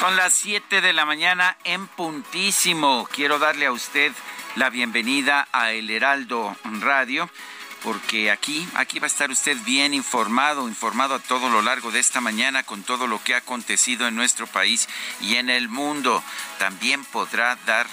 Son las 7 de la mañana en puntísimo. Quiero darle a usted la bienvenida a El Heraldo Radio porque aquí, aquí va a estar usted bien informado, informado a todo lo largo de esta mañana con todo lo que ha acontecido en nuestro país y en el mundo. También podrá dar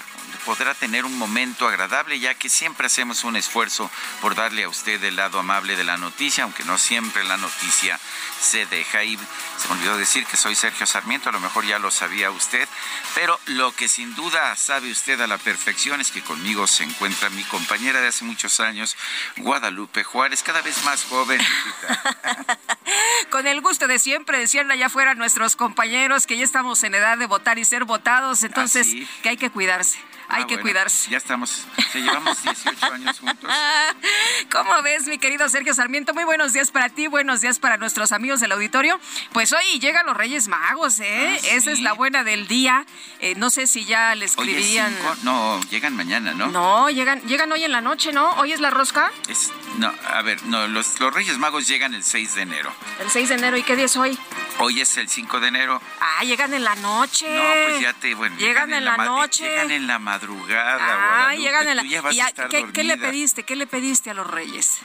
podrá tener un momento agradable, ya que siempre hacemos un esfuerzo por darle a usted el lado amable de la noticia, aunque no siempre la noticia se deja. Y se me olvidó decir que soy Sergio Sarmiento, a lo mejor ya lo sabía usted, pero lo que sin duda sabe usted a la perfección es que conmigo se encuentra mi compañera de hace muchos años, Guadalupe Juárez, cada vez más joven. Con el gusto de siempre, decían allá afuera nuestros compañeros que ya estamos en edad de votar y ser votados, entonces ¿Ah, que hay que cuidarse. Hay Ah, que bueno, cuidarse. Ya estamos, ya llevamos 18 años juntos. ¿Cómo ves, mi querido Sergio Sarmiento? Muy buenos días para ti, buenos días para nuestros amigos del auditorio. Pues hoy llegan los Reyes Magos, ¿eh? Ah, Esa es la buena del día. Eh, no sé si ya le Hoy es no, llegan mañana, ¿no? No, llegan, llegan hoy en la noche, ¿no? Hoy es la rosca, Es- no, a ver, no, los, los Reyes Magos llegan el 6 de enero. el 6 de enero. ¿Y qué día es hoy? Hoy es el 5 de enero. Ah, llegan en la noche. No, pues ya te, bueno. Llegan en la ma- noche. Llegan en la madrugada. Ah, Guadalupe, llegan en la. tú ya vas ¿Y a a- estar ¿qué, qué le pediste? ¿Qué le pediste a los Reyes?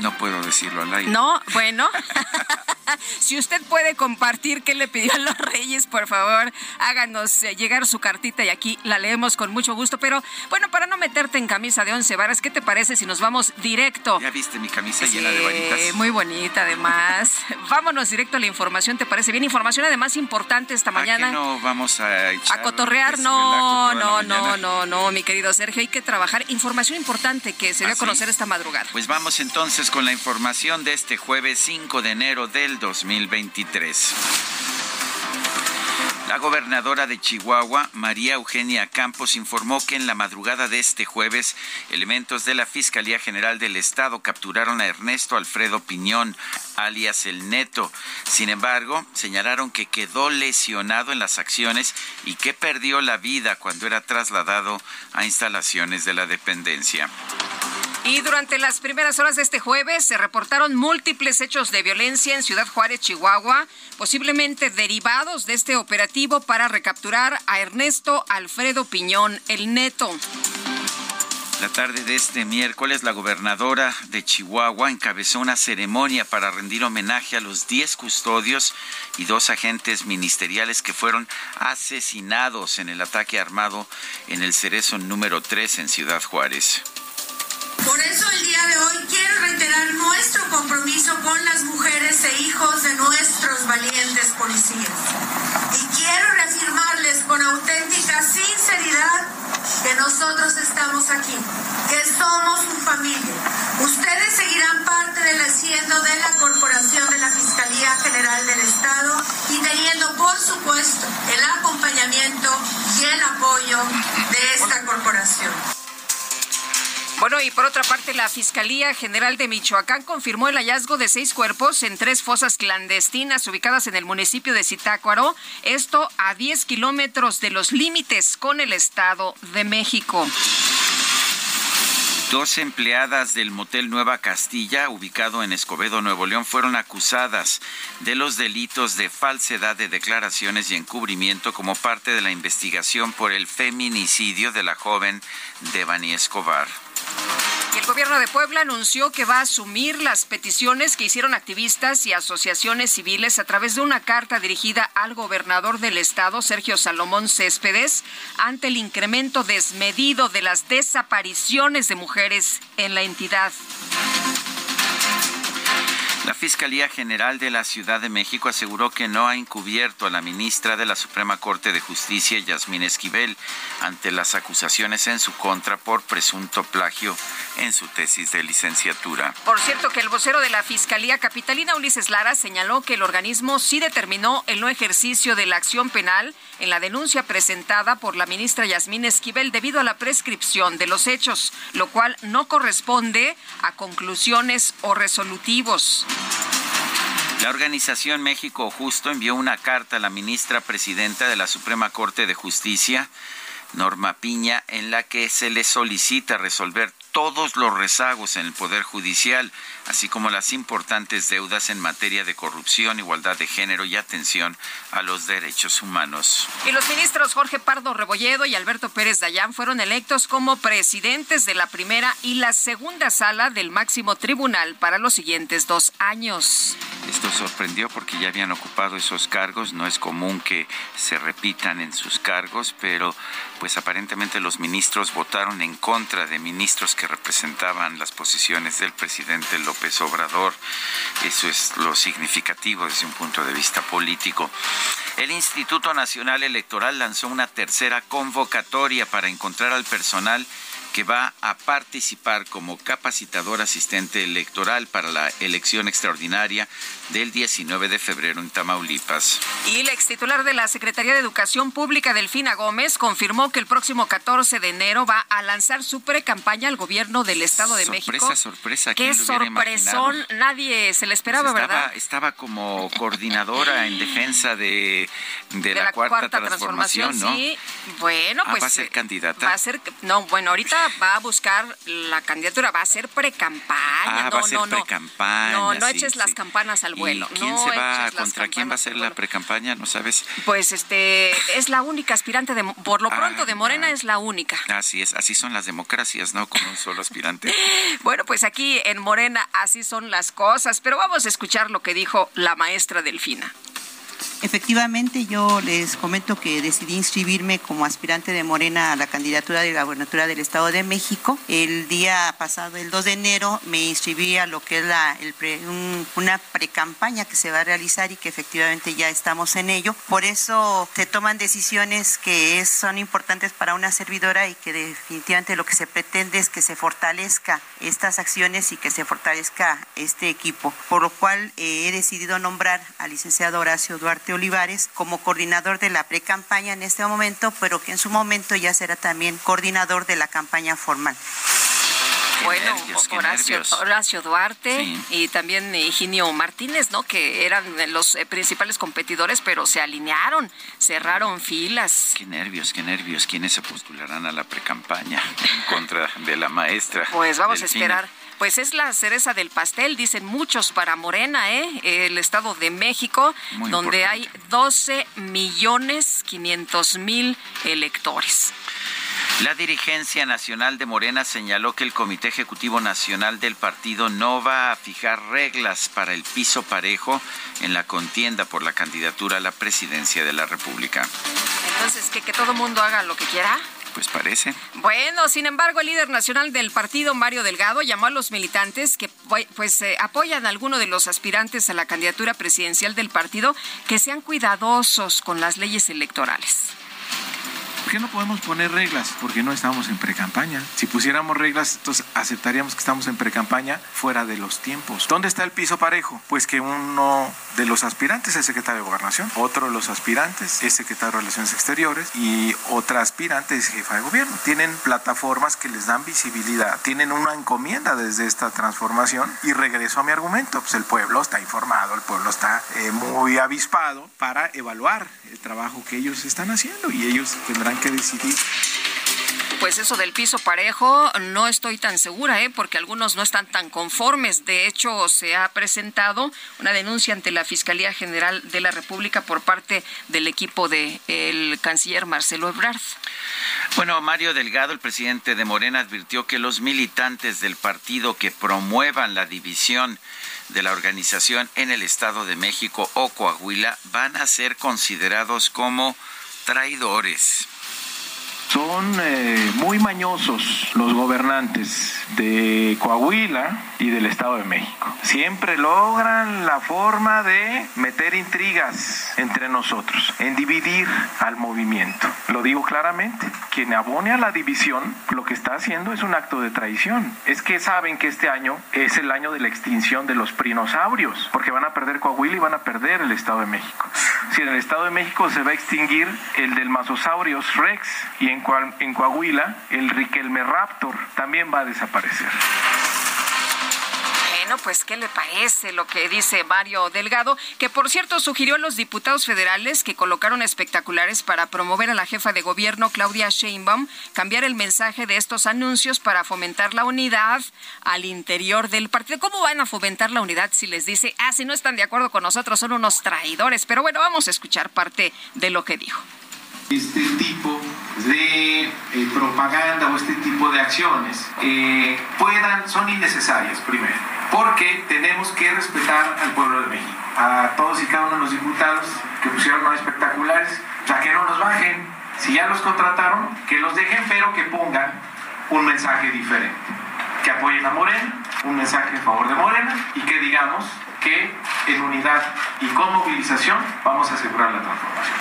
No puedo decirlo al aire. No, bueno. si usted puede compartir qué le pidió a los Reyes, por favor, háganos eh, llegar su cartita y aquí la leemos con mucho gusto. Pero bueno, para no meterte en camisa de once varas, ¿qué te parece si nos vamos directo? ¿Ya viste mi camisa llena de varitas? muy bonita además. Vámonos directo a la información, ¿te parece bien? Información además importante esta ¿A qué mañana. no vamos a echar A cotorrear, no, no, no, no, no, mi querido Sergio, hay que trabajar. Información importante que se dio ¿Ah, a sí? conocer esta madrugada. Pues vamos entonces con la información de este jueves 5 de enero del 2023. La gobernadora de Chihuahua, María Eugenia Campos, informó que en la madrugada de este jueves, elementos de la Fiscalía General del Estado capturaron a Ernesto Alfredo Piñón, alias El Neto. Sin embargo, señalaron que quedó lesionado en las acciones y que perdió la vida cuando era trasladado a instalaciones de la dependencia. Y durante las primeras horas de este jueves se reportaron múltiples hechos de violencia en Ciudad Juárez, Chihuahua, posiblemente derivados de este operativo para recapturar a Ernesto Alfredo Piñón, el neto. La tarde de este miércoles, la gobernadora de Chihuahua encabezó una ceremonia para rendir homenaje a los 10 custodios y dos agentes ministeriales que fueron asesinados en el ataque armado en el Cerezo número 3 en Ciudad Juárez. Por eso el día de hoy quiero reiterar nuestro compromiso con las mujeres e hijos de nuestros valientes policías. Y quiero reafirmarles con auténtica sinceridad que nosotros estamos aquí, que somos su familia. Ustedes seguirán parte del haciendo de la Corporación de la Fiscalía General del Estado y teniendo, por supuesto, el acompañamiento y el apoyo de esta corporación. Bueno, y por otra parte, la Fiscalía General de Michoacán confirmó el hallazgo de seis cuerpos en tres fosas clandestinas ubicadas en el municipio de Zitácuaro, esto a 10 kilómetros de los límites con el Estado de México. Dos empleadas del motel Nueva Castilla, ubicado en Escobedo, Nuevo León, fueron acusadas de los delitos de falsedad de declaraciones y encubrimiento como parte de la investigación por el feminicidio de la joven Devani Escobar. El gobierno de Puebla anunció que va a asumir las peticiones que hicieron activistas y asociaciones civiles a través de una carta dirigida al gobernador del estado, Sergio Salomón Céspedes, ante el incremento desmedido de las desapariciones de mujeres en la entidad. La Fiscalía General de la Ciudad de México aseguró que no ha encubierto a la ministra de la Suprema Corte de Justicia, Yasmín Esquivel, ante las acusaciones en su contra por presunto plagio en su tesis de licenciatura. Por cierto, que el vocero de la Fiscalía Capitalina, Ulises Lara, señaló que el organismo sí determinó el no ejercicio de la acción penal en la denuncia presentada por la ministra Yasmín Esquivel debido a la prescripción de los hechos, lo cual no corresponde a conclusiones o resolutivos. La organización México Justo envió una carta a la ministra presidenta de la Suprema Corte de Justicia, Norma Piña, en la que se le solicita resolver todos los rezagos en el Poder Judicial, así como las importantes deudas en materia de corrupción, igualdad de género y atención a los derechos humanos. Y los ministros Jorge Pardo Rebolledo y Alberto Pérez Dayán fueron electos como presidentes de la primera y la segunda sala del máximo tribunal para los siguientes dos años. Esto sorprendió porque ya habían ocupado esos cargos. No es común que se repitan en sus cargos, pero pues aparentemente los ministros votaron en contra de ministros que representaban las posiciones del presidente López Obrador. Eso es lo significativo desde un punto de vista político. El Instituto Nacional Electoral lanzó una tercera convocatoria para encontrar al personal que va a participar como capacitador asistente electoral para la elección extraordinaria del 19 de febrero en Tamaulipas. Y el ex titular de la Secretaría de Educación Pública, Delfina Gómez, confirmó que el próximo 14 de enero va a lanzar su pre-campaña al gobierno del Estado de México. Sorpresa, sorpresa. Qué sorpresón, nadie se le esperaba, pues ¿verdad? Estaba como coordinadora en defensa de, de, la, cuarta, transformación, ¿no? Sí, bueno, ah, pues. ¿Va a ser candidata? Va a ser, no, bueno, ahorita va a buscar la candidatura, va a ser pre-campaña. Ah, no, va a ser no, no. No, no sí, eches sí. las campanas al vuelo. ¿Y quién no se va, contra quién va a ser la pre-campaña? ¿No sabes? Pues este, es la única aspirante de, por lo pronto, Ah, de Morena ah. es la única. Así es, así son las democracias, ¿no? Con un solo aspirante. Bueno, pues aquí en Morena así son las cosas, pero vamos a escuchar lo que dijo la maestra Delfina. Efectivamente, yo les comento que decidí inscribirme como aspirante de Morena a la candidatura de la gobernatura del Estado de México. El día pasado, el 2 de enero, me inscribí a lo que es la, el pre- un- una precampaña que se va a realizar y que efectivamente ya estamos en ello. Por eso se toman decisiones que son importantes para una servidora y que definitivamente lo que se pretende es que se fortalezca estas acciones y que se fortalezca este equipo. Por lo cual eh, he decidido nombrar al licenciado Horacio Duarte Olivares como coordinador de la pre-campaña en este momento, pero que en su momento ya será también coordinador de la campaña formal. Qué bueno, nervios, Horacio, Duarte Sí. y también Higinio Martínez, ¿no? Que eran los eh, principales competidores, pero se alinearon, cerraron filas. Qué nervios, qué nervios. ¿Quiénes se postularán a la precampaña en contra de la maestra? Pues vamos a esperar. Pues es la cereza del pastel, dicen muchos para Morena, ¿eh? El Estado de México, Muy donde importante. hay 12 millones 500 mil electores. La dirigencia nacional de Morena señaló que el Comité Ejecutivo Nacional del partido no va a fijar reglas para el piso parejo en la contienda por la candidatura a la presidencia de la República. Entonces, ¿que, que todo mundo haga lo que quiera? Pues parece. Bueno, sin embargo, el líder nacional del partido, Mario Delgado, llamó a los militantes que pues eh, apoyan a alguno de los aspirantes a la candidatura presidencial del partido que sean cuidadosos con las leyes electorales. ¿Por qué no podemos poner reglas? Porque no estamos en precampaña. Si pusiéramos reglas, entonces aceptaríamos que estamos en precampaña fuera de los tiempos. ¿Dónde está el piso parejo? Pues que uno de los aspirantes es secretario de Gobernación, otro de los aspirantes es secretario de Relaciones Exteriores y otra aspirante es jefa de gobierno. Tienen plataformas que les dan visibilidad, tienen una encomienda desde esta transformación y regreso a mi argumento, pues el pueblo está informado, el pueblo está eh, muy avispado para evaluar el trabajo que ellos están haciendo y ellos tendrán que decidir. Pues eso del piso parejo no estoy tan segura, ¿eh? porque algunos no están tan conformes. De hecho, se ha presentado una denuncia ante la Fiscalía General de la República por parte del equipo del el canciller Marcelo Ebrard. Bueno, Mario Delgado, el presidente de Morena, advirtió que los militantes del partido que promuevan la división de la organización en el Estado de México o Coahuila van a ser considerados como traidores. Son eh, muy mañosos los gobernantes de Coahuila y del Estado de México. Siempre logran la forma de meter intrigas entre nosotros, en dividir al movimiento. Lo digo claramente, quien abone a la división lo que está haciendo es un acto de traición. Es que saben que este año es el año de la extinción de los prinosaurios, porque van a perder Coahuila y van a perder el Estado de México. Si en el Estado de México se va a extinguir el del Masosaurios Rex y en en, Coahuila, el Riquelme Raptor también va a desaparecer. Bueno, pues, ¿qué le parece lo que dice Mario Delgado? Que, por cierto, sugirió a los diputados federales que colocaron espectaculares para promover a la jefa de gobierno, Claudia Sheinbaum, cambiar el mensaje de estos anuncios para fomentar la unidad al interior del partido. ¿Cómo van a fomentar la unidad si les dice, ah, si no están de acuerdo con nosotros, son unos traidores? Pero bueno, vamos a escuchar parte de lo que dijo este tipo de eh, propaganda o este tipo de acciones eh, puedan, son innecesarias primero, porque tenemos que respetar al pueblo de México, a todos y cada uno de los diputados que pusieron más espectaculares, sea, que no nos bajen, si ya los contrataron, que los dejen, pero que pongan un mensaje diferente, que apoyen a Morena, un mensaje en favor de Morena y que digamos que en unidad y con movilización vamos a asegurar la transformación.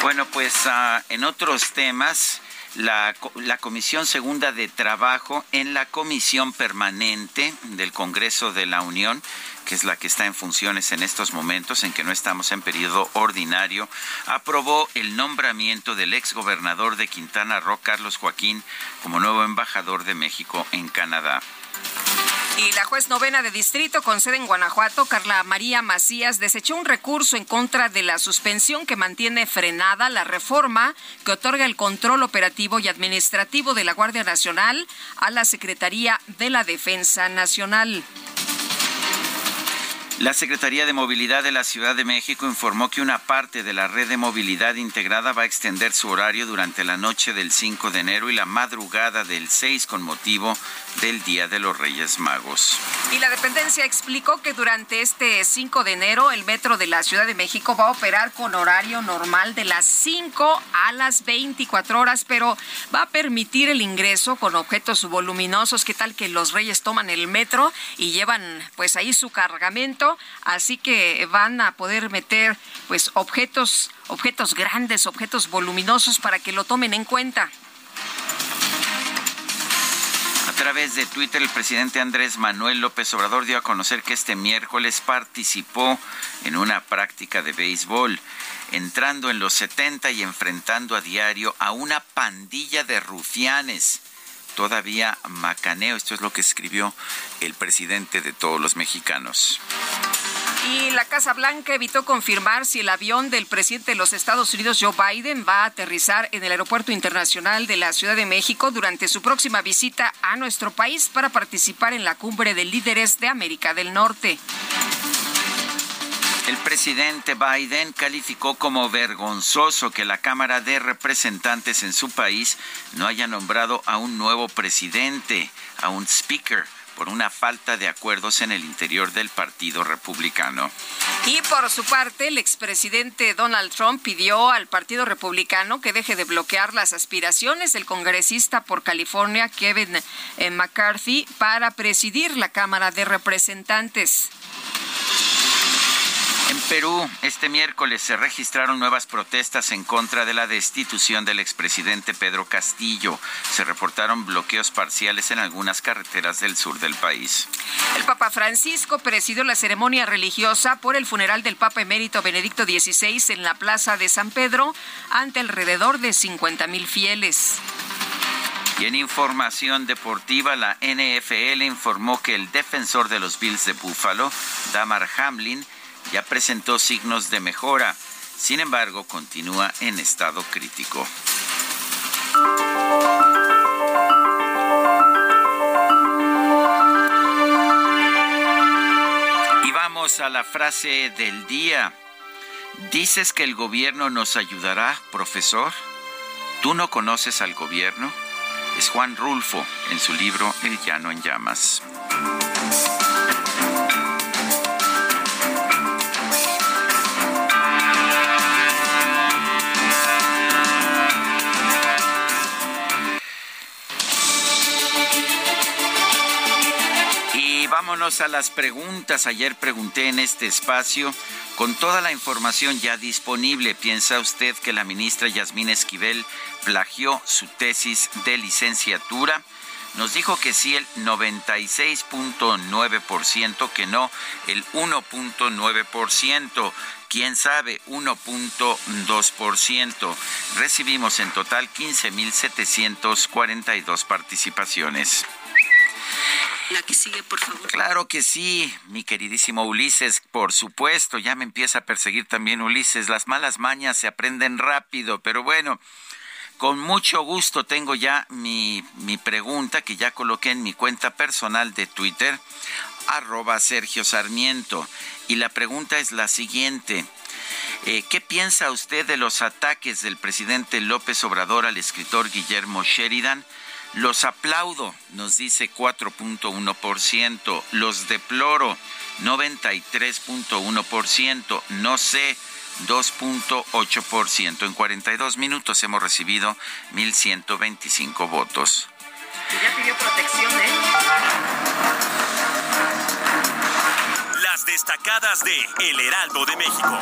Bueno, pues ah, en otros temas, la, la, Comisión Segunda de Trabajo en la Comisión Permanente del Congreso de la Unión, que es la que está en funciones en estos momentos en que no estamos en periodo ordinario, aprobó el nombramiento del exgobernador de Quintana Roo, Carlos Joaquín, como nuevo embajador de México en Canadá. Y la juez novena de distrito con sede en Guanajuato, Carla María Macías, desechó un recurso en contra de la suspensión que mantiene frenada la reforma que otorga el control operativo y administrativo de la Guardia Nacional a la Secretaría de la Defensa Nacional. La Secretaría de Movilidad de la Ciudad de México informó que una parte de la red de movilidad integrada va a extender su horario durante la noche del 5 de enero y la madrugada del 6 con motivo del Día de los Reyes Magos. Y la dependencia explicó que durante este 5 de enero el metro de la Ciudad de México va a operar con horario normal de las 5 a las 24 horas, pero va a permitir el ingreso con objetos voluminosos. ¿Qué tal que los reyes toman el metro y llevan pues ahí su cargamento? así que van a poder meter pues objetos, objetos grandes, objetos voluminosos para que lo tomen en cuenta. Través de Twitter, el presidente Andrés Manuel López Obrador dio a conocer que este miércoles participó en una práctica de béisbol, entrando en los 70 y enfrentando a diario a una pandilla de rufianes todavía macaneo. Esto es lo que escribió el presidente de todos los mexicanos. Y la Casa Blanca evitó confirmar si el avión del presidente de los Estados Unidos, Joe Biden, va a aterrizar en el Aeropuerto Internacional de la Ciudad de México durante su próxima visita a nuestro país para participar en la cumbre de líderes de América del Norte. El presidente Biden calificó como vergonzoso que la Cámara de Representantes en su país no haya nombrado a un nuevo presidente, a un speaker por una falta de acuerdos en el interior del Partido Republicano. Y por su parte, el expresidente Donald Trump pidió al Partido Republicano que deje de bloquear las aspiraciones del congresista por California, Kevin eh, McCarthy, para presidir la Cámara de Representantes. Perú, este miércoles se registraron nuevas protestas en contra de la destitución del expresidente Pedro Castillo. Se reportaron bloqueos parciales en algunas carreteras del sur del país. El Papa Francisco presidió la ceremonia religiosa por el funeral del Papa emérito Benedicto XVI en la Plaza de San Pedro ante alrededor de 50 mil fieles. Y en información deportiva, la NFL informó que el defensor de los Bills de Buffalo, Damar Hamlin, ya presentó signos de mejora. sin embargo continúa en estado crítico. Y vamos a la frase del día. ¿Dices que el gobierno nos ayudará, profesor? ¿Tú no conoces al gobierno? Es Juan Rulfo en su libro El llano en llamas. Vámonos a las preguntas. Ayer pregunté en este espacio, con toda la información ya disponible, ¿piensa usted que la ministra Yasmín Esquivel plagió su tesis de licenciatura? Nos dijo que sí el 96.9%, que no el 1.9%. Quién sabe, 1.2%. Recibimos en total 15.742 participaciones. La que sigue, por favor. Claro que sí, mi queridísimo Ulises, por supuesto, ya me empieza a perseguir también Ulises. Las malas mañas se aprenden rápido, pero bueno, con mucho gusto tengo ya mi, mi pregunta que ya coloqué en mi cuenta personal de Twitter, arroba Sergio Sarmiento. Y la pregunta es la siguiente. Eh, ¿Qué piensa usted de los ataques del presidente López Obrador al escritor Guillermo Sheridan? Los aplaudo, nos dice 4.1%. Los deploro, 93.1%. No sé, 2.8%. En 42 minutos hemos recibido 1.125 votos. Ya pidió protección, ¿eh? Las destacadas de El Heraldo de México.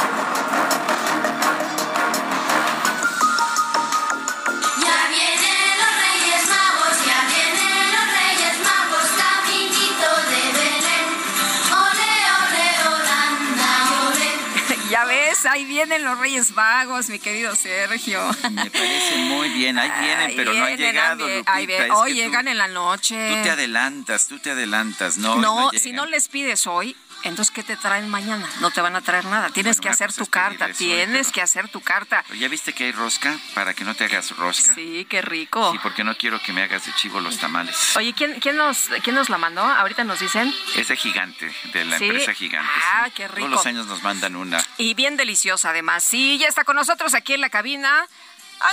Ahí vienen los Reyes Vagos, mi querido Sergio. Me parece muy bien. Ahí vienen, pero no han llegado. Lupita. ahí ven- Es hoy tú- llegan en la noche. Tú te adelantas, tú te adelantas. No, no, no si no les pides hoy, entonces ¿qué te traen mañana? No te van a traer nada. Tienes Bueno, que hacer tu carta, eso tienes pero- que hacer tu carta. Pero ¿Ya viste que hay rosca? Para que no te hagas rosca. Sí, qué rico. Sí, porque no quiero que me hagas de chivo los tamales. Oye, ¿quién, quién, nos, ¿quién nos la mandó? Ahorita nos dicen. Es de gigante, de la ¿Sí? empresa gigante. Ah, sí. qué rico. Todos los años nos mandan una. Y bien deliciosa además. Sí, ya está con nosotros aquí en la cabina.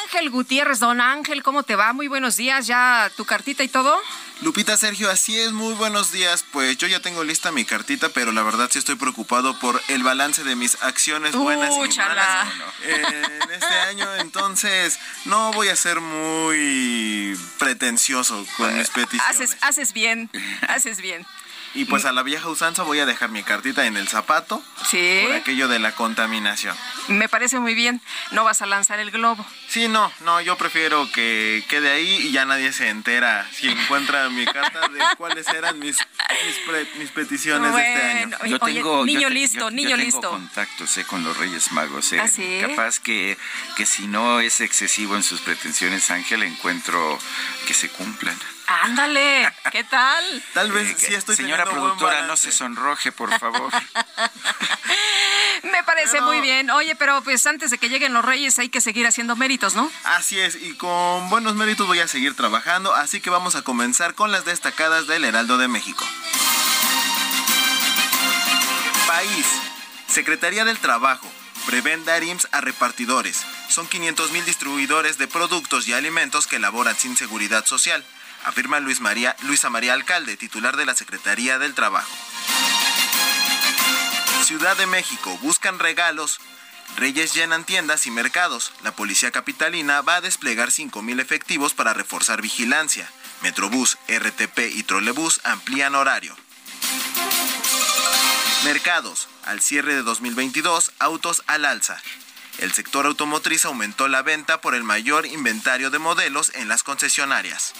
Ángel Gutiérrez, don Ángel, ¿cómo te va? Muy buenos días, ¿ya tu cartita y todo? Lupita Sergio, así es, muy buenos días. Pues yo ya tengo lista mi cartita, pero la verdad sí estoy preocupado por el balance de mis acciones buenas y Úchala. malas en este año. Entonces, no voy a ser muy pretencioso con mis peticiones. Haces, haces bien, haces bien. Y pues a la vieja usanza voy a dejar mi cartita en el zapato Sí, por aquello de la contaminación. me parece muy bien. No vas a lanzar el globo. Sí, no, no, yo prefiero que quede ahí y ya nadie se entera si encuentra mi carta de cuáles eran mis, mis, pre- mis peticiones de este año. Bueno, oye, niño yo te- listo, yo- yo niño tengo listo. contactos eh, con los Reyes Magos. eh. ¿Ah, sí? Capaz que, que si no es excesivo en sus pretensiones, Ángel, encuentro que se cumplan. Ándale, ¿qué tal? Tal vez Eh, sí estoy Señora productora, no se sonroje, por favor. Me parece Pero- muy bien. Oye, pero pues antes de que lleguen los reyes hay que seguir haciendo méritos, ¿no? Así es, y con buenos méritos voy a seguir trabajando, así que vamos a comenzar con las destacadas del Heraldo de México. País. Secretaría del Trabajo. Prevén dar IMSS a repartidores. Son 500 mil distribuidores de productos y alimentos que elaboran sin seguridad social, afirma Luis María, Luisa María Alcalde, titular de la Secretaría del Trabajo. Ciudad de México. Buscan regalos. Reyes llenan tiendas y mercados. La policía capitalina va a desplegar 5.000 efectivos para reforzar vigilancia. Metrobús, RTP y Trolebús amplían horario. Mercados. Al cierre de 2022, autos al alza. El sector automotriz aumentó la venta por el mayor inventario de modelos en las concesionarias.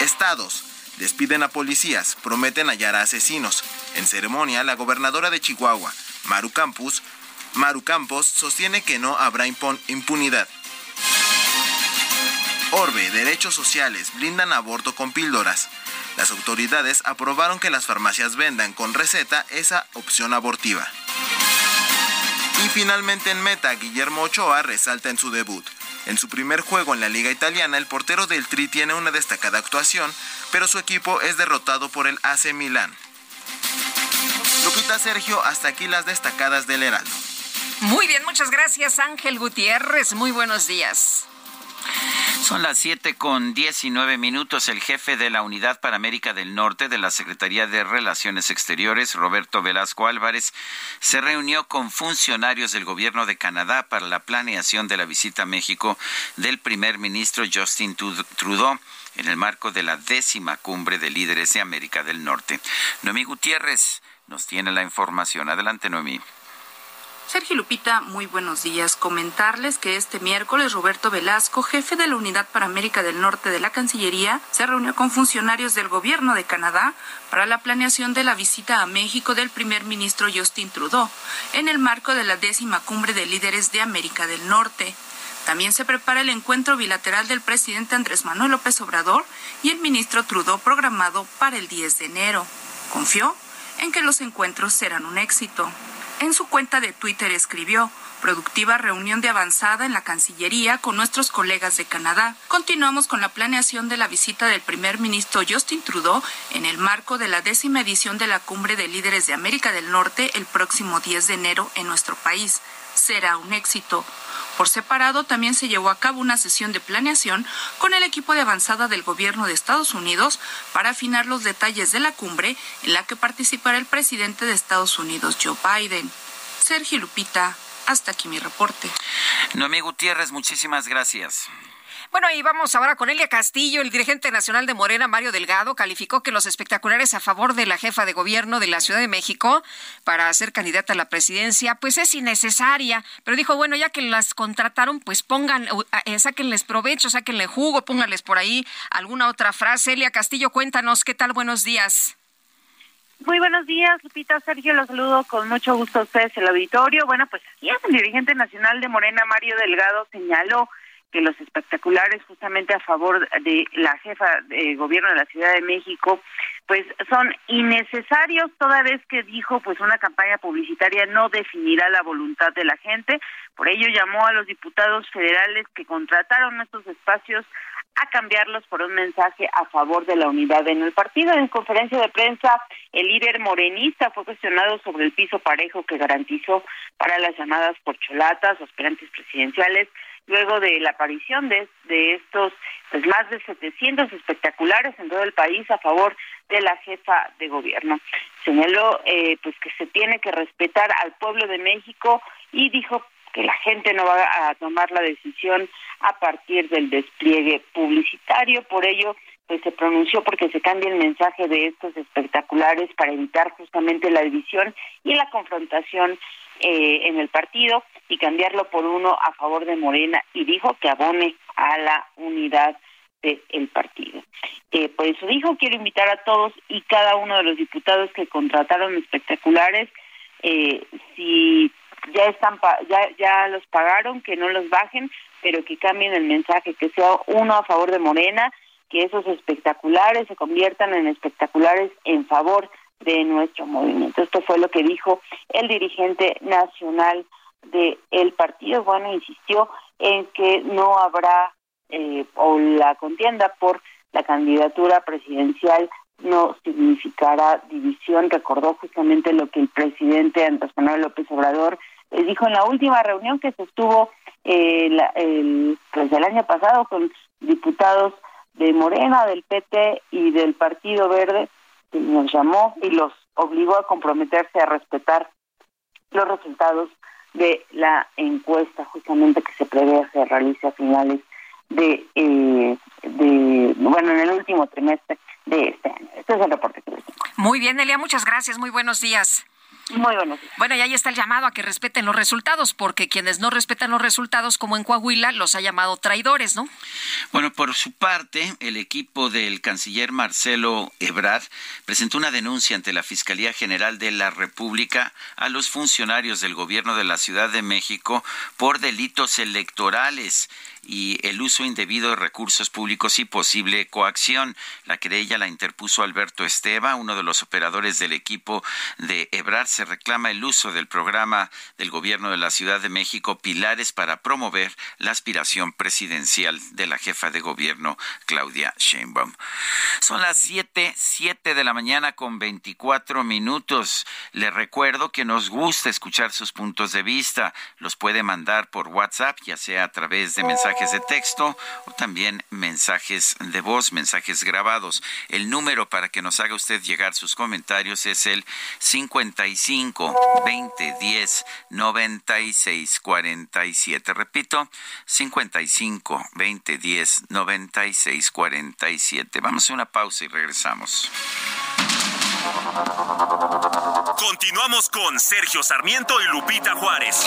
Estados. Despiden a policías, prometen hallar a asesinos. En ceremonia, la gobernadora de Chihuahua, Maru Campos, Maru Campos sostiene que no habrá impunidad. Orbe, Derechos Sociales, blindan aborto con píldoras. Las autoridades aprobaron que las farmacias vendan con receta esa opción abortiva. Finalmente en meta, Guillermo Ochoa resalta en su debut. En su primer juego en la liga italiana, el portero del Tri tiene una destacada actuación, pero su equipo es derrotado por el AC Milán. Lupita Sergio, hasta aquí las destacadas del Heraldo. Muy bien, muchas gracias Ángel Gutiérrez. Muy buenos días. Son las 7 con 19 minutos. El jefe de la Unidad para América del Norte de la Secretaría de Relaciones Exteriores, Roberto Velasco Álvarez, se reunió con funcionarios del gobierno de Canadá para la planeación de la visita a México del primer ministro Justin Trudeau en el marco de la décima cumbre de líderes de América del Norte. Noemí Gutiérrez nos tiene la información. Adelante, Noemí. Sergio Lupita, muy buenos días. Comentarles que este miércoles Roberto Velasco, jefe de la Unidad para América del Norte de la Cancillería, se reunió con funcionarios del gobierno de Canadá para la planeación de la visita a México del primer ministro Justin Trudeau en el marco de la décima cumbre de líderes de América del Norte. También se prepara el encuentro bilateral del presidente Andrés Manuel López Obrador y el ministro Trudeau programado para el 10 de enero. Confió en que los encuentros serán un éxito. En su cuenta de Twitter escribió, productiva reunión de avanzada en la Cancillería con nuestros colegas de Canadá. Continuamos con la planeación de la visita del primer ministro Justin Trudeau en el marco de la décima edición de la Cumbre de Líderes de América del Norte el próximo 10 de enero en nuestro país. Será un éxito. Por separado, también se llevó a cabo una sesión de planeación con el equipo de avanzada del gobierno de Estados Unidos para afinar los detalles de la cumbre en la que participará el presidente de Estados Unidos, Joe Biden. Sergio Lupita, hasta aquí mi reporte. Noemí Gutiérrez, muchísimas gracias. Bueno, y vamos ahora con Elia Castillo. El dirigente nacional de Morena, Mario Delgado, calificó que los espectaculares a favor de la jefa de gobierno de la Ciudad de México para ser candidata a la presidencia, pues es innecesaria. Pero dijo, bueno, ya que las contrataron, pues pongan, eh, sáquenles provecho, sáquenle jugo, pónganles por ahí alguna otra frase. Elia Castillo, cuéntanos, ¿qué tal? Buenos días. Muy buenos días, Lupita Sergio, los saludo con mucho gusto a ustedes, el auditorio. Bueno, pues aquí es el dirigente nacional de Morena, Mario Delgado, señaló que los espectaculares justamente a favor de la jefa de gobierno de la Ciudad de México pues son innecesarios toda vez que dijo pues una campaña publicitaria no definirá la voluntad de la gente por ello llamó a los diputados federales que contrataron estos espacios a cambiarlos por un mensaje a favor de la unidad en el partido. En conferencia de prensa, el líder morenista fue cuestionado sobre el piso parejo que garantizó para las llamadas porcholatas, aspirantes presidenciales, luego de la aparición de, de estos pues más de 700 espectaculares en todo el país a favor de la jefa de gobierno. Señaló eh, pues que se tiene que respetar al pueblo de México y dijo que la gente no va a tomar la decisión a partir del despliegue publicitario, por ello pues se pronunció porque se cambie el mensaje de estos espectaculares para evitar justamente la división y la confrontación eh, en el partido y cambiarlo por uno a favor de Morena y dijo que abone a la unidad del partido. Eh, por eso dijo, quiero invitar a todos y cada uno de los diputados que contrataron espectaculares, eh, si ya están ya ya los pagaron, que no los bajen, pero que cambien el mensaje, que sea uno a favor de Morena, que esos espectaculares se conviertan en espectaculares en favor de nuestro movimiento. Esto fue lo que dijo el dirigente nacional del el partido. Bueno, insistió en que no habrá eh, o la contienda por la candidatura presidencial no significará división. Recordó justamente lo que el presidente Andrés Manuel López Obrador le dijo en la última reunión que se estuvo eh, el, pues el año pasado con diputados de Morena, del PT y del Partido Verde nos llamó y los obligó a comprometerse a respetar los resultados de la encuesta justamente que se prevé se realice a finales de, eh, de bueno en el último trimestre de este año. Este es el reporte que les tengo. Muy bien, Elia, muchas gracias, muy buenos días. Muy buenos días. Bueno, y ahí está el llamado a que respeten los resultados, porque quienes no respetan los resultados, como en Coahuila, los ha llamado traidores, ¿no? Bueno, por su parte, el equipo del canciller Marcelo Ebrard presentó una denuncia ante la Fiscalía General de la República a los funcionarios del gobierno de la Ciudad de México por delitos electorales y el uso indebido de recursos públicos y posible coacción. La querella la interpuso Alberto Esteva, uno de los operadores del equipo de Ebrar. Se reclama el uso del programa del gobierno de la Ciudad de México Pilares para promover la aspiración presidencial de la jefa de gobierno Claudia Sheinbaum. Son las siete, siete de la mañana con veinticuatro minutos. Le recuerdo que nos gusta escuchar sus puntos de vista. Los puede mandar por WhatsApp, ya sea a través de mensajes de texto o también mensajes de voz, mensajes grabados. El número para que nos haga usted llegar sus comentarios es el 55 20 10 96 47. Repito, 55 20 10 96 47. Vamos a una pausa y regresamos. Continuamos con Sergio Sarmiento y Lupita Juárez.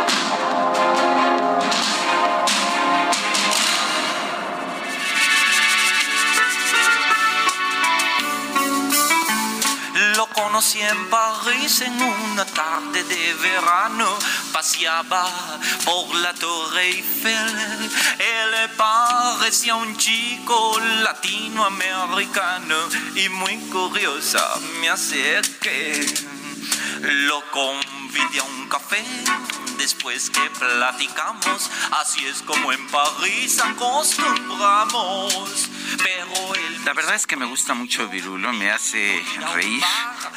Conocí en París en una tarde de verano. Paseaba por la Torre Eiffel. Él parecía un chico latinoamericano y muy curiosa me acerqué. Lo convidé a un café después que platicamos. Así es como en París acostumbramos. La verdad es que me gusta mucho Virulo, me hace reír.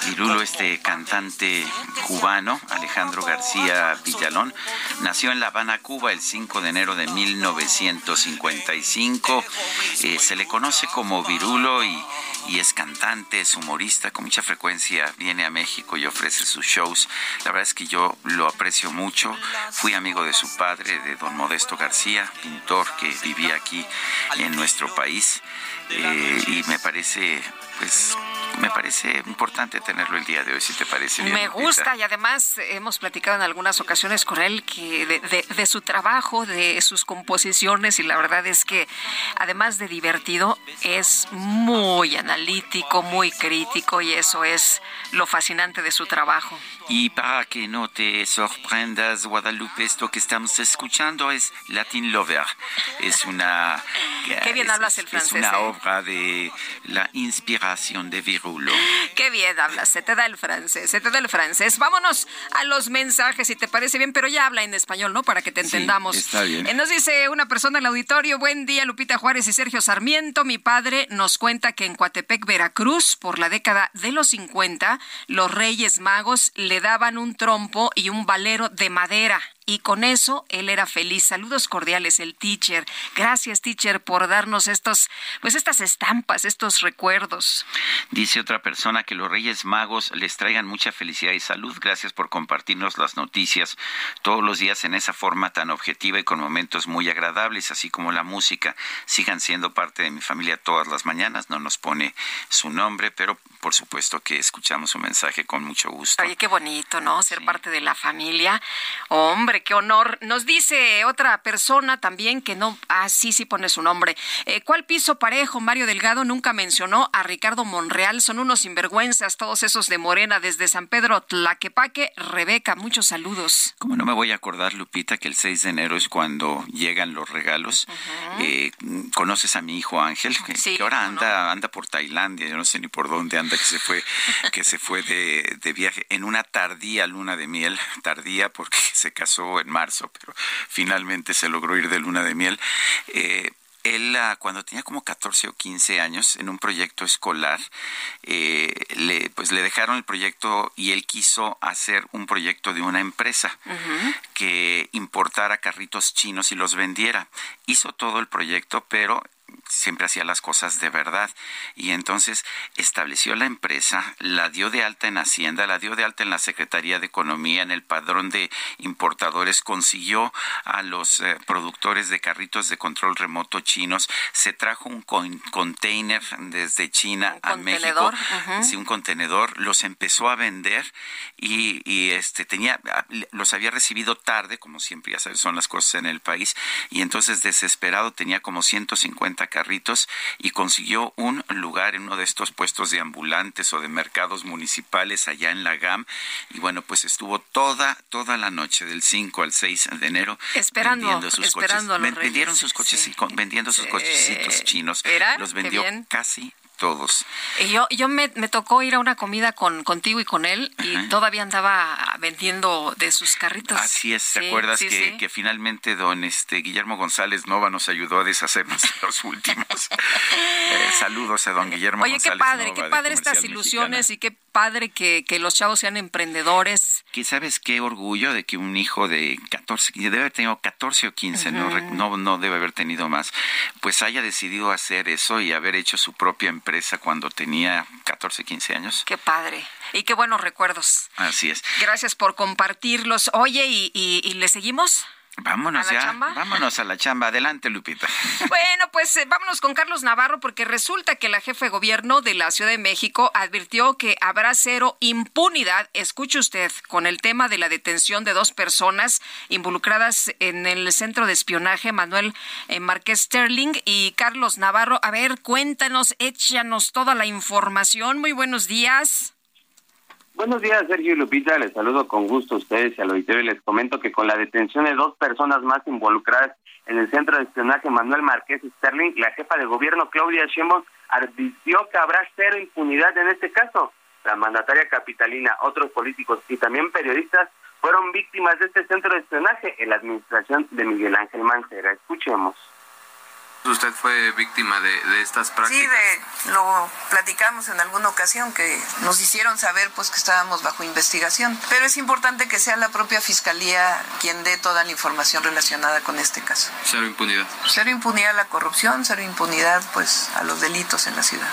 Virulo, este cantante cubano, Alejandro García Villalón, nació en La Habana, Cuba, el 5 de enero de 1955. Eh, se le conoce como Virulo y, y es cantante, es humorista, con mucha frecuencia viene a México y ofrece sus shows. La verdad es que yo lo aprecio mucho. Fui amigo de su padre, de don Modesto García, pintor que vivía aquí en nuestro país. Eh, y me parece, pues, me parece importante tenerlo el día de hoy, si te parece bien. Me Lupita. gusta y además hemos platicado en algunas ocasiones con él que de, de- de su trabajo, de sus composiciones y la verdad es que además de divertido es muy analítico, muy crítico y eso es lo fascinante de su trabajo. Y para que no te sorprendas, Guadalupe, esto que estamos escuchando es Latin Lover. Es una... Qué bien es- hablas el Es francés, una ¿eh? obra de la inspiración de Qué bien hablas, se te da el francés, se te da el francés. Vámonos a los mensajes, si te parece bien, pero ya habla en español, ¿no? Para que te Sí, entendamos. está bien. Eh, Nos dice una persona en el auditorio, buen día, Lupita Juárez y Sergio Sarmiento. Mi padre nos cuenta que en Coatepec, Veracruz, por la década de los 50, los Reyes Magos le daban un trompo y un valero de madera. Y con eso él era feliz. Saludos cordiales, el teacher. Gracias, teacher, por darnos estos, pues estas estampas, estos recuerdos. Dice otra persona que los Reyes Magos les traigan mucha felicidad y salud. Gracias por compartirnos las noticias todos los días en esa forma tan objetiva y con momentos muy agradables, así como la música. Sigan siendo parte de mi familia todas las mañanas. No nos pone su nombre, pero por supuesto que escuchamos su mensaje con mucho gusto. Oye, qué bonito, ¿no? Ser parte de la familia. Hombre, qué honor. Nos dice otra persona también que no, ah, sí, sí pone su nombre. Eh, ¿Cuál piso parejo? Mario Delgado nunca mencionó a Ricardo Monreal. Son unos sinvergüenzas todos esos de Morena desde San Pedro Tlaquepaque. Rebeca, muchos saludos. Como no me voy a acordar, Lupita, que el 6 de enero es cuando llegan los regalos. Eh, ¿Conoces a mi hijo Ángel? Que, Sí, que ahora anda, anda por Tailandia, yo no sé ni por dónde anda, que se fue, que se fue de, de viaje en una tardía luna de miel, tardía porque se casó en marzo, pero finalmente se logró ir de luna de miel. Eh, él, ah, cuando tenía como 14 o 15 años, en un proyecto escolar, eh, le, pues le dejaron el proyecto y él quiso hacer un proyecto de una empresa que importara carritos chinos y los vendiera. Hizo todo el proyecto, pero siempre hacía las cosas de verdad. Y entonces estableció la empresa, la dio de alta en Hacienda, la dio de alta en la Secretaría de Economía, en el padrón de importadores, consiguió a los eh, productores de carritos de control remoto chinos, se trajo un container desde China a México, sí, un contenedor, los empezó a vender y, y, este tenía los había recibido tarde, como siempre ya sabes, son las cosas en el país y entonces desesperado tenía como 150 carritos y consiguió un lugar en uno de estos puestos de ambulantes o de mercados municipales allá en la GAM y bueno, pues estuvo toda toda la noche del 5 al 6 de enero esperando, vendiendo sus esperando coches, vendieron sus coches vendiendo sus cochecitos chinos, los vendió casi todos. Yo, yo me, me, tocó ir a una comida con contigo y con él y todavía andaba vendiendo de sus carritos. Así es, ¿te acuerdas que, que, finalmente don este Guillermo González Nova nos ayudó a deshacernos de los últimos? Eh, saludos a don Guillermo Oye, qué padre, qué padre estas ilusiones y qué padre que, que, los chavos sean emprendedores. ¿Qué sabes qué orgullo de que un hijo de 14, debe haber tenido 14 o 15, no, no, no debe haber tenido más, pues haya decidido hacer eso y haber hecho su propia empresa empresa cuando tenía 14, 15 años. Qué padre. Y qué buenos recuerdos. Así es. Gracias por compartirlos. Oye, ¿y, y, le seguimos? Vámonos ya, vámonos a la chamba. Adelante, Lupita. Bueno, pues eh, vámonos con Carlos Navarro porque resulta que la jefe de gobierno de la Ciudad de México advirtió que habrá cero impunidad, escuche usted, con el tema de la detención de dos personas involucradas en el centro de espionaje Manuel eh, Márquez Sterling y Carlos Navarro. A ver, cuéntanos, échanos toda la información. Muy buenos días. Buenos días, Sergio y Lupita. Les saludo con gusto a ustedes y al auditorio y les comento que con la detención de dos personas más involucradas en el centro de espionaje Manuel Márquez Sterling, la jefa de gobierno Claudia Sheinbaum advirtió que habrá cero impunidad en este caso. La mandataria capitalina, otros políticos y también periodistas fueron víctimas de este centro de espionaje en la administración de Miguel Ángel Mancera. Escuchemos. ¿Usted fue víctima de, estas prácticas? Sí, lo platicamos en alguna ocasión que nos hicieron saber pues que estábamos bajo investigación, pero es importante que sea la propia fiscalía quien dé toda la información relacionada con este caso. Cero impunidad. Cero impunidad a la corrupción, cero impunidad pues a los delitos en la ciudad.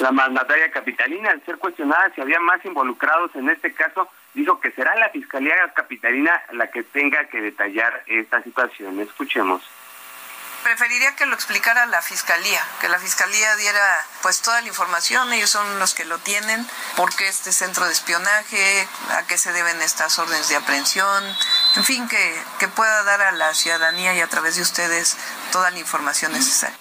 La mandataria capitalina, al ser cuestionada si había más involucrados en este caso, dijo que será la Fiscalía Capitalina la que tenga que detallar esta situación. Escuchemos preferiría que lo explicara la fiscalía, que la fiscalía diera pues toda la información, ellos son los que lo tienen, por qué este centro de espionaje, a qué se deben estas órdenes de aprehensión, en fin, que, que pueda dar a la ciudadanía y a través de ustedes toda la información necesaria.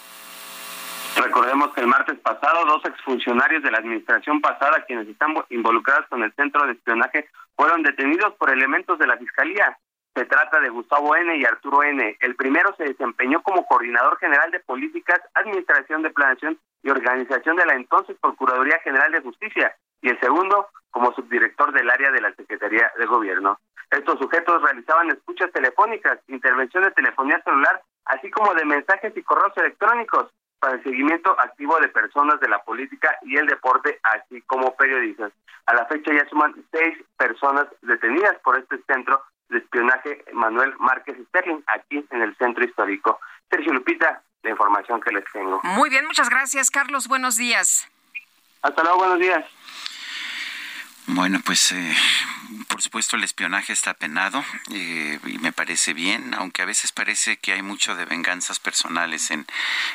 Recordemos que el martes pasado dos exfuncionarios de la administración pasada, quienes están involucrados con el centro de espionaje, fueron detenidos por elementos de la Fiscalía. Se trata de Gustavo N. y Arturo N. El primero se desempeñó como coordinador general de políticas, administración de planeación y organización de la entonces Procuraduría General de Justicia y el segundo como subdirector del área de la Secretaría de Gobierno. Estos sujetos realizaban escuchas telefónicas, intervención de telefonía celular, así como de mensajes y correos electrónicos para el seguimiento activo de personas de la política y el deporte, así como periodistas. A la fecha ya suman seis personas detenidas por este centro de espionaje Manuel Márquez Sterling, aquí en el centro histórico. Sergio Lupita, la información que les tengo. Muy bien, muchas gracias, Carlos. Buenos días. Hasta luego, buenos días. Bueno, pues eh, supuesto el espionaje está penado eh, y me parece bien, aunque a veces parece que hay mucho de venganzas personales en,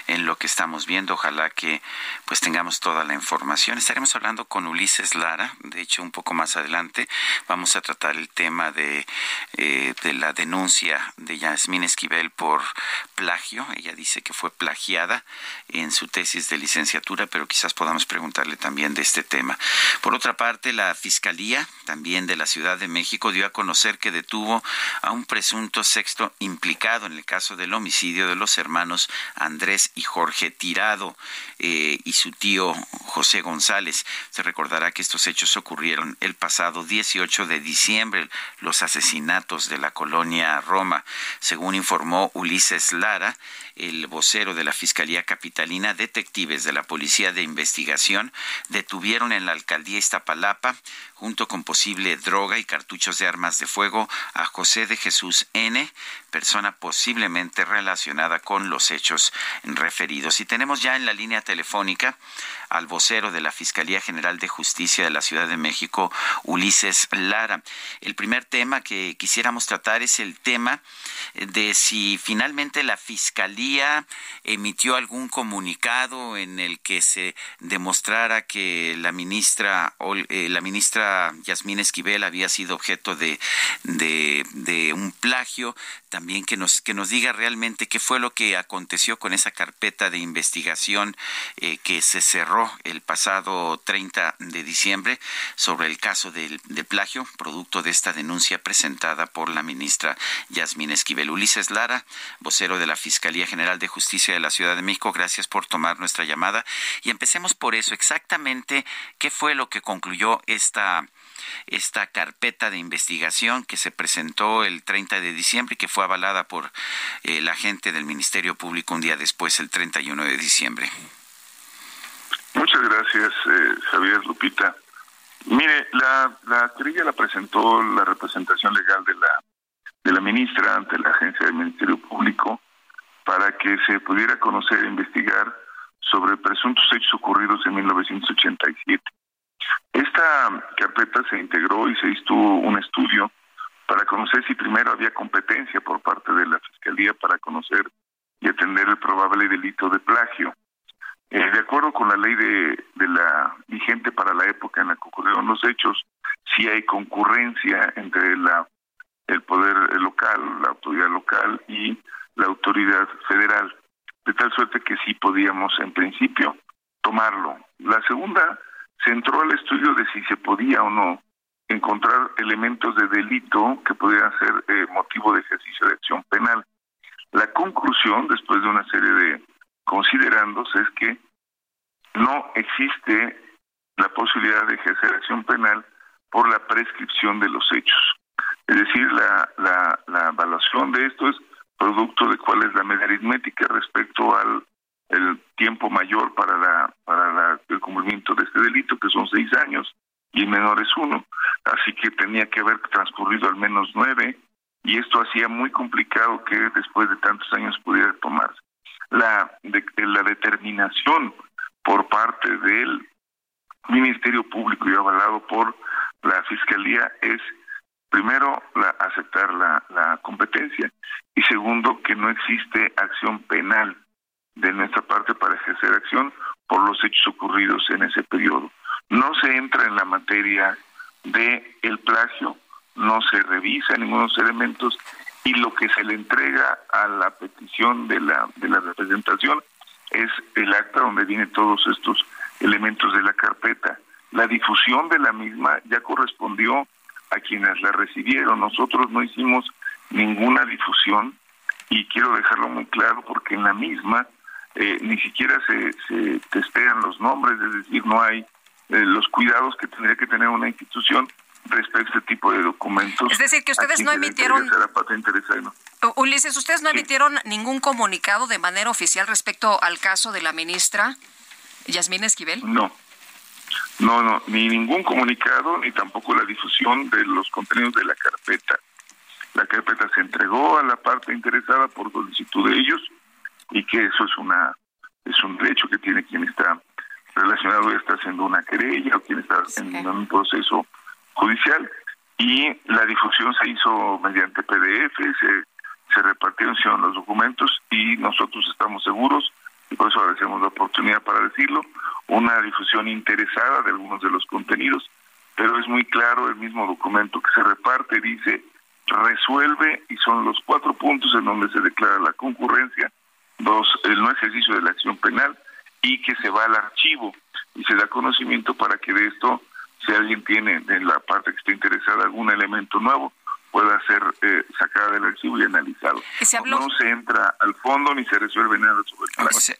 en lo que estamos viendo. Ojalá que pues tengamos toda la información. Estaremos hablando con Ulises Lara, de hecho un poco más adelante vamos a tratar el tema de, eh, de la denuncia de Yasmín Esquivel por plagio. Ella dice que fue plagiada en su tesis de licenciatura, pero quizás podamos preguntarle también de este tema. Por otra parte, la Fiscalía, también de la Ciudad de México, dio a conocer que detuvo a un presunto sexto implicado en el caso del homicidio de los hermanos Andrés y Jorge Tirado eh, y su tío José González. Se recordará que estos hechos ocurrieron el pasado 18 de diciembre, los asesinatos de la colonia Roma. Según informó Ulises Lara, el vocero de la Fiscalía Capitalina, detectives de la Policía de Investigación detuvieron en la alcaldía Iztapalapa junto con posible droga y cartuchos de armas de fuego a José de Jesús N., persona posiblemente relacionada con los hechos referidos. Y tenemos ya en la línea telefónica al vocero de la Fiscalía General de Justicia de la Ciudad de México, Ulises Lara. El primer tema que quisiéramos tratar es el tema de si finalmente la Fiscalía emitió algún comunicado en el que se demostrara que la ministra, eh, la ministra Yasmín Esquivel había sido objeto de, de, un plagio. También que nos, que nos diga realmente qué fue lo que aconteció con esa carpeta de investigación eh, que se cerró el pasado 30 de diciembre sobre el caso del, plagio, producto de esta denuncia presentada por la ministra Yasmín Esquivel. Ulises Lara, vocero de la Fiscalía General de Justicia de la Ciudad de México, gracias por tomar nuestra llamada. Y empecemos por eso, exactamente qué fue lo que concluyó esta esta carpeta de investigación que se presentó el 30 de diciembre y que fue avalada por el eh, agente del Ministerio Público un día después, el 31 de diciembre. Muchas gracias, eh, Javier Lupita. Mire, la, la querella la presentó la representación legal de la, de la ministra ante la agencia del Ministerio Público para que se pudiera conocer e investigar sobre presuntos hechos ocurridos en 1987. Esta carpeta se integró y se hizo un estudio para conocer si primero había competencia por parte de la Fiscalía para conocer y atender el probable delito de plagio. Eh, de acuerdo con la ley de, la vigente para la época en la que ocurrieron los hechos, si hay concurrencia entre la el poder local, la autoridad local y la autoridad federal, de tal suerte que sí podíamos en principio tomarlo. La segunda se entró al estudio de si se podía o no encontrar elementos de delito que pudieran ser eh, motivo de ejercicio de acción penal. La conclusión, después de una serie de considerándose es que no existe la posibilidad de ejercer acción penal por la prescripción de los hechos. Es decir, la, la, evaluación de esto es producto de cuál es la media aritmética respecto al el tiempo mayor para la para el cumplimiento de este delito, que son seis años, y menor es uno. Así que tenía que haber transcurrido al menos nueve, y esto hacía muy complicado que después de tantos años pudiera tomarse la, de, la determinación por parte del Ministerio Público y avalado por la Fiscalía es primero la, aceptar la, competencia y segundo que no existe acción penal de nuestra parte para ejercer acción por los hechos ocurridos en ese periodo. No se entra en la materia de el plagio, no se revisa ninguno de los elementos y lo que se le entrega a la petición de la, de la representación es el acta donde vienen todos estos elementos de la carpeta. La difusión de la misma ya correspondió a quienes la recibieron. Nosotros no hicimos ninguna difusión y quiero dejarlo muy claro porque en la misma eh, ni siquiera se, se testean los nombres, es decir, no hay eh, los cuidados que tendría que tener una institución respecto a este tipo de documentos. Es decir, que ustedes no emitieron... Ulises, ¿ustedes no emitieron ningún comunicado de manera oficial respecto al caso de la ministra Yasmín Esquivel? No. No, no, ni ningún comunicado, ni tampoco la difusión de los contenidos de la carpeta. La carpeta se entregó a la parte interesada por solicitud de ellos y que eso es una es un derecho que tiene quien está relacionado y está haciendo una querella o quien está en un proceso judicial y la difusión se hizo mediante PDF, se, se repartieron los documentos y nosotros estamos seguros, y por eso agradecemos la oportunidad para decirlo, una difusión interesada de algunos de los contenidos, pero es muy claro el mismo documento que se reparte, dice resuelve y son los cuatro puntos en donde se declara la concurrencia, dos, el no ejercicio de la acción penal y que se va al archivo y se da conocimiento para que de esto si alguien tiene en la parte que está interesada algún elemento nuevo, pueda ser eh, sacada del archivo y analizado. No se entra al fondo ni se resuelve nada sobre el caso.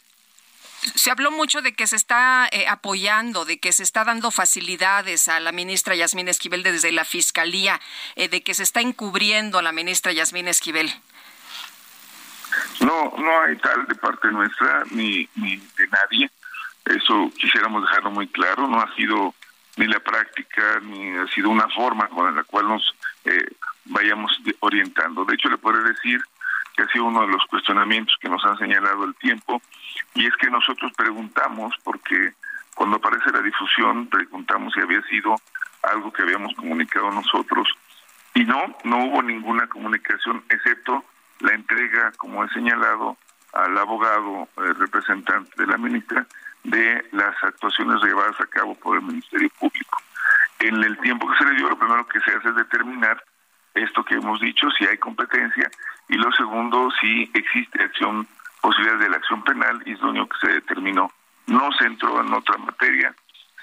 Se habló mucho de que se está eh, apoyando, de que se está dando facilidades a la ministra Yasmín Esquivel desde la Fiscalía, eh, de que se está encubriendo a la ministra Yasmín Esquivel. No, no hay tal de parte nuestra ni, ni de nadie. Eso quisiéramos dejarlo muy claro. No ha sido ni la práctica, ni ha sido una forma con la cual nos eh, vayamos orientando. De hecho, le puedo decir que ha sido uno de los cuestionamientos que nos han señalado el tiempo, y es que nosotros preguntamos, porque cuando aparece la difusión, preguntamos si había sido algo que habíamos comunicado nosotros, y no, no hubo ninguna comunicación, excepto la entrega, como he señalado, al abogado eh, representante de la ministra de las actuaciones llevadas a cabo por el Ministerio Público. En el tiempo que se le dio, lo primero que se hace es determinar esto que hemos dicho, si hay competencia, y lo segundo, si existe acción, posibilidad de la acción penal, y es lo único que se determinó. No se entró en otra materia,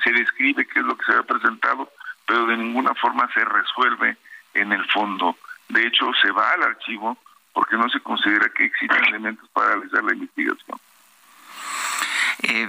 se describe qué es lo que se ha presentado, pero de ninguna forma se resuelve en el fondo. De hecho, se va al archivo porque no se considera que existen elementos para realizar la investigación. Eh,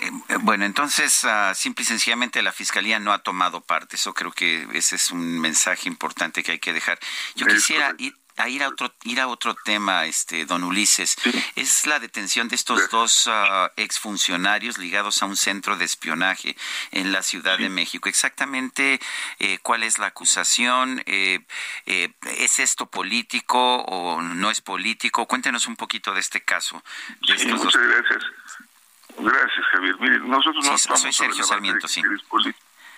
eh, bueno, entonces, uh, simple y sencillamente la Fiscalía no ha tomado parte. Eso creo que ese es un mensaje importante que hay que dejar. Yo quisiera ir, a ir a otro ir a otro tema este don Ulises. Es la detención de estos dos uh, exfuncionarios ligados a un centro de espionaje en la Ciudad de México. Exactamente eh, cuál es la acusación eh, eh, es esto político o no es político cuéntenos un poquito de este caso de sí, muchas gracias gracias Javier. Mire, nosotros no sí, soy Sergio Sarmiento sí.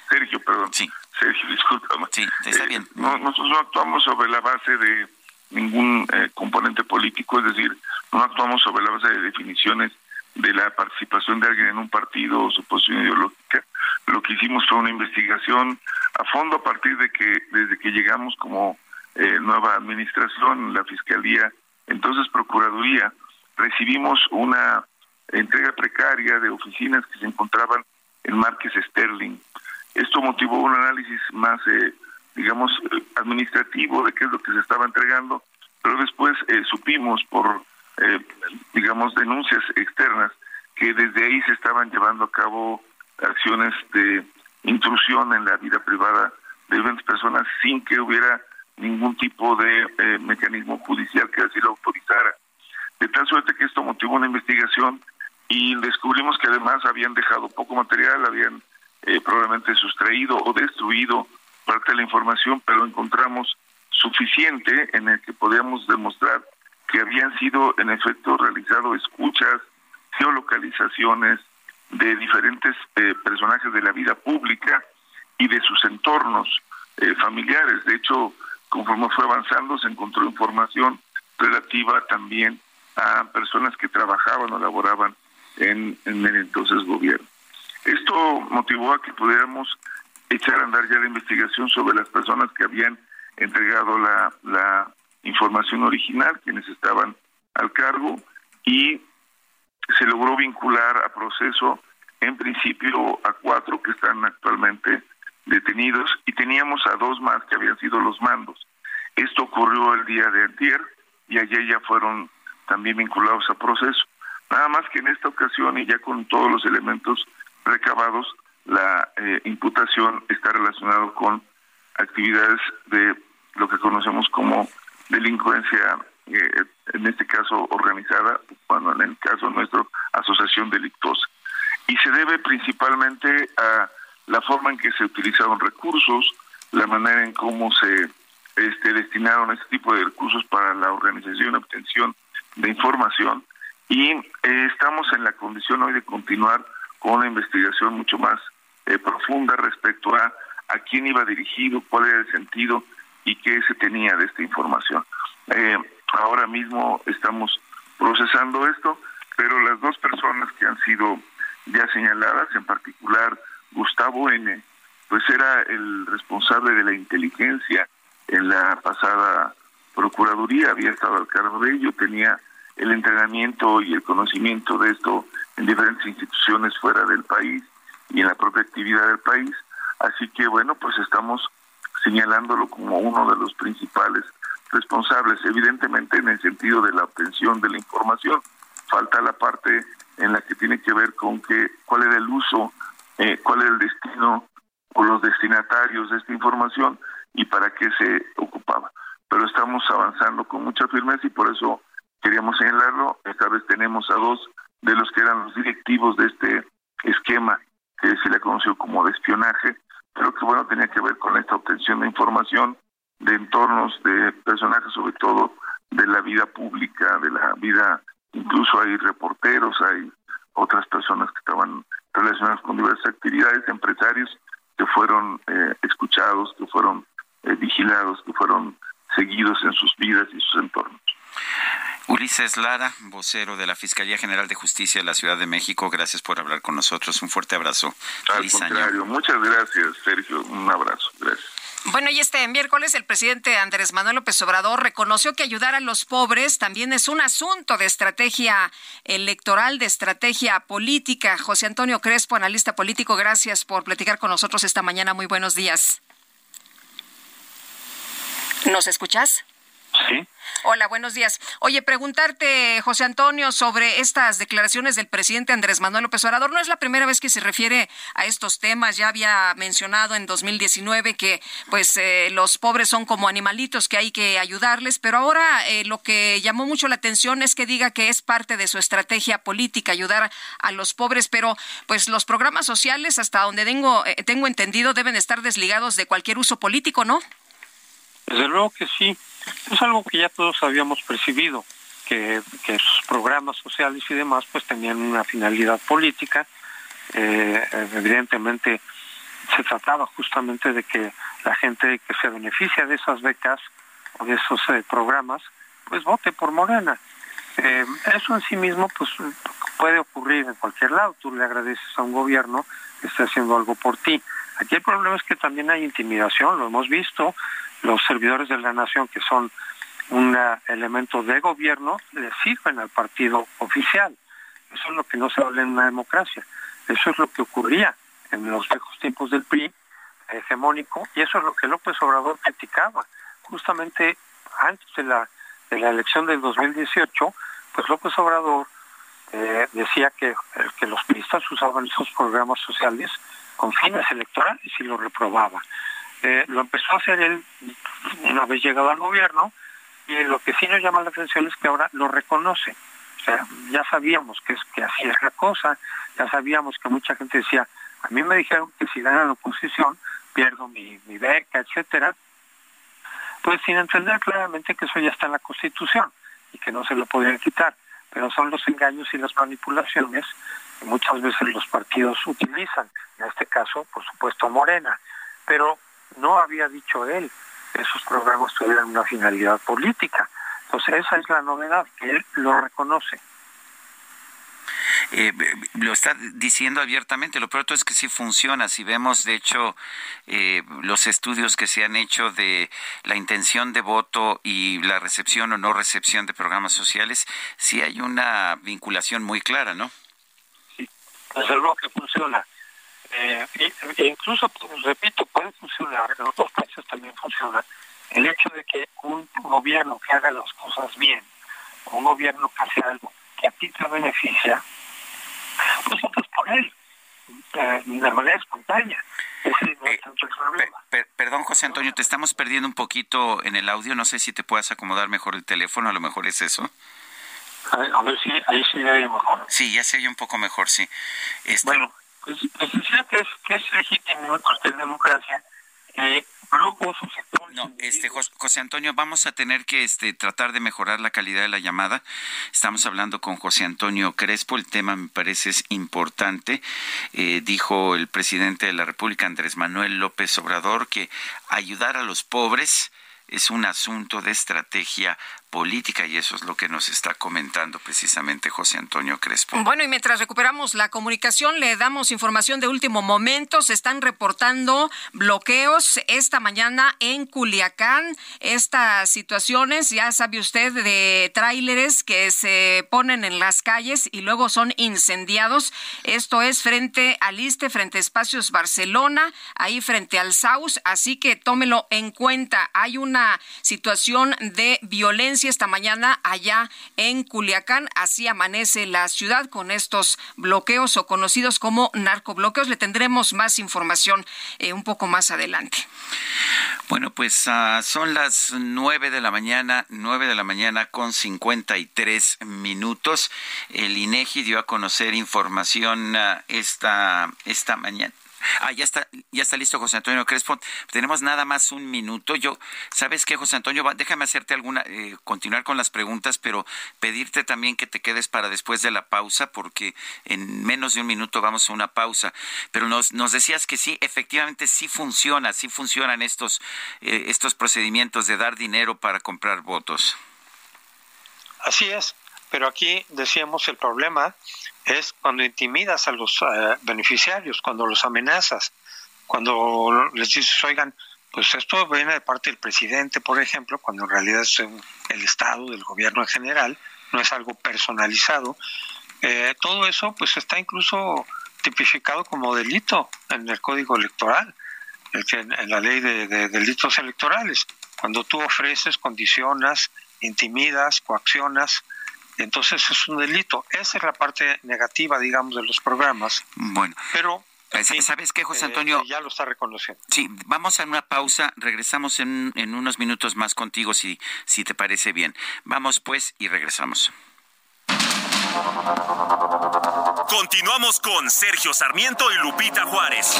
Sergio perdón. Sí. Sergio discúlpame. Sí está bien. No, nosotros no actuamos sobre la base de ningún eh, componente político, es decir, no actuamos sobre la base de definiciones de la participación de alguien en un partido o su posición ideológica. Lo que hicimos fue una investigación a fondo a partir de que desde que llegamos como eh, nueva administración, la Fiscalía, entonces Procuraduría, recibimos una entrega precaria de oficinas que se encontraban en Márquez Sterling. Esto motivó un análisis más eh, digamos, administrativo de qué es lo que se estaba entregando, pero después eh, supimos por, eh, digamos, denuncias externas que desde ahí se estaban llevando a cabo acciones de intrusión en la vida privada de diferentes personas sin que hubiera ningún tipo de eh, mecanismo judicial que así lo autorizara. De tal suerte que esto motivó una investigación y descubrimos que además habían dejado poco material, habían probablemente sustraído o destruido parte de la información, pero encontramos suficiente en el que podíamos demostrar que habían sido en efecto realizado escuchas, geolocalizaciones de diferentes eh, personajes de la vida pública y de sus entornos eh, familiares. De hecho, conforme fue avanzando, se encontró información relativa también a personas que trabajaban o laboraban en, el entonces gobierno. Esto motivó a que pudiéramos echar a andar ya la investigación sobre las personas que habían entregado la, la información original, quienes estaban al cargo, y se logró vincular a proceso en principio a cuatro que están actualmente detenidos y teníamos a dos más que habían sido los mandos. Esto ocurrió el día de antier y ayer ya fueron también vinculados a proceso. Nada más que en esta ocasión y ya con todos los elementos recabados, la eh, imputación está relacionado con actividades de lo que conocemos como delincuencia, eh, en este caso organizada, bueno, en el caso nuestro, asociación delictuosa. Y se debe principalmente a la forma en que se utilizaron recursos, la manera en cómo se este, destinaron este tipo de recursos para la organización y obtención de información. Y eh, estamos en la condición hoy de continuar con una investigación mucho más eh, profunda respecto a a quién iba dirigido, cuál era el sentido y qué se tenía de esta información. Eh, ahora mismo estamos procesando esto, pero las dos personas que han sido ya señaladas, en particular Gustavo N., pues era el responsable de la inteligencia en la pasada Procuraduría, había estado al cargo de ello, tenía el entrenamiento y el conocimiento de esto en diferentes instituciones fuera del país y en la propia actividad del país. Así que bueno, pues estamos señalándolo como uno de los principales responsables, evidentemente en el sentido de la obtención de la información. Falta la parte en la que tiene que ver con que cuál era el uso, eh, cuál era el destino o los destinatarios de esta información y para qué se ocupaba. Pero estamos avanzando con mucha firmeza y por eso queríamos señalarlo. Esta vez tenemos a dos de los que eran los directivos de este esquema que se le conoció como de espionaje, pero que bueno, tenía que ver con esta obtención de información de entornos de personajes, sobre todo de la vida pública, de la vida, incluso hay reporteros, hay otras personas que estaban relacionadas con diversas actividades, empresarios que fueron eh, escuchados, que fueron eh, vigilados, que fueron seguidos en sus vidas y sus entornos. Ulises Lara, vocero de la Fiscalía General de Justicia de la Ciudad de México, gracias por hablar con nosotros. Un fuerte abrazo. Al contrario, muchas gracias, Sergio. Un abrazo. Gracias. Bueno, y este miércoles el presidente Andrés Manuel López Obrador reconoció que ayudar a los pobres también es un asunto de estrategia electoral, de estrategia política. José Antonio Crespo, analista político, gracias por platicar con nosotros esta mañana. Muy buenos días. ¿Nos escuchas? Sí. Hola, buenos días. Oye, preguntarte, José Antonio, sobre estas declaraciones del presidente Andrés Manuel López Obrador. No es la primera vez que se refiere a estos temas. Ya había mencionado en 2019 que, pues, eh, los pobres son como animalitos que hay que ayudarles. Pero ahora eh, lo que llamó mucho la atención es que diga que es parte de su estrategia política ayudar a los pobres. Pero, pues, los programas sociales, hasta donde tengo, eh, tengo entendido, deben estar desligados de cualquier uso político, ¿no? Desde luego que sí es algo que ya todos habíamos percibido, que, que sus programas sociales y demás pues tenían una finalidad política. Eh, evidentemente se trataba justamente de que la gente que se beneficia de esas becas o de esos eh, programas pues vote por Morena. Eh, eso en sí mismo pues puede ocurrir en cualquier lado. Tú le agradeces a un gobierno que esté haciendo algo por ti. Aquí el problema es que también hay intimidación, lo hemos visto, los servidores de la nación, que son un elemento de gobierno, le sirven al partido oficial. Eso es lo que no se habla en una democracia. Eso es lo que ocurría en los viejos tiempos del PRI hegemónico y eso es lo que López Obrador criticaba. Justamente antes de la, de la elección del 2018, pues López Obrador eh, decía que, que los priistas usaban esos programas sociales con fines electorales y lo reprobaba. Eh, lo empezó a hacer él una vez llegado al gobierno y lo que sí nos llama la atención es que ahora lo reconoce. O sea, ya sabíamos que, que así es la cosa, ya sabíamos que mucha gente decía, a mí me dijeron que si gana la oposición pierdo mi, mi beca, etcétera, pues sin entender claramente que eso ya está en la Constitución y que no se lo podían quitar. Pero son los engaños y las manipulaciones que muchas veces los partidos utilizan. En este caso, por supuesto, Morena. Pero no había dicho él que esos programas tuvieran una finalidad política. Entonces esa es la novedad, que él lo reconoce. Eh, lo está diciendo abiertamente. Lo peor es que sí funciona. Si vemos, de hecho, eh, los estudios que se han hecho de la intención de voto y la recepción o no recepción de programas sociales, sí hay una vinculación muy clara, ¿no? Sí, desde luego que funciona. Eh, e incluso, pues, repito, puede funcionar, en otros países también funciona, el hecho de que un gobierno que haga las cosas bien, un gobierno que hace algo que a ti te beneficia, pues votas por él eh, de manera espontánea. Ese no es eh, el problema. perdón, José Antonio, te estamos perdiendo un poquito en el audio. No sé si te puedas acomodar mejor el teléfono, a lo mejor es eso. A ver, si ahí se oye mejor. Sí, ya se oye un poco mejor, sí. Este... Bueno, pues, pues decía que es, que es legítimo en cualquier democracia eh, grupos o sectores. No, este José Antonio, vamos a tener que este tratar de mejorar la calidad de la llamada. Estamos hablando con José Antonio Crespo, el tema me parece es importante. Eh, dijo el presidente de la República, Andrés Manuel López Obrador, que ayudar a los pobres es un asunto de estrategia política y eso es lo que nos está comentando precisamente José Antonio Crespo. Bueno, y mientras recuperamos la comunicación, le damos información de último momento. Se están reportando bloqueos esta mañana en Culiacán. Estas situaciones, ya sabe usted, de tráileres que se ponen en las calles y luego son incendiados. Esto es frente al ISTE, frente a Espacios Barcelona, ahí frente al SAUS, así que tómelo en cuenta. Hay una situación de violencia esta mañana allá en Culiacán. Así amanece la ciudad con estos bloqueos o conocidos como narcobloqueos. Le tendremos más información eh, un poco más adelante. Bueno, pues uh, son las nueve de la mañana, nueve de la mañana con cincuenta y tres minutos. El INEGI dio a conocer información uh, esta, esta mañana Ah, ya está, ya está listo José Antonio Crespo. Tenemos nada más un minuto. Yo, ¿sabes qué, José Antonio? Déjame hacerte alguna, eh, continuar con las preguntas, pero pedirte también que te quedes para después de la pausa, porque en menos de un minuto vamos a una pausa. Pero nos, nos decías que sí, efectivamente sí funciona, sí funcionan estos, eh, estos procedimientos de dar dinero para comprar votos. Así es, pero aquí decíamos el problema es cuando intimidas a los eh, beneficiarios, cuando los amenazas, cuando les dices, oigan, pues esto viene de parte del presidente, por ejemplo, cuando en realidad es el Estado, del gobierno en general, no es algo personalizado. Eh, todo eso pues está incluso tipificado como delito en el Código Electoral, en, la ley de, de delitos electorales. Cuando tú ofreces, condicionas, intimidas, coaccionas, entonces es un delito. Esa es la parte negativa, digamos, de los programas. Bueno. Pero ¿Sabes qué, José Antonio? Eh, ya lo está reconociendo. Sí, vamos a una pausa, regresamos en, en, unos minutos más contigo si, si te parece bien. Vamos pues y regresamos. Continuamos con Sergio Sarmiento y Lupita Juárez.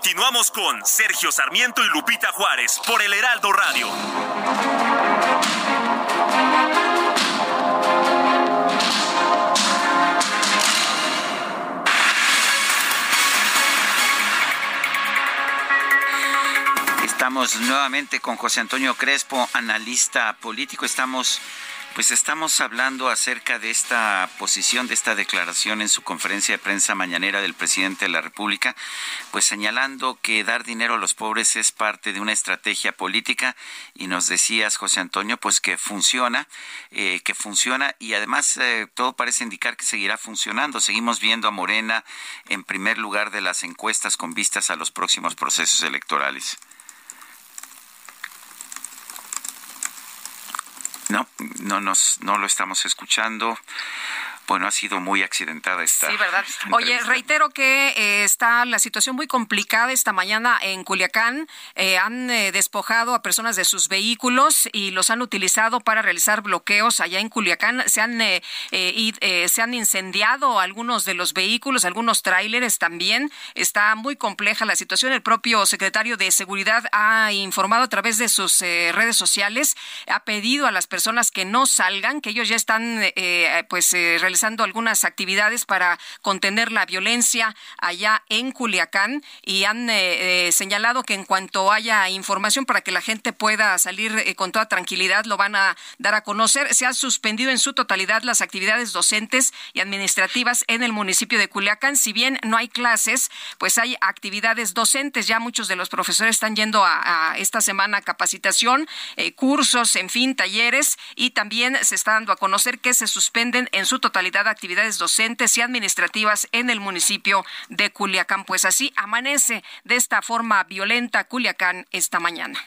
Continuamos con Sergio Sarmiento y Lupita Juárez por el Heraldo Radio. Estamos nuevamente con José Antonio Crespo, analista político. Estamos pues estamos hablando acerca de esta posición, de esta declaración en su conferencia de prensa mañanera del presidente de la República, pues señalando que dar dinero a los pobres es parte de una estrategia política y nos decías, José Antonio, pues que funciona, eh, que funciona y además eh, todo parece indicar que seguirá funcionando. Seguimos viendo a Morena en primer lugar de las encuestas con vistas a los próximos procesos electorales. No, no nos, no lo estamos escuchando bueno, ha sido muy accidentada esta. Sí, ¿verdad? Oye, reitero que eh, está la situación muy complicada esta mañana en Culiacán. Eh, han eh, despojado a personas de sus vehículos y los han utilizado para realizar bloqueos allá en Culiacán. Se han, se han incendiado algunos de los vehículos, algunos tráileres también. Está muy compleja la situación. El propio secretario de Seguridad ha informado a través de sus redes sociales, ha pedido a las personas que no salgan, que ellos ya están pues realizando algunas actividades para contener la violencia allá en Culiacán y han eh, eh, señalado que en cuanto haya información para que la gente pueda salir eh, con toda tranquilidad, lo van a dar a conocer. Se han suspendido en su totalidad las actividades docentes y administrativas en el municipio de Culiacán. Si bien no hay clases, pues hay actividades docentes. Ya muchos de los profesores están yendo a, esta semana capacitación, cursos, en fin, talleres y también se está dando a conocer que se suspenden en su totalidad de actividades docentes y administrativas en el municipio de Culiacán. Pues así amanece de esta forma violenta Culiacán esta mañana.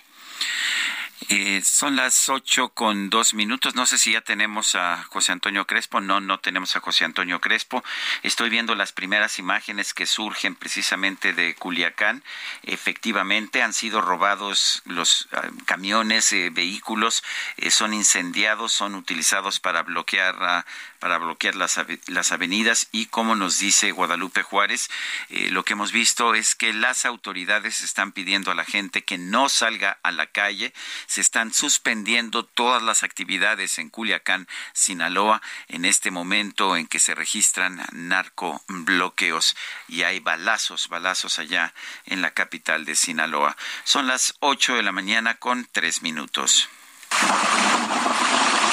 Eh, son las ocho con dos minutos. No sé si ya tenemos a José Antonio Crespo. No, no tenemos a José Antonio Crespo. Estoy viendo las primeras imágenes que surgen precisamente de Culiacán. Efectivamente, han sido robados los ah, camiones, eh, vehículos, eh, son incendiados, son utilizados para bloquear para bloquear las, las avenidas y como nos dice Guadalupe Juárez, eh, lo que hemos visto es que las autoridades están pidiendo a la gente que no salga a la calle, se están suspendiendo todas las actividades en Culiacán, Sinaloa, en este momento en que se registran narcobloqueos y hay balazos, balazos allá en la capital de Sinaloa. Son las 8 de la mañana con tres minutos.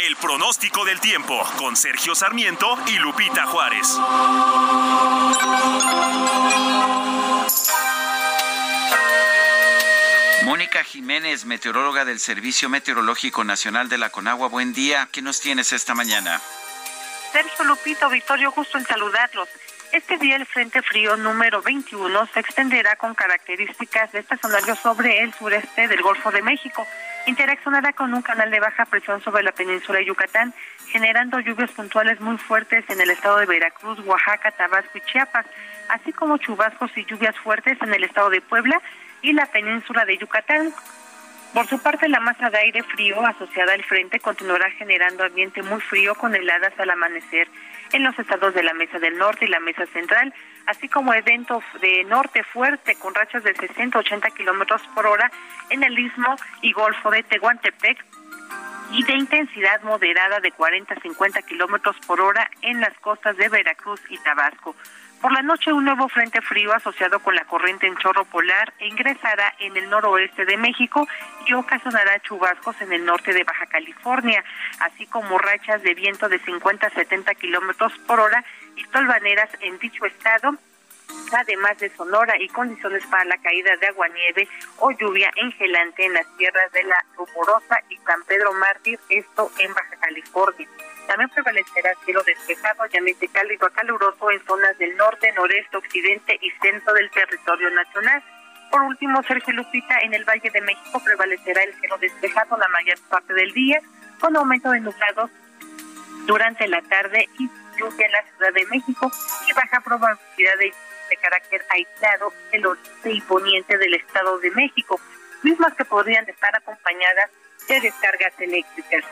El pronóstico del tiempo con Sergio Sarmiento y Lupita Juárez. Mónica Jiménez, meteoróloga del Servicio Meteorológico Nacional de la Conagua, buen día. ¿Qué nos tienes esta mañana? Sergio Lupito, Victorio, gusto en saludarlos. Este día el Frente Frío número 21 se extenderá con características de estacionario sobre el sureste del Golfo de México. Interaccionará con un canal de baja presión sobre la península de Yucatán, generando lluvias puntuales muy fuertes en el estado de Veracruz, Oaxaca, Tabasco y Chiapas, así como chubascos y lluvias fuertes en el estado de Puebla y la península de Yucatán. Por su parte, la masa de aire frío asociada al frente continuará generando ambiente muy frío con heladas al amanecer en los estados de la Mesa del Norte y la Mesa Central, así como eventos de norte fuerte con rachas de 60-80 kilómetros por hora en el Istmo y Golfo de Tehuantepec y de intensidad moderada de 40-50 kilómetros por hora en las costas de Veracruz y Tabasco. Por la noche, un nuevo frente frío asociado con la corriente en chorro polar ingresará en el noroeste de México y ocasionará chubascos en el norte de Baja California, así como rachas de viento de 50 a 70 kilómetros por hora y tolvaneras en dicho estado además de Sonora y condiciones para la caída de agua-nieve o lluvia engelante en las tierras de la Rumorosa y San Pedro Mártir, esto en Baja California. También prevalecerá cielo despejado, ambiente cálido a caluroso en zonas del norte, noreste, occidente y centro del territorio nacional. Por último, Sergio Lupita, en el Valle de México prevalecerá el cielo despejado la mayor parte del día, con aumento de nublados durante la tarde y lluvia en la Ciudad de México y baja probabilidad de, de carácter aislado en el oriente y poniente del Estado de México, mismas que podrían estar acompañadas de descargas eléctricas.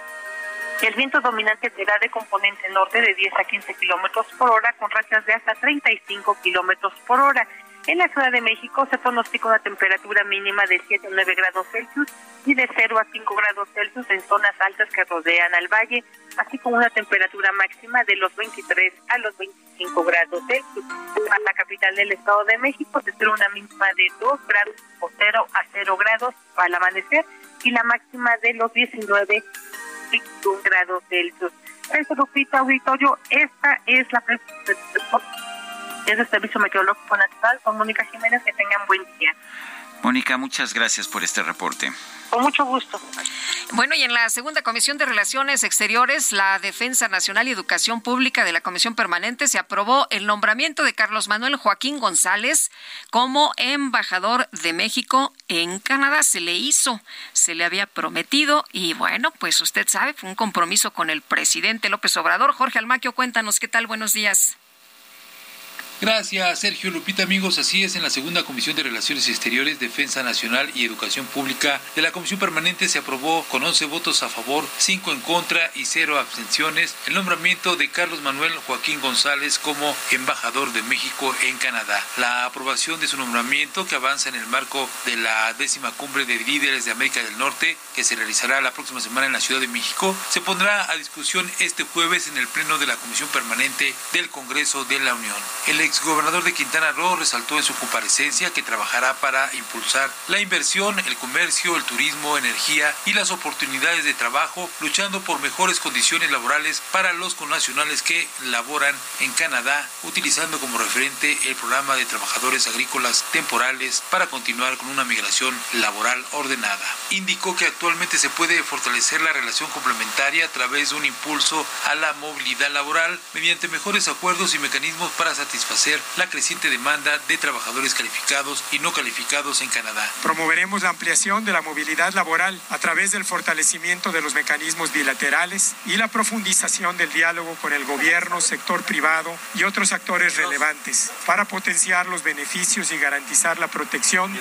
El viento dominante será de componente norte de 10 a 15 kilómetros por hora, con rachas de hasta 35 kilómetros por hora. En la Ciudad de México se pronostica una temperatura mínima de 7 a 9 grados Celsius y de 0 a 5 grados Celsius en zonas altas que rodean al valle, así como una temperatura máxima de los 23 a los 25 grados Celsius. Para la capital del Estado de México se espera una mínima de 2 grados o 0 a 0 grados al amanecer y la máxima de los 19 21 grados Celsius. Eso, Lupita Auditorio, esta es la es el Servicio Meteorológico Nacional con Mónica Jiménez. Que tengan buen día. Mónica, muchas gracias por este reporte. Con mucho gusto. Bueno, y en la segunda Comisión de Relaciones Exteriores, la Defensa Nacional y Educación Pública de la Comisión Permanente se aprobó el nombramiento de Carlos Manuel Joaquín González como embajador de México en Canadá. Se le hizo, se le había prometido y bueno, pues usted sabe, fue un compromiso con el presidente López Obrador. Jorge Almaquio, cuéntanos qué tal, buenos días. Gracias, Sergio Lupita, amigos. Así es, en la segunda Comisión de Relaciones Exteriores, Defensa Nacional y Educación Pública de la Comisión Permanente se aprobó con 11 votos a favor, 5 en contra y 0 abstenciones el nombramiento de Carlos Manuel Joaquín González como embajador de México en Canadá. La aprobación de su nombramiento, que avanza en el marco de la décima cumbre de líderes de América del Norte, que se realizará la próxima semana en la Ciudad de México, se pondrá a discusión este jueves en el Pleno de la Comisión Permanente del Congreso de la Unión. El exgobernador de Quintana Roo resaltó en su comparecencia que trabajará para impulsar la inversión, el comercio, el turismo, energía y las oportunidades de trabajo, luchando por mejores condiciones laborales para los connacionales que laboran en Canadá, utilizando como referente el programa de trabajadores agrícolas temporales para continuar con una migración laboral ordenada. Indicó que actualmente se puede fortalecer la relación complementaria a través de un impulso a la movilidad laboral mediante mejores acuerdos y mecanismos para satisfacer la creciente demanda de trabajadores calificados y no calificados en Canadá. Promoveremos la ampliación de la movilidad laboral a través del fortalecimiento de los mecanismos bilaterales y la profundización del diálogo con el gobierno, sector privado y otros actores relevantes para potenciar los beneficios y garantizar la protección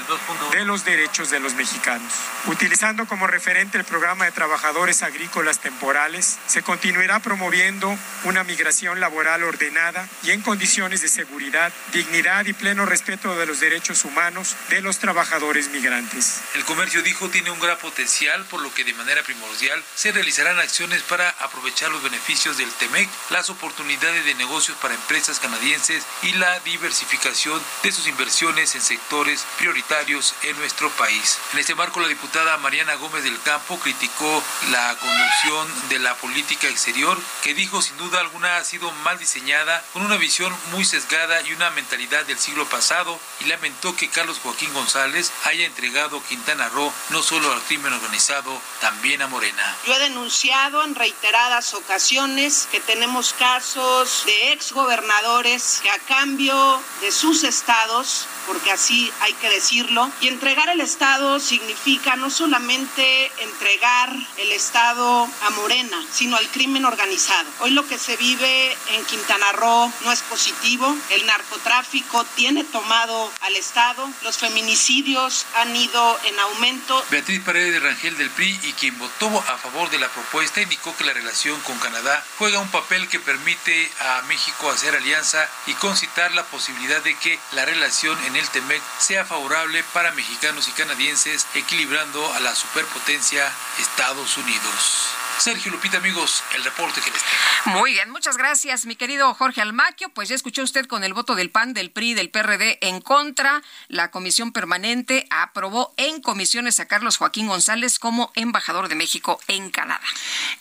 de los derechos de los mexicanos. Utilizando como referente el programa de trabajadores agrícolas temporales, se continuará promoviendo una migración laboral ordenada y en condiciones de seguridad seguridad, dignidad y pleno respeto de los derechos humanos de los trabajadores migrantes. El comercio, dijo, tiene un gran potencial, por lo que de manera primordial se realizarán acciones para aprovechar los beneficios del TEMEC, las oportunidades de negocios para empresas canadienses y la diversificación de sus inversiones en sectores prioritarios en nuestro país. En este marco, la diputada Mariana Gómez del Campo criticó la conducción de la política exterior, que dijo sin duda alguna ha sido mal diseñada, con una visión muy sesgada y una mentalidad del siglo pasado y lamentó que Carlos Joaquín González haya entregado Quintana Roo no solo al crimen organizado, también a Morena. Yo he denunciado en reiteradas ocasiones que tenemos casos de exgobernadores que a cambio de sus estados porque así hay que decirlo. Y entregar el Estado significa no solamente entregar el Estado a Morena, sino al crimen organizado. Hoy lo que se vive en Quintana Roo no es positivo. El narcotráfico tiene tomado al Estado. Los feminicidios han ido en aumento. Beatriz Paredes Rangel del PRI y quien votó a favor de la propuesta indicó que la relación con Canadá juega un papel que permite a México hacer alianza y concitar la posibilidad de que la relación en el TEMEC sea favorable para mexicanos y canadienses, equilibrando a la superpotencia Estados Unidos. Sergio Lupita, amigos, el reporte que les tengo. Muy bien, muchas gracias, mi querido Jorge Almaquio. Pues ya escuchó usted con el voto del PAN, del PRI, del PRD en contra. La comisión permanente aprobó en comisiones a Carlos Joaquín González como embajador de México en Canadá.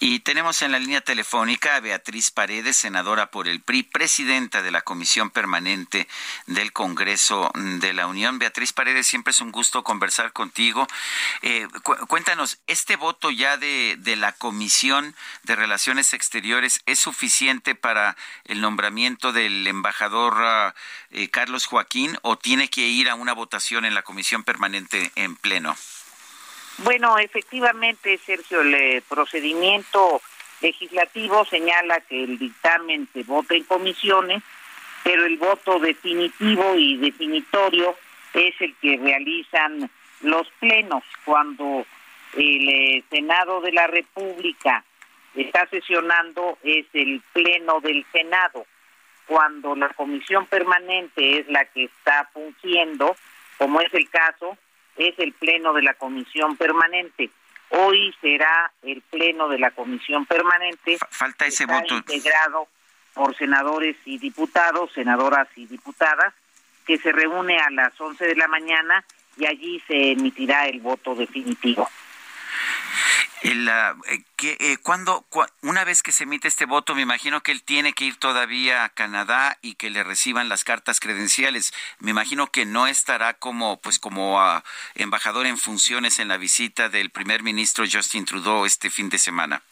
Y tenemos en la línea telefónica a Beatriz Paredes, senadora por el PRI, presidenta de la comisión permanente del Congreso de la Unión. Beatriz Paredes, siempre es un gusto conversar contigo. Eh, cuéntanos, este voto ya de, de la comisión Comisión de Relaciones Exteriores es suficiente para el nombramiento del embajador ah, eh, Carlos Joaquín o tiene que ir a una votación en la Comisión Permanente en pleno? Bueno, efectivamente, Sergio, el procedimiento legislativo señala que el dictamen se vota en comisiones, pero el voto definitivo y definitorio es el que realizan los plenos cuando el eh, Senado de la República está sesionando es el Pleno del Senado. Cuando la Comisión Permanente es la que está fungiendo, como es el caso, es el Pleno de la Comisión Permanente. Hoy será el Pleno de la Comisión Permanente. Falta ese voto. Integrado por senadores y diputados, senadoras y diputadas, que se reúne a las 11 de la mañana y allí se emitirá el voto definitivo. El, eh, que, eh, cuando, una vez que se emite este voto, me imagino que él tiene que ir todavía a Canadá y que le reciban las cartas credenciales. Me imagino que no estará como, pues, como ah, embajador en funciones en la visita del primer ministro Justin Trudeau este fin de semana.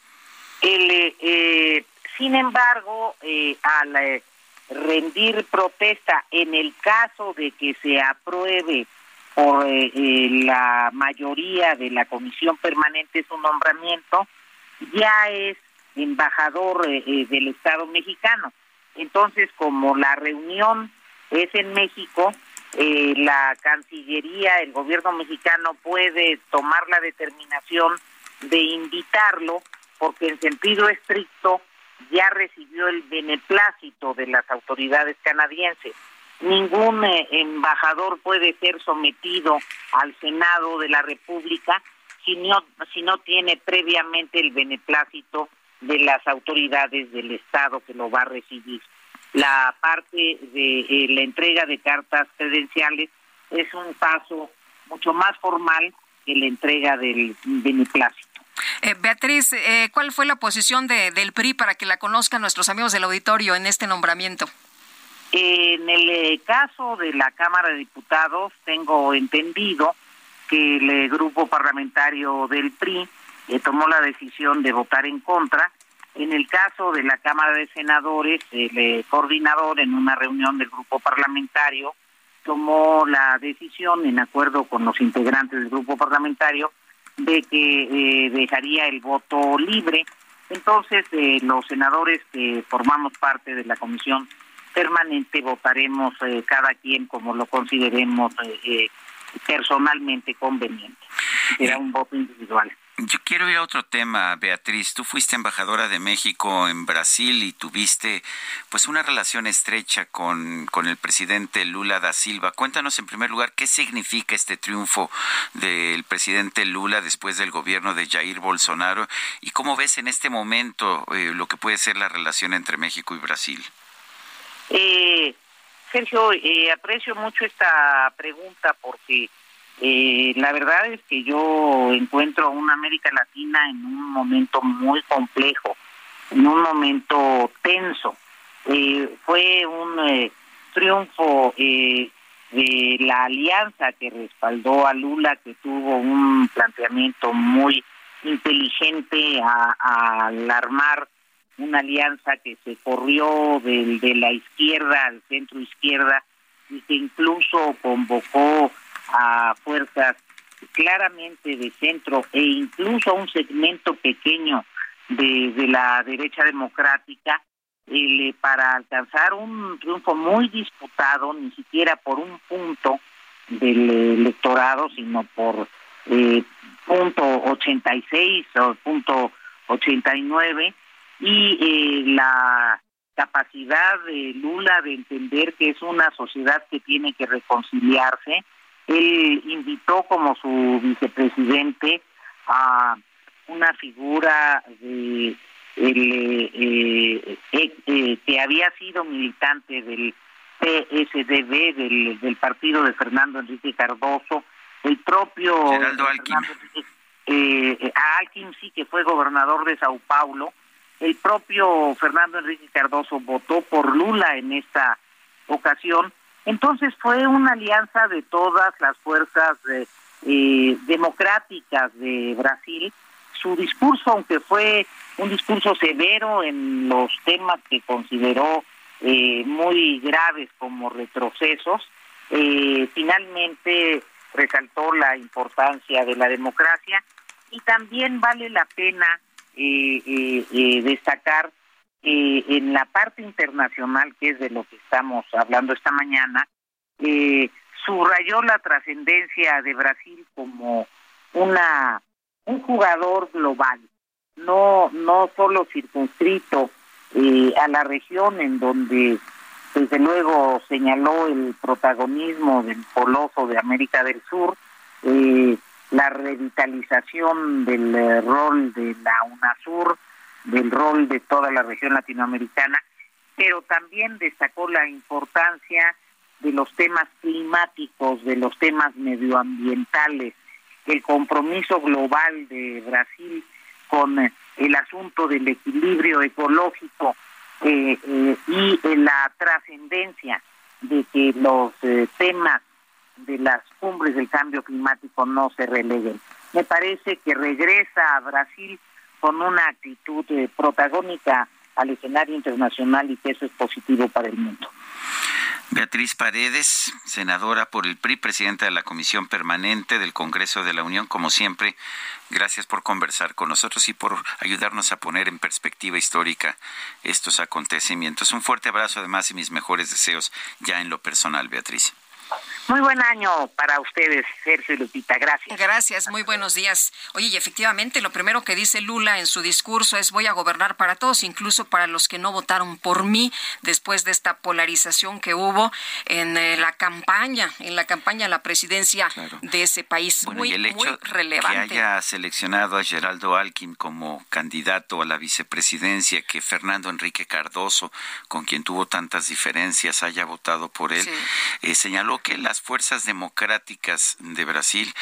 Eh, sin embargo, al rendir protesta en el caso de que se apruebe por eh, eh, la mayoría de la comisión permanente su nombramiento, ya es embajador eh, del Estado mexicano. Entonces, como la reunión es en México, la Cancillería, el gobierno mexicano puede tomar la determinación de invitarlo porque en sentido estricto ya recibió el beneplácito de las autoridades canadienses ningún eh, embajador puede ser sometido al Senado de la República si no, si no tiene previamente el beneplácito de las autoridades del Estado que lo va a recibir. La parte de eh, la entrega de cartas credenciales es un paso mucho más formal que la entrega del beneplácito. Eh, Beatriz, ¿cuál fue la posición de, del PRI para que la conozcan nuestros amigos del auditorio en este nombramiento? En el eh, caso de la Cámara de Diputados, tengo entendido que el eh, grupo parlamentario del PRI eh, tomó la decisión de votar en contra. En el caso de la Cámara de Senadores, el coordinador en una reunión del grupo parlamentario tomó la decisión, en acuerdo con los integrantes del grupo parlamentario, de que dejaría el voto libre. Entonces, los senadores que formamos parte de la Comisión permanente votaremos eh, cada quien como lo consideremos eh, eh, personalmente conveniente. Será un voto individual. Yo quiero ir a otro tema, Beatriz. Tú fuiste embajadora de México en Brasil y tuviste pues una relación estrecha con, con el presidente Lula da Silva. Cuéntanos en primer lugar qué significa este triunfo del presidente Lula después del gobierno de Jair Bolsonaro y cómo ves en este momento lo que puede ser la relación entre México y Brasil. Eh, Sergio, eh, aprecio mucho esta pregunta porque eh, la verdad es que yo encuentro a una América Latina en un momento muy complejo, en un momento tenso. Eh, fue un triunfo eh, de la alianza que respaldó a Lula, que tuvo un planteamiento muy inteligente al armar una alianza que se corrió del, de la izquierda al centro izquierda y que incluso convocó a fuerzas claramente de centro e incluso a un segmento pequeño de, de la derecha democrática eh, para alcanzar un triunfo muy disputado, ni siquiera por un punto del electorado, sino por eh, punto 86 o punto 89 y eh, la capacidad de Lula de entender que es una sociedad que tiene que reconciliarse. Él invitó como su vicepresidente a una figura de el, eh, eh, eh, que había sido militante del PSDB, del, del partido de Fernando Enrique Cardoso, el propio Geraldo Alquim. Eh, Alquim sí que fue gobernador de Sao Paulo, el propio Fernando Enrique Cardoso votó por Lula en esta ocasión, entonces fue una alianza de todas las fuerzas eh, democráticas de Brasil. Su discurso, aunque fue un discurso severo en los temas que consideró eh, muy graves como retrocesos, eh, finalmente resaltó la importancia de la democracia y también vale la pena eh, destacar que en la parte internacional, que es de lo que estamos hablando esta mañana, subrayó la trascendencia de Brasil como una un jugador global no no solo circunscrito eh, a la región en donde desde luego señaló el protagonismo del coloso de América del Sur, eh, la revitalización del eh, rol de la UNASUR, del rol de toda la región latinoamericana, pero también destacó la importancia de los temas climáticos, de los temas medioambientales, el compromiso global de Brasil con eh, el asunto del equilibrio ecológico eh, y la trascendencia de que los temas de las cumbres del cambio climático no se releguen. Me parece que regresa a Brasil con una actitud protagónica al escenario internacional y que eso es positivo para el mundo. Beatriz Paredes, senadora por el PRI, presidenta de la Comisión Permanente del Congreso de la Unión, como siempre, gracias por conversar con nosotros y por ayudarnos a poner en perspectiva histórica estos acontecimientos. Un fuerte abrazo además y mis mejores deseos ya en lo personal, Beatriz. Muy buen año para ustedes, Sergio y Lupita. Gracias. Gracias, muy buenos días. Oye, y efectivamente, lo primero que dice Lula en su discurso es voy a gobernar para todos, incluso para los que no votaron por mí, después de esta polarización que hubo en eh, la campaña, en la campaña a la presidencia de ese país. muy, y el hecho relevante. Que haya seleccionado a Geraldo Alquim como candidato a la vicepresidencia, que Fernando Enrique Cardoso, con quien tuvo tantas diferencias, haya votado por él, eh, señaló que la las fuerzas democráticas de Brasil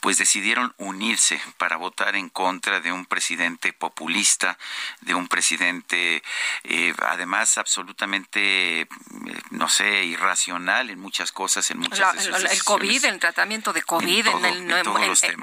pues decidieron unirse para votar en contra de un presidente populista, de un presidente eh, además absolutamente, eh, no sé, irracional en muchas cosas, en muchas El COVID, el tratamiento de COVID,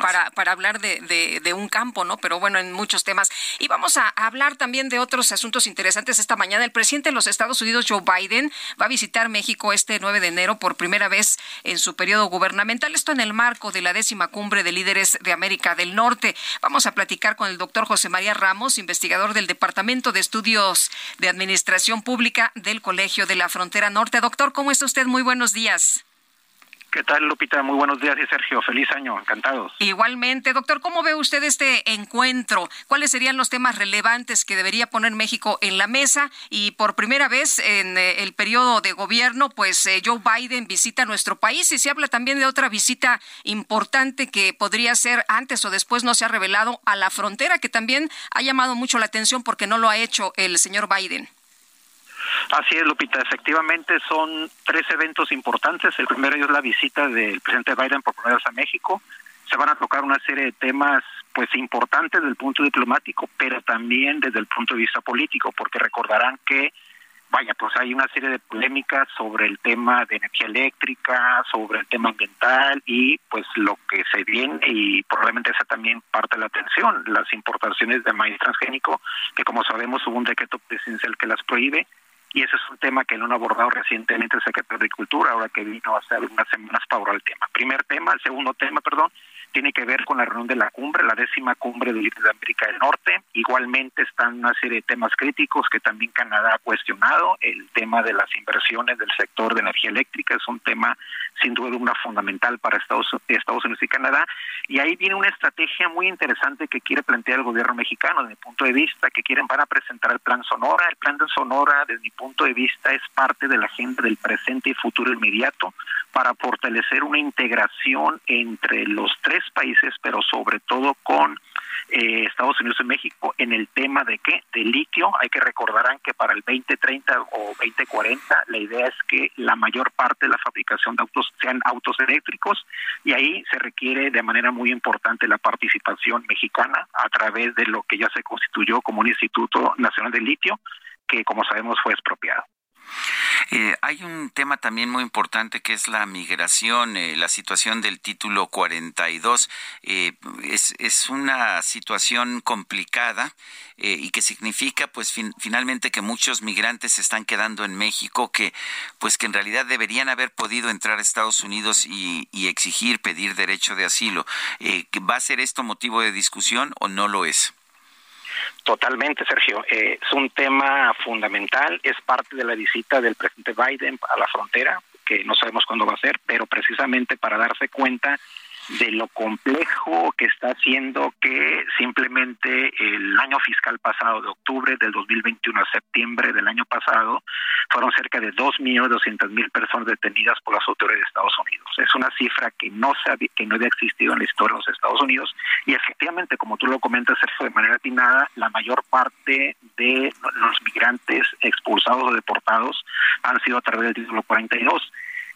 para, para hablar de, de, un campo, ¿no? Pero bueno, en muchos temas. Y vamos a hablar también de otros asuntos interesantes esta mañana. El presidente de los Estados Unidos, Joe Biden, va a visitar México este 9 de enero por primera vez en su periodo gubernamental. Esto en el marco de la décima cumbre de líderes de América del Norte. Vamos a platicar con el doctor José María Ramos, investigador del Departamento de Estudios de Administración Pública del Colegio de la Frontera Norte. Doctor, ¿cómo está usted? Muy buenos días. ¿Qué tal, Lupita? Muy buenos días y Sergio, feliz año, encantados. Igualmente, doctor, ¿cómo ve usted este encuentro? ¿Cuáles serían los temas relevantes que debería poner México en la mesa? Y por primera vez en eh, el periodo de gobierno, pues eh, Joe Biden visita nuestro país y se habla también de otra visita importante que podría ser antes o después, no se ha revelado, a la frontera, que también ha llamado mucho la atención porque no lo ha hecho el señor Biden. Así es, Lupita. Efectivamente, son tres eventos importantes. El primero es la visita del presidente Biden por primera vez a México. Se van a tocar una serie de temas pues importantes desde el punto diplomático, pero también desde el punto de vista político, porque recordarán que vaya, pues hay una serie de polémicas sobre el tema de energía eléctrica, sobre el tema ambiental y pues lo que se viene y probablemente esa también parte de la atención, las importaciones de maíz transgénico, que como sabemos hubo un decreto presidencial que las prohíbe y ese es un tema que no han abordado recientemente el secretario de Agricultura, ahora que vino hace algunas semanas para el tema. Primer tema, el segundo tema, perdón, tiene que ver con la reunión de la cumbre, la décima cumbre de América del Norte. Igualmente están una serie de temas críticos que también Canadá ha cuestionado. El tema de las inversiones del sector de energía eléctrica es un tema sin duda una fundamental para Estados, Estados Unidos y Canadá. Y ahí viene una estrategia muy interesante que quiere plantear el gobierno mexicano desde mi punto de vista, que quieren van a presentar el plan Sonora. El plan de Sonora, desde mi punto de vista, es parte de la agenda del presente y futuro inmediato para fortalecer una integración entre los tres países, pero sobre todo con eh, Estados Unidos y México en el tema de qué? De litio. Hay que recordarán que para el 2030 o 2040 la idea es que la mayor parte de la fabricación de autos sean autos eléctricos y ahí se requiere de manera muy importante la participación mexicana a través de lo que ya se constituyó como un Instituto Nacional de Litio que como sabemos fue expropiado. Eh, hay un tema también muy importante que es la migración, eh, la situación del título 42. Eh, es, es una situación complicada eh, y que significa pues finalmente que muchos migrantes se están quedando en México que pues que en realidad deberían haber podido entrar a Estados Unidos y, y exigir, pedir derecho de asilo. ¿Va a ser esto motivo de discusión o no lo es? Totalmente, Sergio. Eh, es un tema fundamental, es parte de la visita del presidente Biden a la frontera, que no sabemos cuándo va a ser, pero precisamente para darse cuenta de lo complejo que está haciendo que simplemente el año fiscal pasado, de octubre del 2021 a septiembre del año pasado, fueron cerca de 2.200.000 personas detenidas por las autoridades de Estados Unidos. Es una cifra que no, se que no había existido en la historia de los Estados Unidos y efectivamente, como tú lo comentas, de manera atinada, la mayor parte de los migrantes expulsados o deportados han sido a través del título 42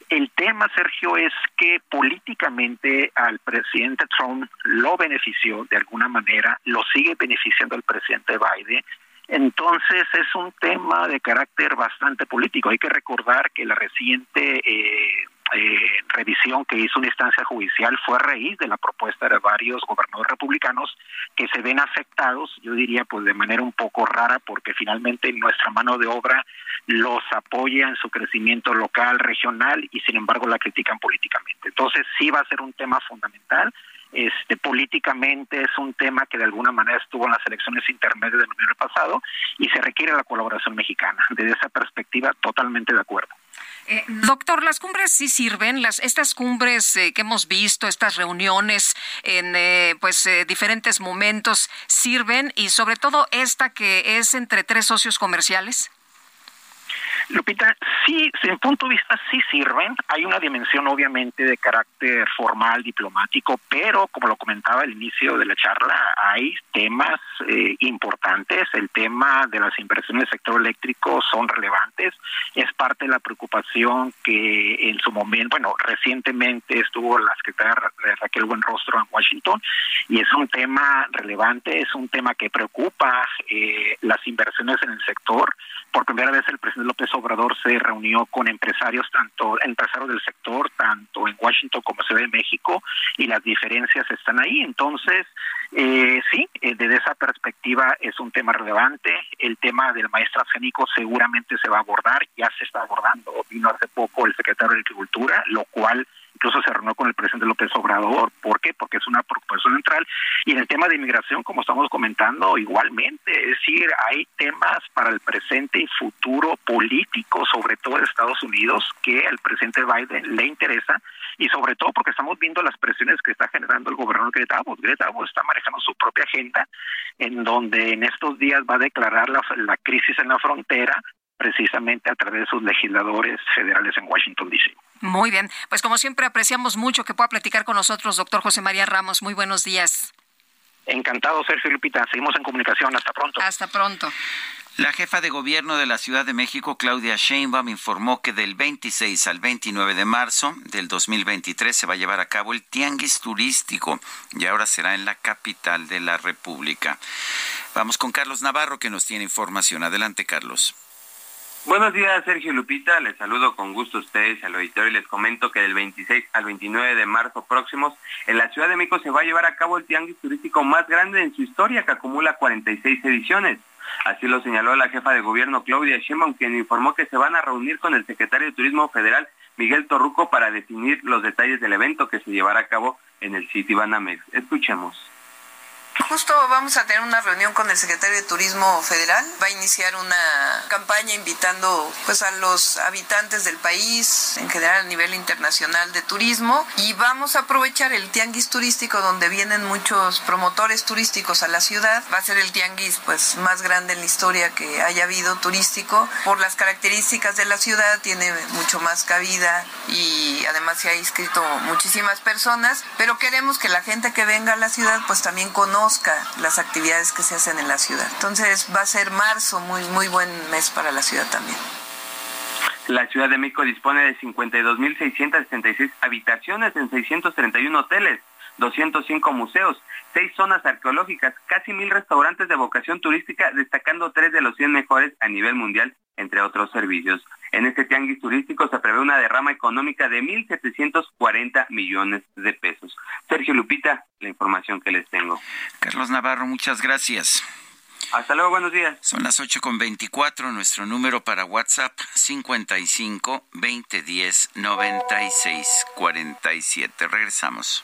el tema, Sergio, es que políticamente al presidente Trump lo benefició de alguna manera, lo sigue beneficiando el presidente Biden. Entonces es un tema de carácter bastante político. Hay que recordar que la reciente eh, eh, revisión que hizo una instancia judicial fue a raíz de la propuesta de varios gobernadores republicanos que se ven afectados, yo diría pues de manera un poco rara porque finalmente nuestra mano de obra los apoya en su crecimiento local, regional y sin embargo la critican políticamente. Entonces sí va a ser un tema fundamental. Este, políticamente es un tema que de alguna manera estuvo en las elecciones intermedias del noviembre pasado y se requiere la colaboración mexicana. Desde esa perspectiva, totalmente de acuerdo. Eh, doctor, las cumbres sí sirven, las estas cumbres eh, que hemos visto, estas reuniones en eh, pues diferentes momentos sirven y sobre todo esta que es entre tres socios comerciales. Lupita, sí, desde mi punto de vista sí sirven. Hay una dimensión obviamente de carácter formal, diplomático, pero como lo comentaba al inicio de la charla, hay temas eh, importantes. El tema de las inversiones del sector eléctrico son relevantes. Es parte de la preocupación que en su momento, bueno, recientemente estuvo la secretaria Raquel Buenrostro en Washington y es un tema relevante, es un tema que preocupa eh, las inversiones en el sector. Por primera vez el presidente López Obrador se reunió con empresarios, tanto empresarios del sector, tanto en Washington como ve en México, y las diferencias están ahí. Entonces, eh, sí, eh, desde esa perspectiva es un tema relevante. El tema del maestro transgénico seguramente se va a abordar, ya se está abordando. Vino hace poco el secretario de Agricultura, lo cual incluso se reunió con el presidente López Obrador. ¿Por qué? Porque es una preocupación central. Y en el tema de inmigración, como estamos comentando, igualmente, es decir, hay temas para el presente y futuro político, sobre todo de Estados Unidos, que al presidente Biden le interesa y sobre todo porque estamos viendo las presiones que está generando el gobernador Greta Abbott. Greta Abbott está manejando su propia agenda, en donde en estos días va a declarar la, la crisis en la frontera, precisamente a través de sus legisladores federales en Washington, D.C. Muy bien, pues como siempre apreciamos mucho que pueda platicar con nosotros, doctor José María Ramos. Muy buenos días. Encantado, Sergio Lupita. Seguimos en comunicación. Hasta pronto. Hasta pronto. La jefa de gobierno de la Ciudad de México, Claudia Sheinbaum, informó que del 26 al 29 de marzo del 2023 se va a llevar a cabo el Tianguis Turístico y ahora será en la capital de la República. Vamos con Carlos Navarro que nos tiene información. Adelante, Carlos. Buenos días, Sergio Lupita. Les saludo con gusto a ustedes al auditorio y les comento que del 26 al 29 de marzo próximos en la Ciudad de México se va a llevar a cabo el tianguis turístico más grande en su historia que acumula 46 ediciones. Así lo señaló la jefa de gobierno Claudia Sheinbaum, quien informó que se van a reunir con el secretario de Turismo Federal Miguel Torruco para definir los detalles del evento que se llevará a cabo en el City Banamex. Escuchemos. Justo vamos a tener una reunión con el secretario de Turismo Federal. Va a iniciar una campaña invitando pues a los habitantes del país, en general a nivel internacional de turismo, y vamos a aprovechar el tianguis turístico donde vienen muchos promotores turísticos a la ciudad. Va a ser el tianguis pues más grande en la historia que haya habido turístico. Por las características de la ciudad tiene mucho más cabida y además se ha inscrito muchísimas personas, pero queremos que la gente que venga a la ciudad pues también conozca las actividades que se hacen en la ciudad. Entonces va a ser marzo muy, muy buen mes para la ciudad también. La Ciudad de México dispone de 52.676 habitaciones en 631 hoteles, 205 museos, seis zonas arqueológicas, casi mil restaurantes de vocación turística, destacando tres de los 100 mejores a nivel mundial, entre otros servicios. En este tianguis turístico se prevé una derrama económica de 1.740 millones de pesos. Sergio Lupita, la información que les tengo. Carlos Navarro, muchas gracias. Hasta luego, buenos días. Son las 8 con 24. Nuestro número para WhatsApp 55 2010 96 47. Regresamos.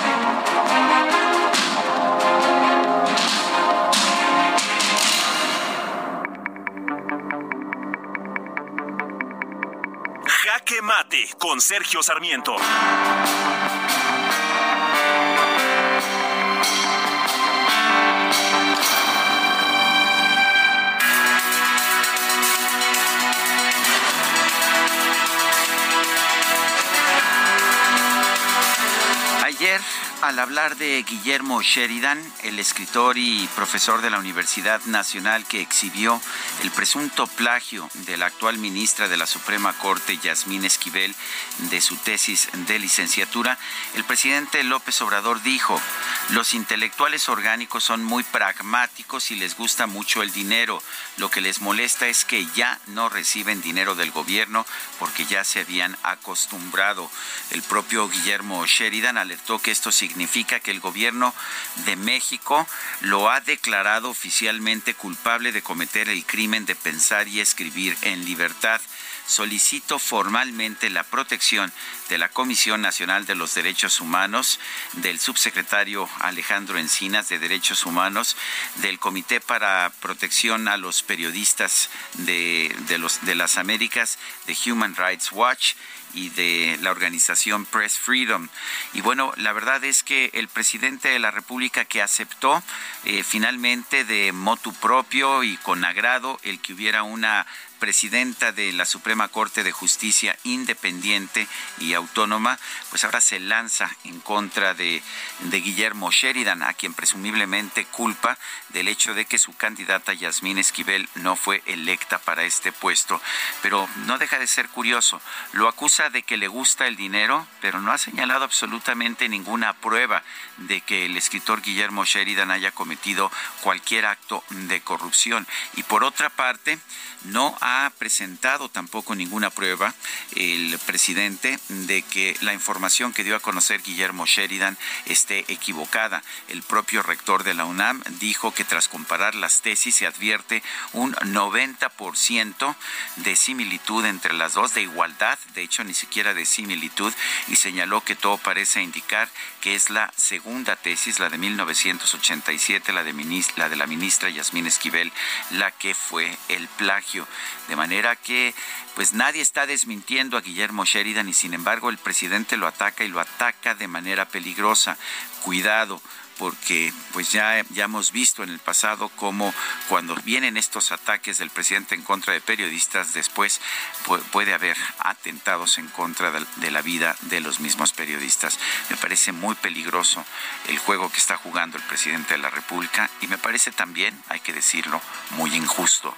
Con Sergio Sarmiento. Al hablar de Guillermo Sheridan, el escritor y profesor de la Universidad Nacional que exhibió el presunto plagio de la actual ministra de la Suprema Corte, Yasmín Esquivel, de su tesis de licenciatura, el presidente López Obrador dijo, los intelectuales orgánicos son muy pragmáticos y les gusta mucho el dinero. Lo que les molesta es que ya no reciben dinero del gobierno porque ya se habían acostumbrado. El propio Guillermo Sheridan alertó que esto significa que el gobierno de México lo ha declarado oficialmente culpable de cometer el crimen de pensar y escribir en libertad solicito formalmente la protección de la Comisión Nacional de los Derechos Humanos, del subsecretario Alejandro Encinas de Derechos Humanos, del Comité para Protección a los Periodistas de, las Américas, de Human Rights Watch y de la organización Press Freedom. Y bueno, la verdad es que el presidente de la República que aceptó eh, finalmente de motu propio y con agrado el que hubiera una presidenta de la Suprema Corte de Justicia independiente y autónoma, pues ahora se lanza en contra de, Guillermo Sheridan, a quien presumiblemente culpa del hecho de que su candidata Yasmín Esquivel no fue electa para este puesto. Pero no deja de ser curioso, lo acusa de que le gusta el dinero, pero no ha señalado absolutamente ninguna prueba de que el escritor Guillermo Sheridan haya cometido cualquier acto de corrupción. Y por otra parte, no ha presentado tampoco ninguna prueba el presidente de que la información que dio a conocer Guillermo Sheridan esté equivocada. El propio rector de la UNAM dijo que tras comparar las tesis se advierte un 90% de similitud entre las dos, de igualdad, de hecho ni siquiera de similitud, y señaló que todo parece indicar que es la segunda tesis, la de 1987, la de, la, de la ministra Yasmín Esquivel, la que fue el plagio De manera que pues nadie está desmintiendo a Guillermo Sheridan y sin embargo el presidente lo ataca y lo ataca de manera peligrosa. Cuidado porque pues ya, ya hemos visto en el pasado cómo cuando vienen estos ataques del presidente en contra de periodistas, después puede haber atentados en contra de la vida de los mismos periodistas. Me parece muy peligroso el juego que está jugando el presidente de la República y me parece también, hay que decirlo, muy injusto.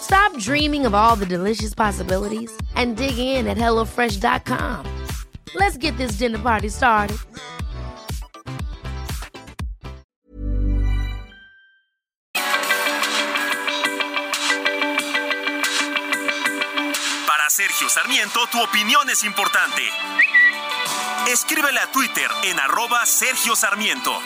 Stop dreaming of all the delicious possibilities and dig in at HelloFresh.com. Let's get this dinner party started. Para Sergio Sarmiento, tu opinión es importante. Escríbele a Twitter en arroba Sergio Sarmiento.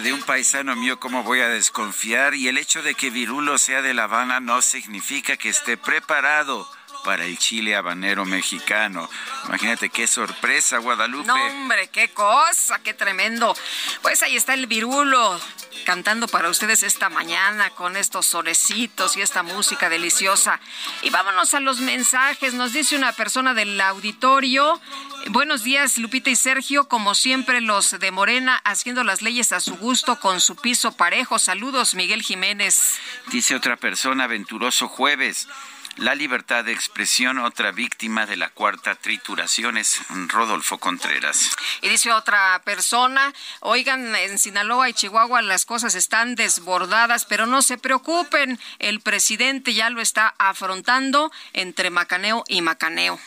De un paisano mío, ¿cómo voy a desconfiar? Y el hecho de que Virulo sea de La Habana no significa que esté preparado para el chile habanero mexicano. Imagínate qué sorpresa, Guadalupe. No, hombre, qué cosa, qué tremendo. Pues ahí está el virulo cantando para ustedes esta mañana con estos solecitos y esta música deliciosa. Y vámonos a los mensajes. Nos dice una persona del auditorio. Buenos días, Lupita y Sergio. Como siempre, los de Morena haciendo las leyes a su gusto con su piso parejo. Saludos, Miguel Jiménez. Dice otra persona, Venturoso Jueves. La libertad de expresión, otra víctima de la cuarta trituración es Rodolfo Contreras. Y dice otra persona, oigan, en Sinaloa y Chihuahua las cosas están desbordadas, pero no se preocupen, el presidente ya lo está afrontando entre macaneo y macaneo.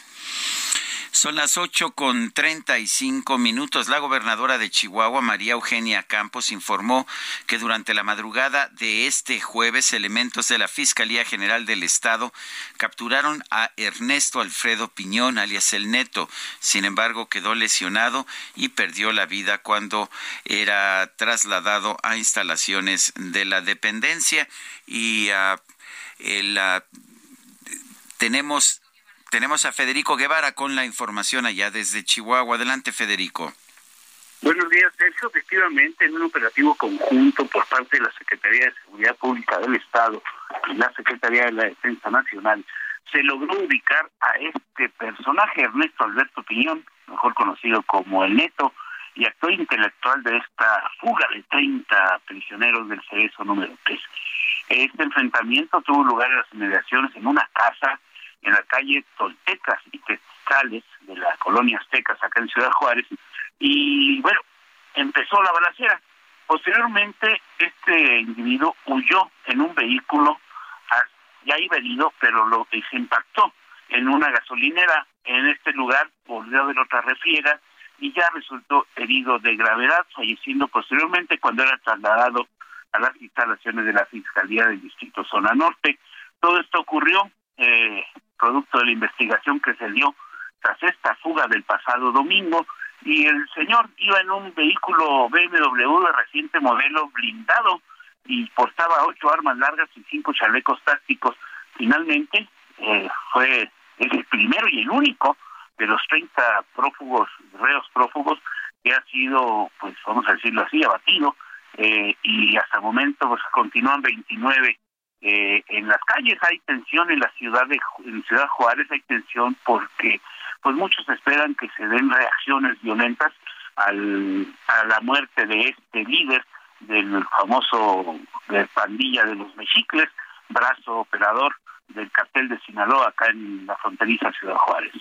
Son las ocho con treinta y cinco minutos. La gobernadora de Chihuahua, María Eugenia Campos, informó que durante la madrugada de este jueves, elementos de la Fiscalía General del Estado capturaron a Ernesto Alfredo Piñón, alias El Neto. Sin embargo, quedó lesionado y perdió la vida cuando era trasladado a instalaciones de la dependencia. Y uh, tenemos tenemos a Federico Guevara con la información allá desde Chihuahua. Adelante, Federico. Buenos días, Sergio. Efectivamente, en un operativo conjunto por parte de la Secretaría de Seguridad Pública del Estado y la Secretaría de la Defensa Nacional, se logró ubicar a este personaje, Ernesto Alberto Piñón, mejor conocido como el Neto, y actor intelectual de esta fuga de 30 prisioneros del Cerezo número 3. Este enfrentamiento tuvo lugar en las inmediaciones en una casa en la calle Toltecas y Texcales de la colonia Aztecas, acá en Ciudad Juárez, y bueno, empezó la balacera. Posteriormente, este individuo huyó en un vehículo, ya iba herido, pero lo se impactó en una gasolinera en este lugar, volvió a ver otra refriega y ya resultó herido de gravedad, falleciendo posteriormente cuando era trasladado a las instalaciones de la Fiscalía del Distrito Zona Norte. Todo esto ocurrió eh, producto de la investigación que se dio tras esta fuga del pasado domingo y el señor iba en un vehículo BMW de reciente modelo blindado y portaba ocho armas largas y cinco chalecos tácticos. Finalmente eh, fue el primero y el único de los 30 prófugos, reos prófugos, que ha sido, pues vamos a decirlo así, abatido eh, y hasta el momento pues continúan 29 eh, en las calles hay tensión en la ciudad de en Ciudad Juárez hay tensión porque pues muchos esperan que se den reacciones violentas al, a la muerte de este líder del famoso de pandilla de los mexicles, brazo operador del cartel de Sinaloa acá en la fronteriza Ciudad Juárez.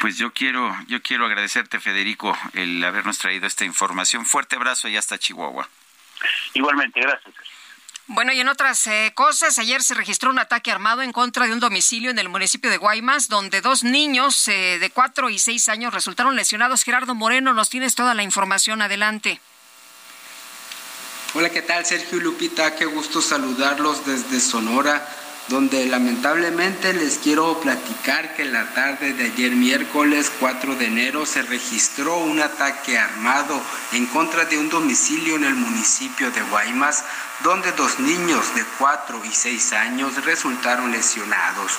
Pues yo quiero, yo quiero agradecerte, Federico, el habernos traído esta información. Fuerte abrazo y hasta Chihuahua. Igualmente, gracias. Bueno, y en otras eh, cosas, ayer se registró un ataque armado en contra de un domicilio en el municipio de Guaymas, donde dos niños eh, de cuatro y seis años resultaron lesionados. Gerardo Moreno, nos tienes toda la información. Adelante. Hola, ¿qué tal? Sergio Lupita, qué gusto saludarlos desde Sonora donde lamentablemente les quiero platicar que la tarde de ayer miércoles 4 de enero se registró un ataque armado en contra de un domicilio en el municipio de Guaymas, donde dos niños de 4 y 6 años resultaron lesionados.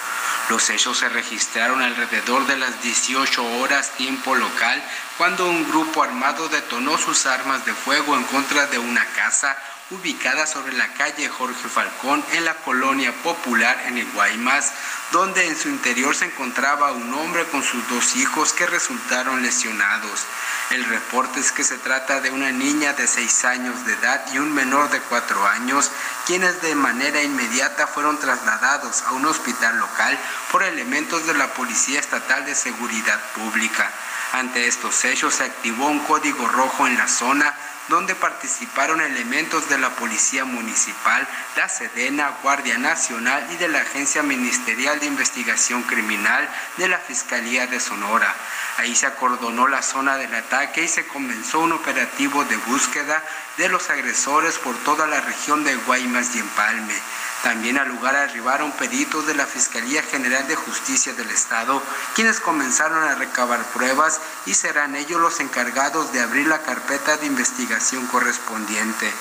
Los hechos se registraron alrededor de las 18 horas tiempo local, cuando un grupo armado detonó sus armas de fuego en contra de una casa ubicada sobre la calle Jorge Falcón en la colonia popular en el Guaymas, donde en su interior se encontraba un hombre con sus dos hijos que resultaron lesionados. El reporte es que se trata de una niña de 6 años de edad y un menor de 4 años, quienes de manera inmediata fueron trasladados a un hospital local por elementos de la Policía Estatal de Seguridad Pública. Ante estos hechos se activó un código rojo en la zona donde participaron elementos de la Policía Municipal, la Sedena, Guardia Nacional y de la Agencia Ministerial de Investigación Criminal de la Fiscalía de Sonora. Ahí se acordonó la zona del ataque y se comenzó un operativo de búsqueda de los agresores por toda la región de Guaymas y Empalme. También al lugar arribaron peritos de la Fiscalía General de Justicia del Estado, quienes comenzaron a recabar pruebas y serán ellos los encargados de abrir la carpeta de investigación correspondiente.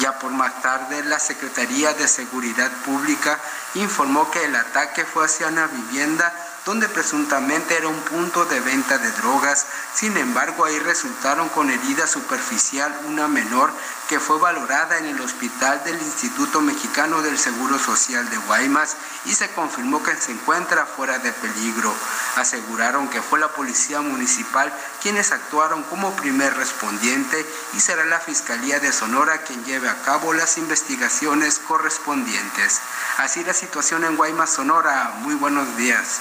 Ya por más tarde, la Secretaría de Seguridad Pública informó que el ataque fue hacia una vivienda donde presuntamente era un punto de venta de drogas. Sin embargo, ahí resultaron con herida superficial una menor que fue valorada en el hospital del Instituto Mexicano del Seguro Social de Guaymas y se confirmó que se encuentra fuera de peligro. Aseguraron que fue la policía municipal quienes actuaron como primer respondiente y será la Fiscalía de Sonora quien lleve a cabo las investigaciones correspondientes. Así la situación en Guaymas, Sonora. Muy buenos días.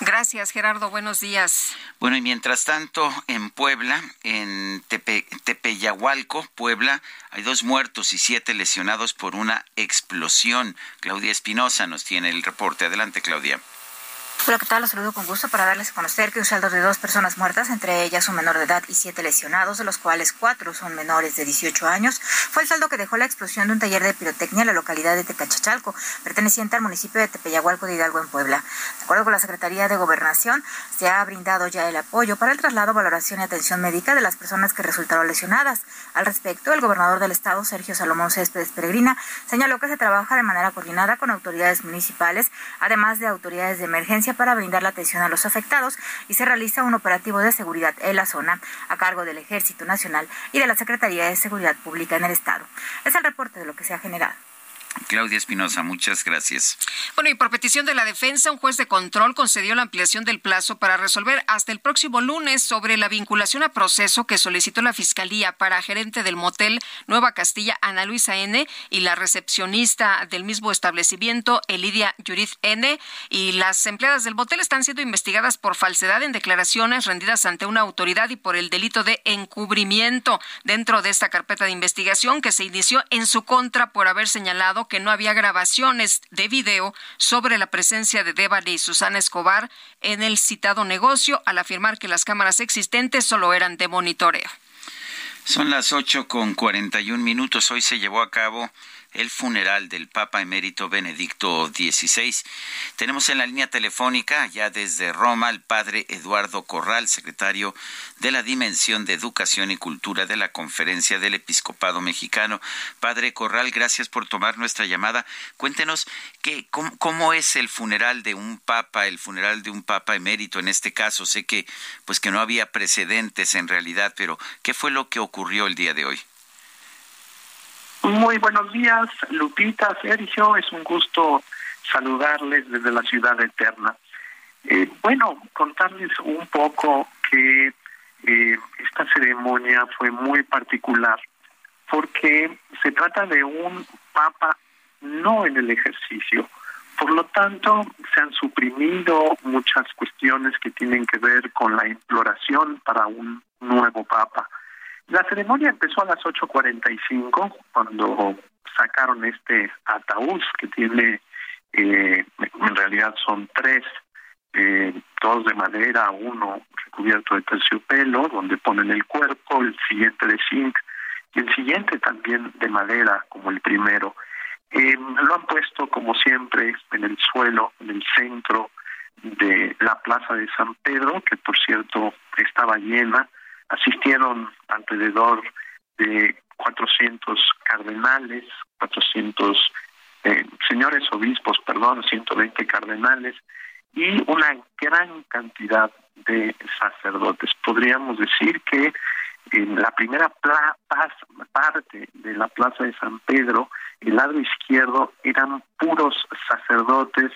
Gracias, Gerardo. Buenos días. Bueno, y mientras tanto, en Puebla, en Tepe, Tepeyahualco, Puebla, hay dos muertos y siete lesionados por una explosión. Claudia Espinosa nos tiene el reporte. Adelante, Claudia. Hola, ¿qué tal? Los saludo con gusto para darles a conocer que un saldo de dos personas muertas, entre ellas un menor de edad y siete lesionados, de los cuales cuatro son menores de 18 años, fue el saldo que dejó la explosión de un taller de pirotecnia en la localidad de Tecachachalco, perteneciente al municipio de Tepeyahualco de Hidalgo en Puebla. De acuerdo con la Secretaría de Gobernación, se ha brindado ya el apoyo para el traslado, valoración y atención médica de las personas que resultaron lesionadas. Al respecto, el gobernador del estado, Sergio Salomón Céspedes Peregrina, señaló que se trabaja de manera coordinada con autoridades municipales, además de autoridades de emergencia para brindar la atención a los afectados y se realiza un operativo de seguridad en la zona a cargo del Ejército Nacional y de la Secretaría de Seguridad Pública en el Estado. Es el reporte de lo que se ha generado. Claudia Espinosa, muchas gracias. Bueno, y por petición de la defensa, un juez de control concedió la ampliación del plazo para resolver hasta el próximo lunes sobre la vinculación a proceso que solicitó la Fiscalía para gerente del motel Nueva Castilla, Ana Luisa N., y la recepcionista del mismo establecimiento, Elidia Yuriz N., y las empleadas del motel están siendo investigadas por falsedad en declaraciones rendidas ante una autoridad y por el delito de encubrimiento dentro de esta carpeta de investigación que se inició en su contra por haber señalado que no había grabaciones de video sobre la presencia de Devani y Susana Escobar en el citado negocio, al afirmar que las cámaras existentes solo eran de monitoreo. Son las ocho con cuarenta y un minutos. Hoy se llevó a cabo el funeral del Papa emérito Benedicto XVI. Tenemos en la línea telefónica, ya desde Roma, al padre Eduardo Corral, secretario de la Dimensión de Educación y Cultura de la Conferencia del Episcopado Mexicano. Padre Corral, gracias por tomar nuestra llamada. Cuéntenos qué, cómo, es el funeral de un papa, el funeral de un papa emérito en este caso. Sé que, pues que no había precedentes en realidad, pero ¿qué fue lo que ocurrió el día de hoy? Muy buenos días, Lupita, Sergio, es un gusto saludarles desde la ciudad eterna. Eh, bueno, contarles un poco que eh, esta ceremonia fue muy particular porque se trata de un papa no en el ejercicio. Por lo tanto, se han suprimido muchas cuestiones que tienen que ver con la imploración para un nuevo papa. La ceremonia empezó a las 8.45 cuando sacaron este ataúd que tiene, eh, en realidad son tres, eh, dos de madera, uno recubierto de terciopelo, donde ponen el cuerpo, el siguiente de zinc y el siguiente también de madera, como el primero. Eh, lo han puesto, como siempre, en el suelo, en el centro de la plaza de San Pedro, que por cierto estaba llena asistieron alrededor de 400 cardenales, 400 eh, señores obispos, perdón, 120 cardenales y una gran cantidad de sacerdotes. Podríamos decir que en la primera parte de la plaza de San Pedro, el lado izquierdo eran puros sacerdotes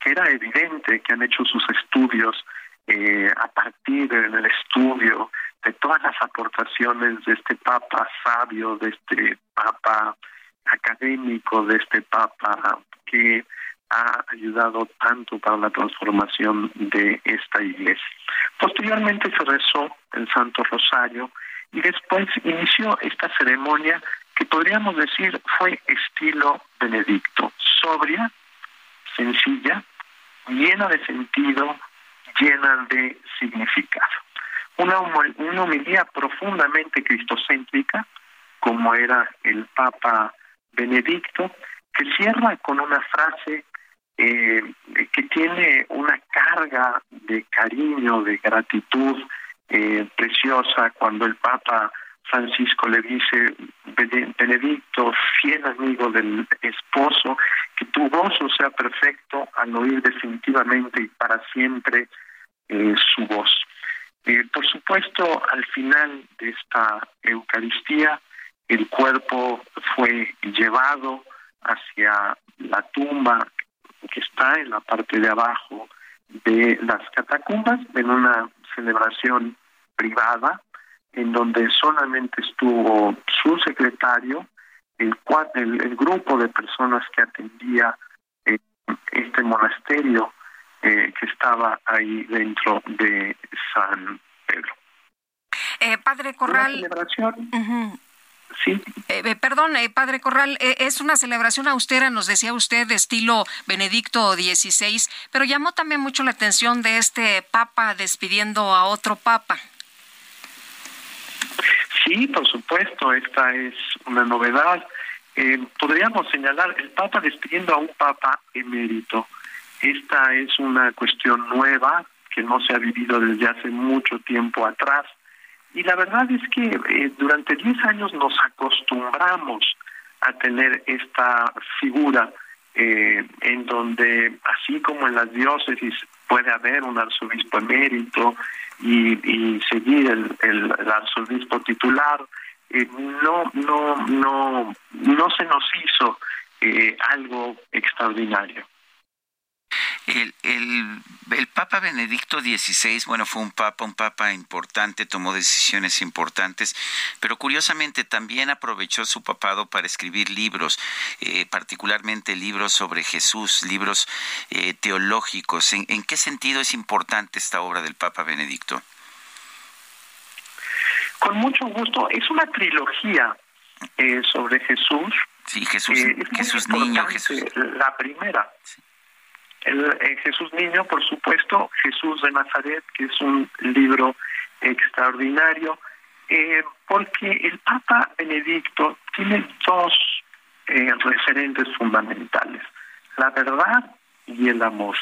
que era evidente que han hecho sus estudios eh, a partir del estudio de todas las aportaciones de este Papa sabio, de este Papa académico, de este Papa que ha ayudado tanto para la transformación de esta iglesia. Posteriormente se rezó el Santo Rosario y después inició esta ceremonia que podríamos decir fue estilo benedicto, sobria, sencilla, llena de sentido, llena de significado una, una homilía profundamente cristocéntrica, como era el Papa Benedicto, que cierra con una frase eh, que tiene una carga de cariño, de gratitud eh, preciosa cuando el Papa Francisco le dice, Benedicto, fiel amigo del esposo, que tu gozo sea perfecto al oír definitivamente y para siempre eh, su voz. Eh, por supuesto, al final de esta Eucaristía, el cuerpo fue llevado hacia la tumba que está en la parte de abajo de las catacumbas, en una celebración privada, en donde solamente estuvo su secretario, el, el, grupo de personas que atendía eh, este monasterio eh, que estaba ahí dentro de San Pedro. Eh, padre Corral. celebración. Sí. Eh, perdón, Padre Corral, es una celebración austera, nos decía usted, de estilo Benedicto XVI, pero llamó también mucho la atención de este Papa despidiendo a otro Papa. Sí, por supuesto, esta es una novedad. podríamos señalar el Papa despidiendo a un Papa emérito. Esta es una cuestión nueva que no se ha vivido desde hace mucho tiempo atrás. Y la verdad es que eh, durante 10 años nos acostumbramos a tener esta figura eh, en donde, así como en las diócesis puede haber un arzobispo emérito y, seguir el, el, arzobispo titular, eh, no, no, no, no se nos hizo algo extraordinario. El, el, Papa Benedicto XVI, bueno, fue un papa, un papa importante, tomó decisiones importantes, pero curiosamente también aprovechó su papado para escribir libros, eh, particularmente libros sobre Jesús, libros eh, teológicos. ¿En, qué sentido es importante esta obra del Papa Benedicto? Con mucho gusto. Es una trilogía eh, sobre Jesús. Sí, Jesús, Jesús niño, Jesús. La primera. El, Jesús Niño, por supuesto, Jesús de Nazaret, que es un libro extraordinario, eh, porque el Papa Benedicto tiene dos eh, referentes fundamentales, la verdad y el amor.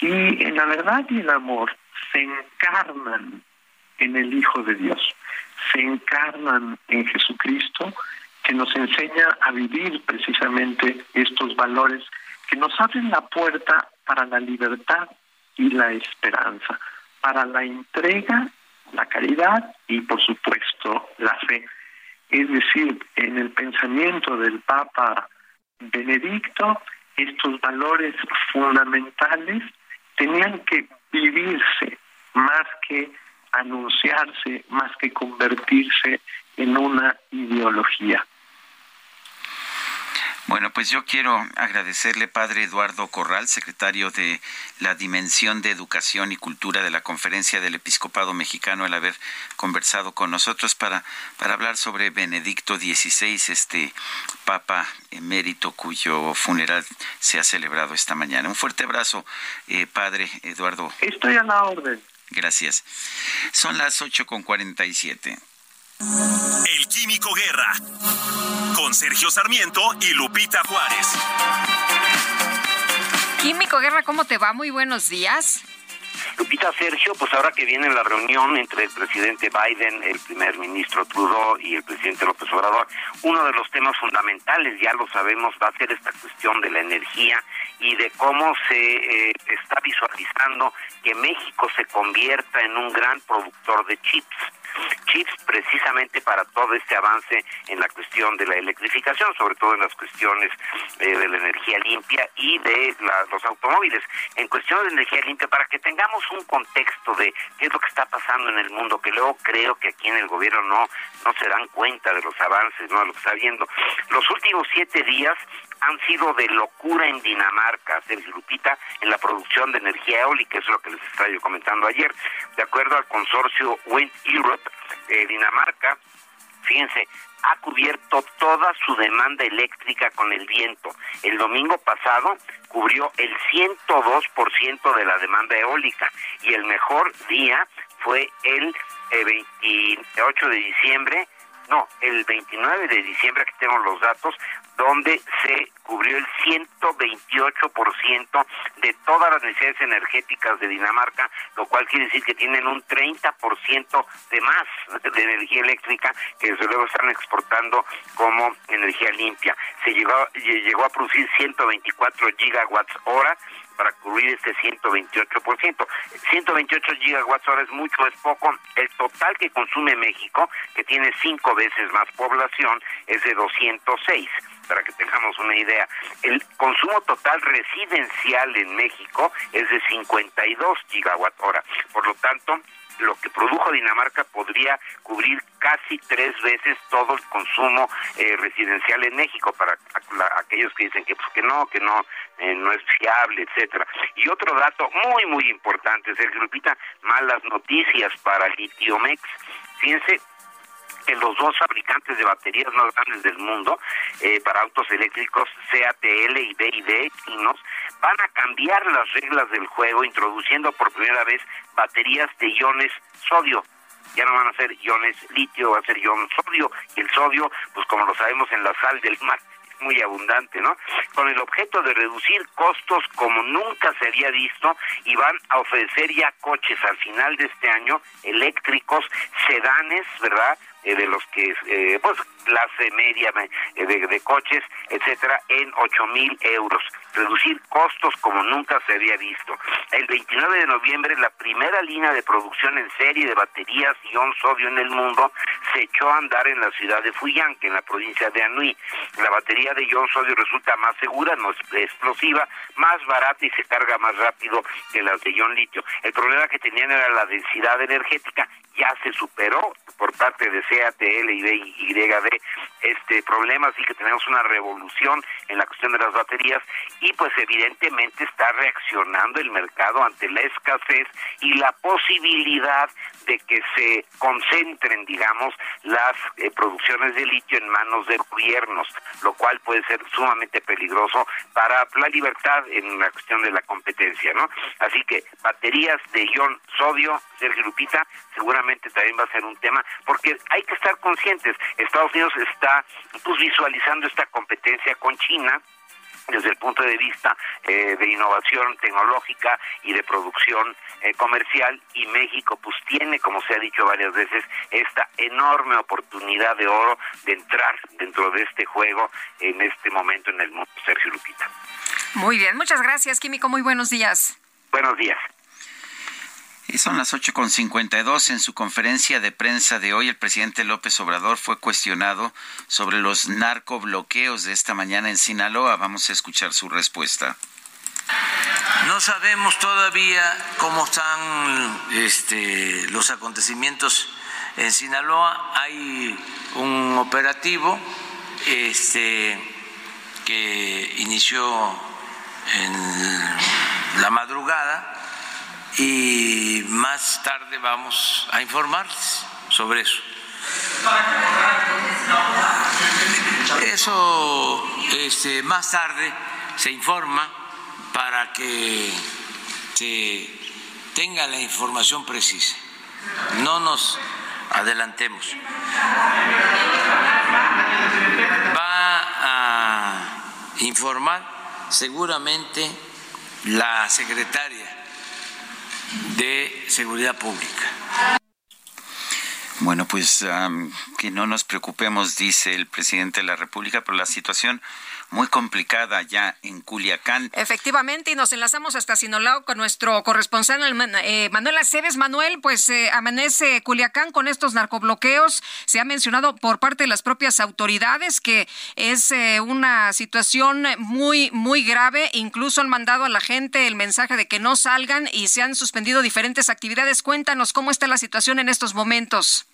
Y en la verdad y el amor se encarnan en el Hijo de Dios, se encarnan en Jesucristo, que nos enseña a vivir precisamente estos valores que nos abren la puerta para la libertad y la esperanza, para la entrega, la caridad y por supuesto la fe. Es decir, en el pensamiento del Papa Benedicto, estos valores fundamentales tenían que vivirse más que anunciarse, más que convertirse en una ideología. Bueno, pues yo quiero agradecerle, padre Eduardo Corral, secretario de la Dimensión de Educación y Cultura de la Conferencia del Episcopado Mexicano, el haber conversado con nosotros para, para hablar sobre Benedicto XVI, este Papa emérito cuyo funeral se ha celebrado esta mañana. Un fuerte abrazo, eh, padre Eduardo. Estoy a la orden. Gracias. Son las ocho con cuarenta y siete. El Químico Guerra, con Sergio Sarmiento y Lupita Juárez. Químico Guerra, ¿cómo te va? Muy buenos días. Lupita Sergio, pues ahora que viene la reunión entre el presidente Biden, el primer ministro Trudeau y el presidente López Obrador, uno de los temas fundamentales, ya lo sabemos, va a ser esta cuestión de la energía y de cómo se eh, está visualizando que México se convierta en un gran productor de chips chips precisamente para todo este avance en la cuestión de la electrificación, sobre todo en las cuestiones eh, de la energía limpia y de los automóviles. En cuestión de energía limpia, para que tengamos un contexto de qué es lo que está pasando en el mundo, que luego creo que aquí en el gobierno no, no se dan cuenta de los avances, no de lo que está viendo. Los últimos siete días han sido de locura en Dinamarca, Sergio Lupita, en la producción de energía eólica, eso es lo que les estaba yo comentando ayer. De acuerdo al consorcio Wind Europe, eh, Dinamarca, fíjense, ha cubierto toda su demanda eléctrica con el viento. El domingo pasado cubrió el 102% de la demanda eólica y el mejor día fue el 28 eh, de diciembre no, el 29 de diciembre, que tengo los datos, donde se cubrió el 128% de todas las necesidades energéticas de Dinamarca, lo cual quiere decir que tienen un 30% de más de energía eléctrica que desde luego están exportando como energía limpia. Se llegó, llegó a producir 124 gigawatts hora para cubrir este 128%. 128 gigawatts hora es mucho, es poco. El total que consume México, que tiene cinco veces más población, es de 206 para que tengamos una idea. El consumo total residencial en México es de 52 gigawatt hora. Por lo tanto, lo que produjo Dinamarca podría cubrir casi tres veces todo el consumo eh, residencial en México para aquellos que dicen que pues que no que no eh, no es fiable etcétera. Y otro dato muy muy importante Sergio Lupita malas noticias para Litiomex. Fíjense que los dos fabricantes de baterías más grandes del mundo eh, para autos eléctricos, CATL y BID, Kinos, van a cambiar las reglas del juego introduciendo por primera vez baterías de iones sodio ya no van a ser iones litio, va a ser ion sodio, y el sodio, pues como lo sabemos en la sal del mar, es muy abundante, ¿no? Con el objeto de reducir costos como nunca se había visto y van a ofrecer ya coches al final de este año eléctricos, sedanes, ¿verdad? Eh, de los que, eh, pues, clase media eh, de, coches, etcétera, en ocho mil euros. Reducir costos como nunca se había visto. El 29 de noviembre, la primera línea de producción en serie de baterías ion sodio en el mundo se echó a andar en la ciudad de Fuyang, en la provincia de Anhui. La batería de ion sodio resulta más segura, no es explosiva, más barata y se carga más rápido que las de ion litio. El problema que tenían era la densidad energética, ya se superó por parte de CATL y BYD este problema, así que tenemos una revolución en la cuestión de las baterías y pues evidentemente está reaccionando el mercado ante la escasez y la posibilidad de que se concentren, digamos, las eh, producciones de litio en manos de gobiernos, lo cual puede ser sumamente peligroso para la libertad en la cuestión de la competencia, ¿no? Así que baterías de ion sodio, Sergio Lupita, seguramente también va a ser un tema, porque hay que estar conscientes, Estados Unidos está pues visualizando esta competencia con China, desde el punto de vista eh, de innovación tecnológica y de producción eh, comercial y México pues tiene como se ha dicho varias veces esta enorme oportunidad de oro de entrar dentro de este juego en este momento en el mundo. Sergio Lupita. Muy bien muchas gracias Químico. Muy buenos días. Buenos días Y son las 8.52. En su conferencia de prensa de hoy, el presidente López Obrador fue cuestionado sobre los narcobloqueos de esta mañana en Sinaloa. Vamos a escuchar su respuesta. No sabemos todavía cómo están este, los acontecimientos en Sinaloa. Hay un operativo este, que inició en la madrugada y más tarde vamos a informarles sobre eso. Eso este, más tarde se informa para que se tenga la información precisa. No nos adelantemos. Va a informar seguramente la secretaria de Seguridad Pública. Bueno, pues que no nos preocupemos, dice el presidente de la República, por la situación muy complicada ya en Culiacán. Efectivamente, y nos enlazamos hasta Sinolao con nuestro corresponsal eh, Manuel Aceves. Manuel, pues eh, amanece Culiacán con estos narcobloqueos. Se ha mencionado por parte de las propias autoridades que es eh, una situación muy, muy grave. Incluso han mandado a la gente el mensaje de que no salgan y se han suspendido diferentes actividades. Cuéntanos cómo está la situación en estos momentos.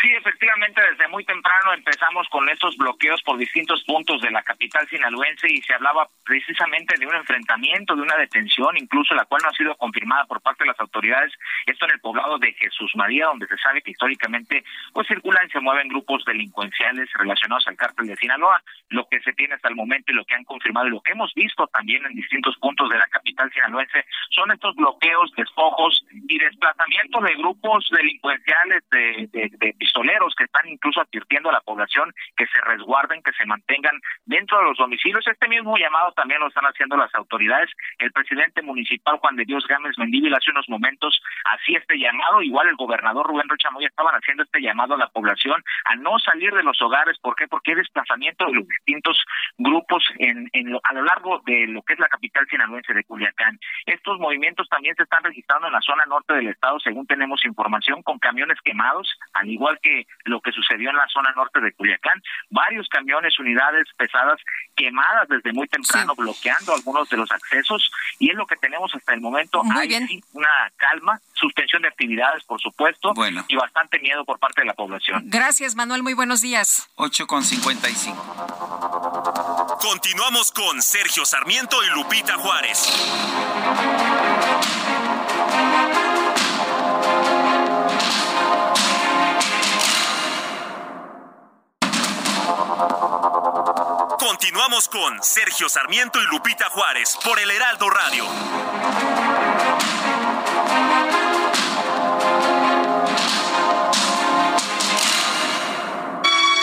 Sí, efectivamente, desde muy temprano empezamos con estos bloqueos por distintos puntos de la capital sinaloense y se hablaba precisamente de un enfrentamiento, de una detención, incluso la cual no ha sido confirmada por parte de las autoridades. Esto en el poblado de Jesús María, donde se sabe que históricamente pues circulan y se mueven grupos delincuenciales relacionados al cártel de Sinaloa. Lo que se tiene hasta el momento y lo que han confirmado y lo que hemos visto también en distintos puntos de la capital sinaloense son estos bloqueos, despojos y desplazamientos de grupos delincuenciales de, de, de pistoleros que están incluso advirtiendo a la población que se resguarden, que se mantengan dentro de los domicilios. Este mismo llamado también lo están haciendo las autoridades. El presidente municipal Juan de Dios Gámez Mendívil hace unos momentos hacía este llamado, igual el gobernador Rubén Rocha Moya estaban haciendo este llamado a la población a no salir de los hogares. ¿Por qué? Porque hay desplazamiento de los distintos grupos en, en a lo largo de lo que es la capital sinaloense de Culiacán. Estos movimientos también se están registrando en la zona norte del estado, según tenemos información, con camiones quemados, al igual que lo que sucedió en la zona norte de Culiacán. Varios camiones, unidades pesadas quemadas desde muy temprano, bloqueando algunos de los accesos y es lo que tenemos hasta el momento. Hay una calma, suspensión de actividades, por supuesto, y bastante miedo por parte de la población. Gracias, Manuel. Muy buenos días. 8 con 55. Continuamos con Sergio Sarmiento y Lupita Juárez. Continuamos con Sergio Sarmiento y Lupita Juárez por el Heraldo Radio.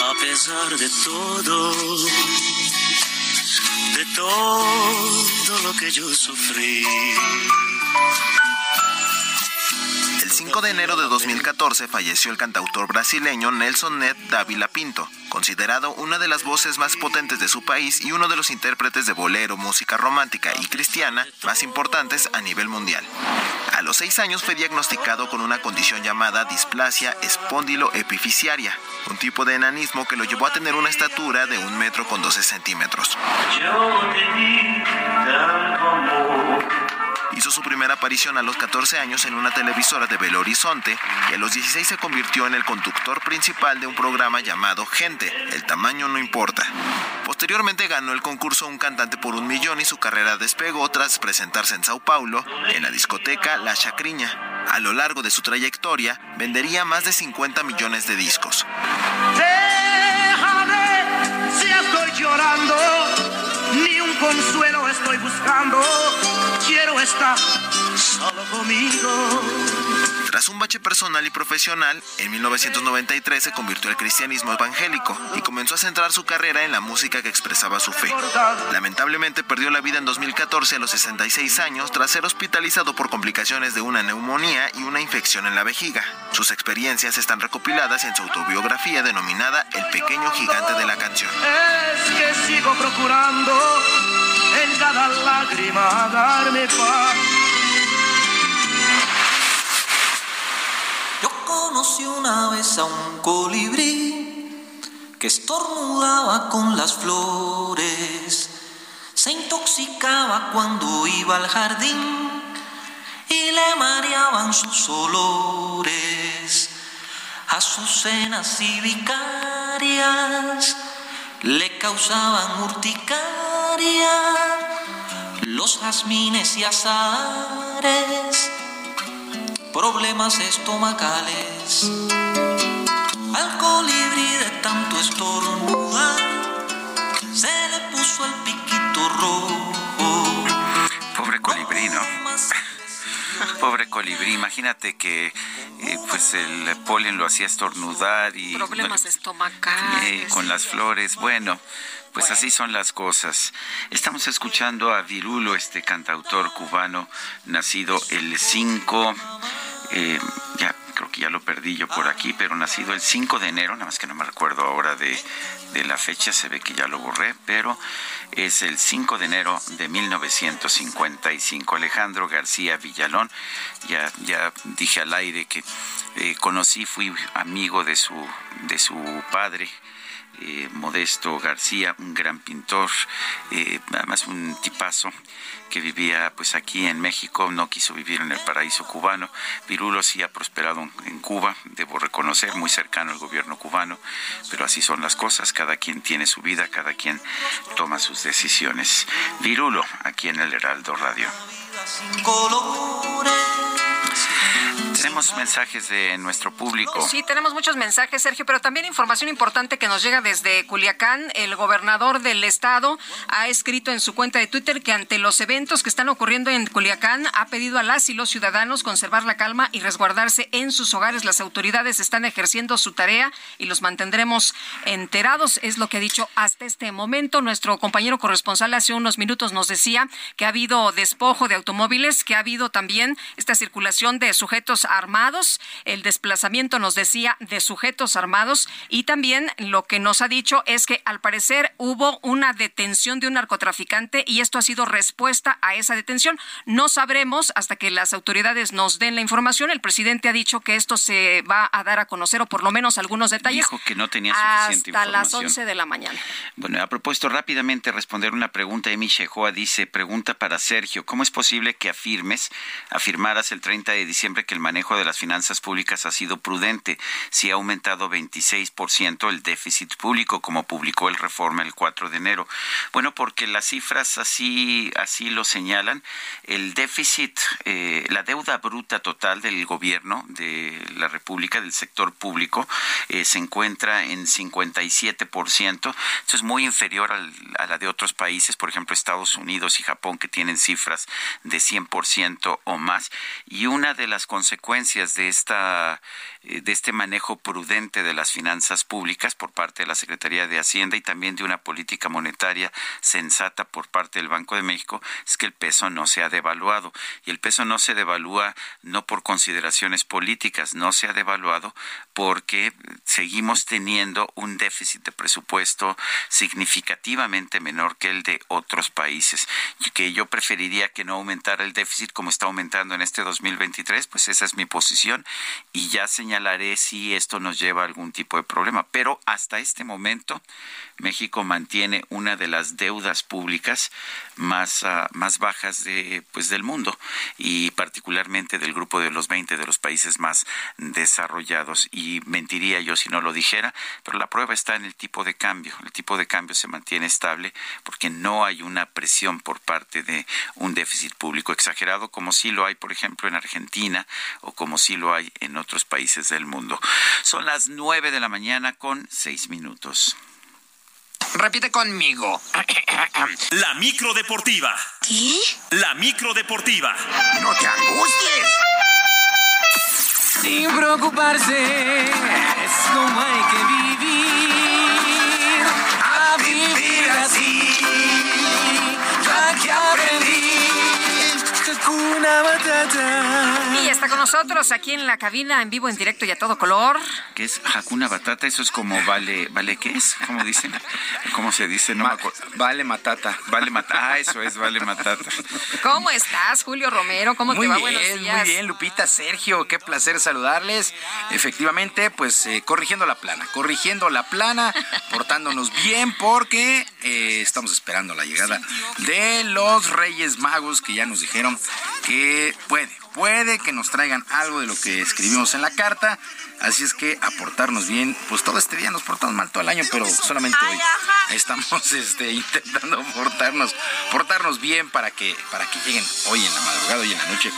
A pesar de todo, de todo lo que yo sufrí 5 de enero de 2014 falleció el cantautor brasileño Nelson Ned Dávila Pinto, considerado una de las voces más potentes de su país y uno de los intérpretes de bolero, música romántica y cristiana más importantes a nivel mundial. A los seis años fue diagnosticado con una condición llamada displasia espondilo-epificiaria, un tipo de enanismo que lo llevó a tener una estatura de un metro con 12 centímetros. Hizo su primera aparición a los 14 años en una televisora de Belo Horizonte y a los 16 se convirtió en el conductor principal de un programa llamado Gente, el tamaño no importa. Posteriormente ganó el concurso Un cantante por un millón y su carrera despegó tras presentarse en Sao Paulo en la discoteca La Chacriña. A lo largo de su trayectoria vendería más de 50 millones de discos. si estoy llorando, ni un consuelo estoy buscando quiero estar solo conmigo. Tras un bache personal y profesional, en 1993 se convirtió al cristianismo evangélico y comenzó a centrar su carrera en la música que expresaba su fe. Lamentablemente perdió la vida en 2014 a los 66 años tras ser hospitalizado por complicaciones de una neumonía y una infección en la vejiga. Sus experiencias están recopiladas en su autobiografía denominada El pequeño gigante de la canción. Es que sigo procurando en cada lágrima darme paz. Conocí una vez a un colibrí que estornudaba con las flores, se intoxicaba cuando iba al jardín y le mareaban sus olores, azucenas y vicarias le causaban urticaria, los jazmines y azares problemas estomacales. Al colibrí de tanto estornudar, se le puso el piquito rojo. Pobre colibrí, ¿no? Pobre colibrí, imagínate que eh, pues el polen lo hacía estornudar y problemas estomacales eh, con las flores. Bueno, pues así son las cosas. Estamos escuchando a Virulo, este cantautor cubano, nacido el 5 eh, ya creo que ya lo perdí yo por aquí, pero nacido el 5 de enero, nada más que no me recuerdo ahora de, la fecha, se ve que ya lo borré, pero es el 5 de enero de 1955. Alejandro García Villalón, ya, ya dije al aire que eh, conocí, fui amigo de su, de su padre, eh, Modesto García, un gran pintor, eh, además un tipazo que vivía pues aquí en México, no quiso vivir en el paraíso cubano. Virulo sí ha prosperado en Cuba, debo reconocer, muy cercano al gobierno cubano, pero así son las cosas, cada quien tiene su vida, cada quien toma sus decisiones. Virulo, aquí en el Heraldo Radio. Tenemos mensajes de nuestro público. Sí, tenemos muchos mensajes, Sergio, pero también información importante que nos llega desde Culiacán. El gobernador del estado ha escrito en su cuenta de Twitter que ante los eventos que están ocurriendo en Culiacán ha pedido a las y los ciudadanos conservar la calma y resguardarse en sus hogares. Las autoridades están ejerciendo su tarea y los mantendremos enterados, es lo que ha dicho hasta este momento. Nuestro compañero corresponsal hace unos minutos nos decía que ha habido despojo de automóviles, que ha habido también esta circulación de sujetos armados, el desplazamiento nos decía de sujetos armados y también lo que nos ha dicho es que al parecer hubo una detención de un narcotraficante y esto ha sido respuesta a esa detención. No sabremos hasta que las autoridades nos den la información. El presidente ha dicho que esto se va a dar a conocer o por lo menos algunos detalles. Dijo que no tenía suficiente hasta las 11 de la mañana. Bueno, ha propuesto rápidamente responder una pregunta. Emi Shehoa dice, pregunta para Sergio, ¿cómo es posible que afirmes, afirmaras el 30 de diciembre que el manejo de las finanzas públicas ha sido prudente. Si ha aumentado 26% el déficit público, como publicó el Reforma el 4 de enero. Bueno, porque las cifras así, así lo señalan. El déficit, eh, la deuda bruta total del gobierno de la República, del sector público, eh, se encuentra en 57%. Esto es muy inferior a la de otros países, por ejemplo, Estados Unidos y Japón, que tienen cifras de 100% o más. Y una de las consecuencias de esta eh, de este manejo prudente de las finanzas públicas por parte de la Secretaría de Hacienda y también de una política monetaria sensata por parte del Banco de México es que el peso no se ha devaluado. Y el peso no se devalúa no por consideraciones políticas, no se ha devaluado porque seguimos teniendo un déficit de presupuesto significativamente menor que el de otros países y que yo preferiría que no aumentara el déficit como está aumentando en este 2023, pues esa es mi posición y ya señalaré si esto nos lleva a algún tipo de problema. Pero hasta este momento México mantiene una de las deudas públicas más, ah, más bajas de, pues, del mundo y particularmente del grupo de los 20 de los países más desarrollados. Mentiría yo si no lo dijera, pero la prueba está en el tipo de cambio. El tipo de cambio se mantiene estable porque no hay una presión por parte de un déficit público exagerado como sí lo hay, por ejemplo, en Argentina o como sí lo hay en otros países del mundo. Son las nueve de la mañana con seis minutos. Repite conmigo. La micro deportiva. ¿Qué? La micro deportiva. No te angusties. Sin preocuparse, es como hay que vivir. A vivir así, ya que aprendí Hakuna Matata. Y está con nosotros aquí en la cabina, en vivo, en directo y a todo color. ¿Qué es Hakuna Batata? Eso es como vale, ¿vale qué es? ¿Cómo dicen? ¿Cómo se dice? No me acuerdo. Vale Matata. Vale Matata. Ah, eso es, vale Matata. ¿Cómo estás, Julio Romero? ¿Cómo Muy te va? bien, Buenos días. muy bien, Lupita, Sergio, qué placer saludarles. Efectivamente, pues eh, corrigiendo la plana, corrigiendo la plana, portándonos bien porque eh, estamos esperando la llegada de los Reyes Magos que ya nos dijeron que puede, puede que nos traigan algo de lo que escribimos en la carta. Así es que aportarnos bien, pues todo este día nos portamos mal todo el año, pero solamente hoy estamos este, intentando portarnos, portarnos bien para que, para que lleguen hoy en la madrugada, hoy en la noche,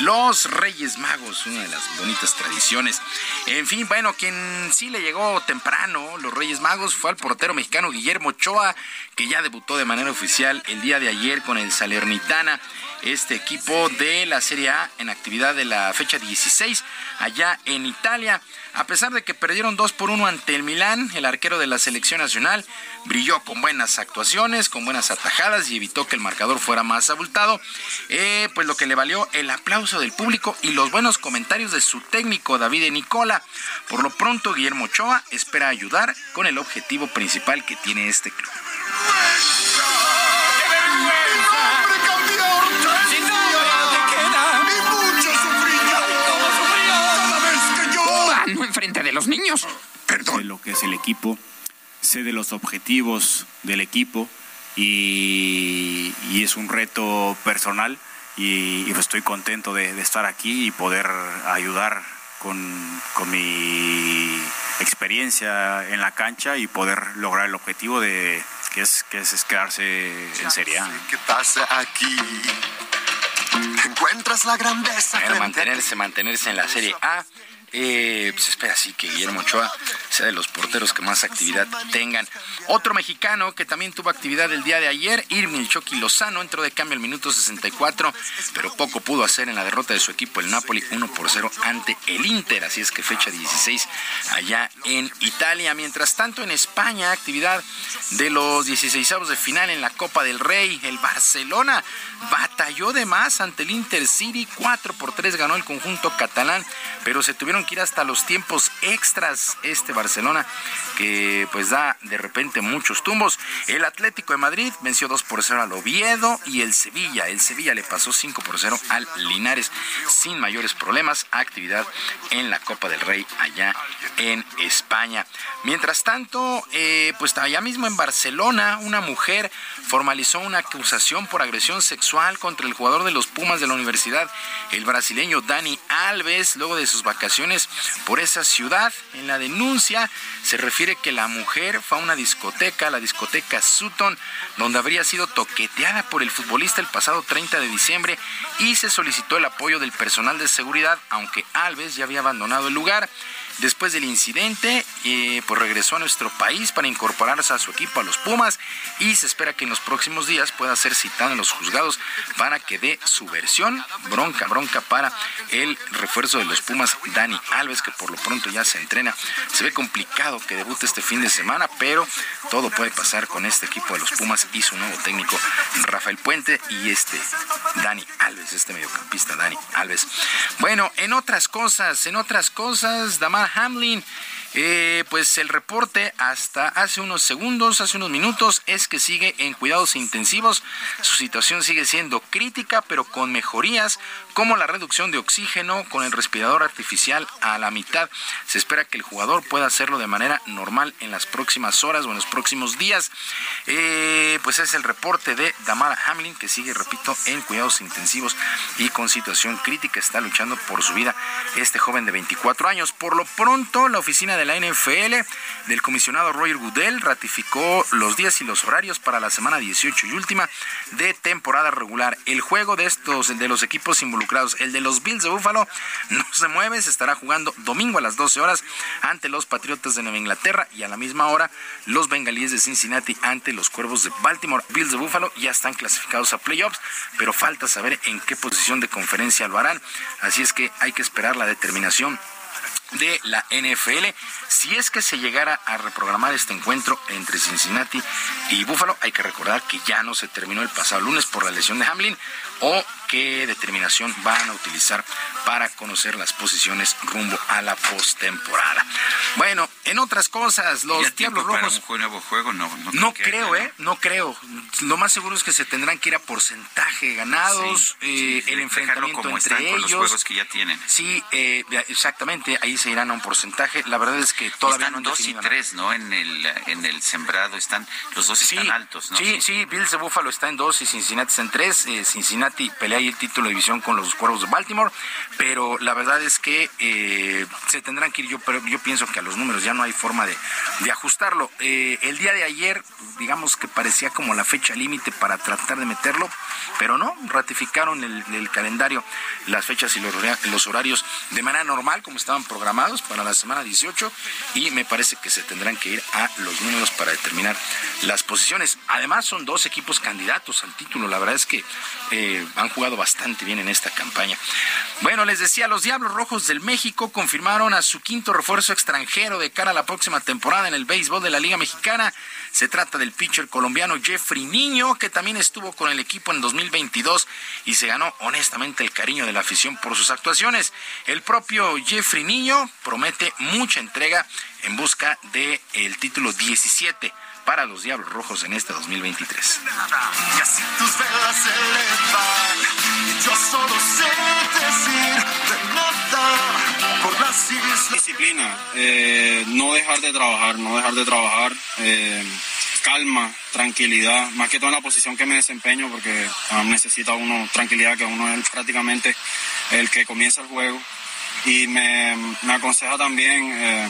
los Reyes Magos, una de las bonitas tradiciones. En fin, bueno, quien sí le llegó temprano, los Reyes Magos, fue al portero mexicano Guillermo Ochoa, que ya debutó de manera oficial el día de ayer con el Salernitana este equipo de la Serie A en actividad de la fecha 16 allá en Italia. A pesar de que perdieron 2 por 1 ante el Milán, el arquero de la selección nacional brilló con buenas actuaciones, con buenas atajadas y evitó que el marcador fuera más abultado. Eh, pues lo que le valió el aplauso del público y los buenos comentarios de su técnico David Nicola. Por lo pronto, Guillermo Ochoa espera ayudar con el objetivo principal que tiene este club. Enfrente de los niños. Sé lo que es el equipo, sé de los objetivos del equipo y, y es un reto personal y, y estoy contento de, de estar aquí y poder ayudar con, con mi experiencia en la cancha y poder lograr el objetivo de que es, que es, quedarse en Serie A. ¿Qué pasa aquí? Encuentras la grandeza. Bueno, mantenerse, mantenerse en la Serie A. Eh, pues espera así que Guillermo Ochoa sea de los porteros que más actividad tengan. Otro mexicano que también tuvo actividad el día de ayer, Irving Chucky Lozano, entró de cambio al minuto 64, pero poco pudo hacer en la derrota de su equipo, el Napoli, 1 por 0 ante el Inter. Así es que fecha 16 allá en Italia. Mientras tanto, en España, actividad de los 16 de final en la Copa del Rey. El Barcelona batalló de más ante el Inter City, 4 por 3 ganó el conjunto catalán, pero se tuvieron que ir hasta los tiempos extras este Barcelona que pues da de repente muchos tumbos. El Atlético de Madrid venció 2 por 0 al Oviedo y el Sevilla, el Sevilla le pasó 5 por 0 al Linares sin mayores problemas. Actividad en la Copa del Rey allá en España. Mientras tanto, eh, pues allá mismo en Barcelona, una mujer formalizó una acusación por agresión sexual contra el jugador de los Pumas de la universidad, el brasileño Dani Alves, luego de sus vacaciones por esa ciudad. En la denuncia se refiere que la mujer fue a una discoteca, la discoteca Sutton, donde habría sido toqueteada por el futbolista el pasado 30 de diciembre y se solicitó el apoyo del personal de seguridad, aunque Alves ya había abandonado el lugar. Después del incidente, eh, pues regresó a nuestro país para incorporarse a su equipo, a los Pumas, y se espera que en los próximos días pueda ser citado en los juzgados para que dé su versión. Bronca, bronca para el refuerzo de los Pumas, Dani Alves, que por lo pronto ya se entrena. Se ve complicado que debute este fin de semana, pero todo puede pasar con este equipo de los Pumas y su nuevo técnico, Rafael Puente, y este Dani Alves, este mediocampista Dani Alves. Bueno, en otras cosas, en otras cosas, Damar Hamlin. Eh, pues el reporte hasta hace unos segundos, hace unos minutos, es que sigue en cuidados intensivos. Su situación sigue siendo crítica, pero con mejorías como la reducción de oxígeno con el respirador artificial a la mitad. Se espera que el jugador pueda hacerlo de manera normal en las próximas horas o en los próximos días. Eh, pues es el reporte de Damara Hamlin, que sigue, repito, en cuidados intensivos y con situación crítica. Está luchando por su vida este joven de 24 años. Por lo pronto, la oficina de la NFL del comisionado Roger Goodell ratificó los días y los horarios para la semana 18 y última de temporada regular. El juego de estos, de los equipos involucrados, el de los Bills de Buffalo, no se mueve, se estará jugando domingo a las 12 horas ante los Patriotas de Nueva Inglaterra y a la misma hora los Bengalíes de Cincinnati ante los Cuervos de Baltimore. Bills de Buffalo ya están clasificados a playoffs, pero falta saber en qué posición de conferencia lo harán. Así es que hay que esperar la determinación de la NFL. Si es que se llegara a reprogramar este encuentro entre Cincinnati y Buffalo, hay que recordar que ya no se terminó el pasado lunes por la lesión de Hamlin o qué determinación van a utilizar para conocer las posiciones rumbo a la postemporada. Bueno, en otras cosas, los Diablos Rojos. un nuevo juego? No, no, creo, ¿eh? No creo. Lo más seguro es que se tendrán que ir a porcentaje ganados, eh, el enfrentamiento entre ellos. los juegos que ya tienen. Sí, eh, exactamente. Ahí se irán a un porcentaje. La verdad es que todavía están no dos y tres, ¿no? En el en el sembrado están los dos están altos, ¿no? Sí, sí. Bills de Buffalo está en dos y Cincinnati está en tres. Eh, Cincinnati pelea ahí el título de división con los Cuervos de Baltimore, pero la verdad es que eh, se tendrán que ir. Yo, pero yo pienso que a los números ya no hay forma de, de ajustarlo. Eh, el día de ayer, digamos que parecía como la fecha límite para tratar de meterlo, pero no, ratificaron el, el calendario, las fechas y los, los horarios de manera normal, como estaban programados para la semana 18, y me parece que se tendrán que ir a los números para determinar las posiciones. Además, son dos equipos candidatos al título. La verdad es que eh, han jugado bastante bien en esta campaña. Bueno, les decía, los Diablos Rojos del México confirmaron a su quinto refuerzo extranjero de cara a la próxima temporada en el béisbol de la Liga Mexicana. Se trata del pitcher colombiano Jeffrey Niño, que también estuvo con el equipo en 2022 y se ganó honestamente el cariño de la afición por sus actuaciones. El propio Jeffrey Niño promete mucha entrega en busca del el título 17 para los Diablos Rojos en este 2023. Y así tus velas se elevan, yo solo sé decir de nada por las Disciplina, eh, no dejar de trabajar, no dejar de trabajar. Eh, calma, tranquilidad, más que todo en la posición que me desempeño, porque ah, necesita uno tranquilidad, que uno es prácticamente el que comienza el juego. Y me, me aconseja también eh,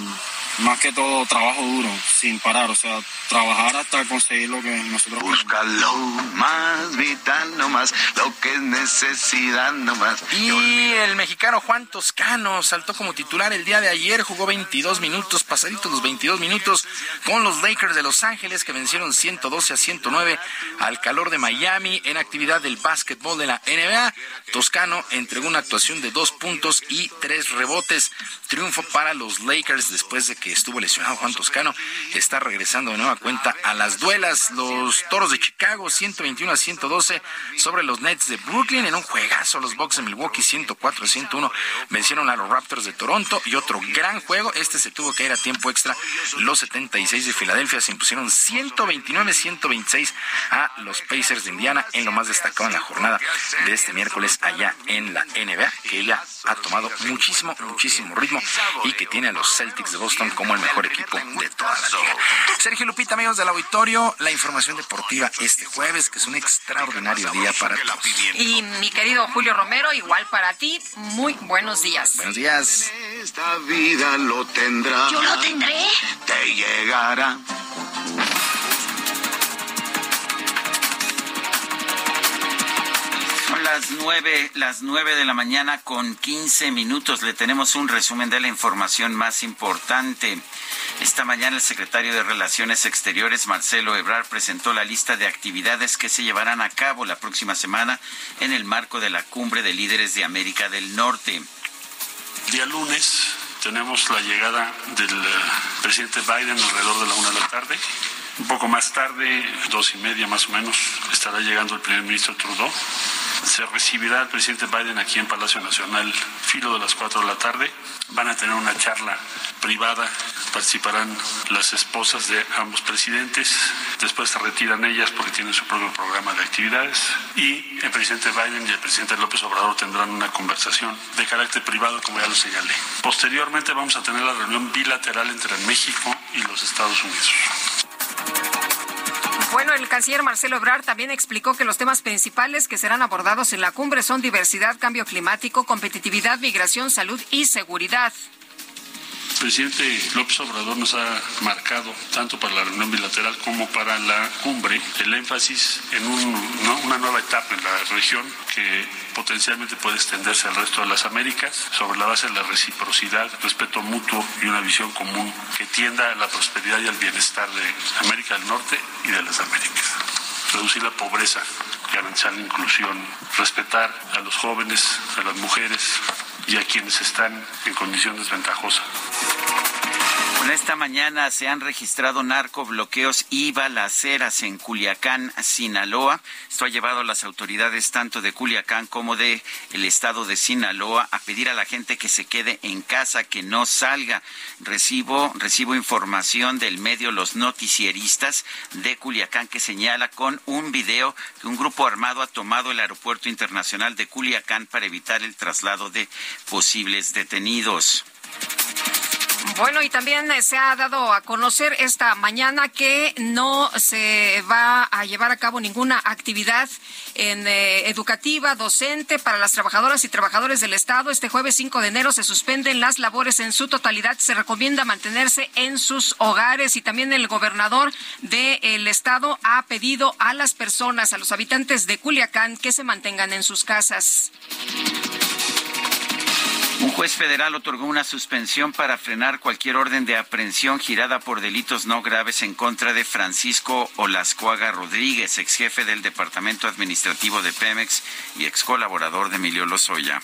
más que todo trabajo duro, sin parar, o sea, trabajar hasta conseguir lo que nosotros Busca lo más vital, no más, lo que es necesidad, no más. Y el mexicano Juan Toscano saltó como titular el día de ayer, jugó 22 minutos, pasaditos los 22 minutos, con los Lakers de Los Ángeles, que vencieron 112 a 109 al calor de Miami en actividad del básquetbol de la NBA. Toscano entregó una actuación de dos puntos y tres rebotes. Triunfo para los Lakers después de que estuvo lesionado Juan Toscano, está regresando de nueva cuenta a las duelas. Los Toros de Chicago 121 a 112 sobre los Nets de Brooklyn en un juegazo. Los Bucks de Milwaukee 104 a 101 vencieron a los Raptors de Toronto y otro gran juego. Este se tuvo que ir a tiempo extra. Los 76 de Filadelfia se impusieron 129 126 a los Pacers de Indiana en lo más destacado en la jornada de este miércoles allá en la NBA, que ella ha tomado muchísimo, muchísimo ritmo y que tiene a los Celtics de Boston como el mejor equipo de toda la liga. Sergio Lupita, amigos del auditorio, la información deportiva este jueves, que es un extraordinario día para todos. Y mi querido Julio Romero, igual para ti, muy buenos días. Buenos días. Esta vida lo tendrá. Yo lo tendré. Te llegará. Las nueve, las nueve de la mañana con quince minutos. Le tenemos un resumen de la información más importante. Esta mañana el secretario de Relaciones Exteriores, Marcelo Ebrard, presentó la lista de actividades que se llevarán a cabo la próxima semana en el marco de la cumbre de líderes de América del Norte. Día lunes tenemos la llegada del eh, presidente Biden alrededor de la una de la tarde. Un poco más tarde, dos y media más o menos, estará llegando el primer ministro Trudeau se recibirá al presidente Biden aquí en Palacio Nacional, filo de las 4 de la tarde. Van a tener una charla privada, participarán las esposas de ambos presidentes, después se retiran ellas porque tienen su propio programa de actividades y el presidente Biden y el presidente López Obrador tendrán una conversación de carácter privado, como ya lo señalé. Posteriormente vamos a tener la reunión bilateral entre México y los Estados Unidos. Bueno, el canciller Marcelo Ebrard también explicó que los temas principales que serán abordados en la cumbre son diversidad, cambio climático, competitividad, migración, salud y seguridad. Presidente López Obrador nos ha marcado, tanto para la reunión bilateral como para la cumbre, el énfasis en una nueva etapa en la región que potencialmente puede extenderse al resto de las Américas sobre la base de la reciprocidad, respeto mutuo y una visión común que tienda a la prosperidad y al bienestar de América del Norte y de las Américas. Reducir la pobreza, garantizar la inclusión, respetar a los jóvenes, a las mujeres, y a quienes están en condición desventajosa. Esta mañana se han registrado narcobloqueos y balaceras en Culiacán, Sinaloa. Esto ha llevado a las autoridades tanto de Culiacán como de el estado de Sinaloa a pedir a la gente que se quede en casa, que no salga. Recibo, recibo información del medio Los Noticieristas de Culiacán que señala con un video que un grupo armado ha tomado el aeropuerto internacional de Culiacán para evitar el traslado de posibles detenidos. Bueno, y también eh, se ha dado a conocer esta mañana que no se va a llevar a cabo ninguna actividad eh, educativa, docente para las trabajadoras y trabajadores del Estado. Este jueves 5 de enero se suspenden las labores en su totalidad. Se recomienda mantenerse en sus hogares y también el gobernador del Estado ha pedido a las personas, a los habitantes de Culiacán, que se mantengan en sus casas. Un juez federal otorgó una suspensión para frenar cualquier orden de aprehensión girada por delitos no graves en contra de Francisco Olascuaga Rodríguez, ex jefe del Departamento Administrativo de Pemex y ex colaborador de Emilio Lozoya.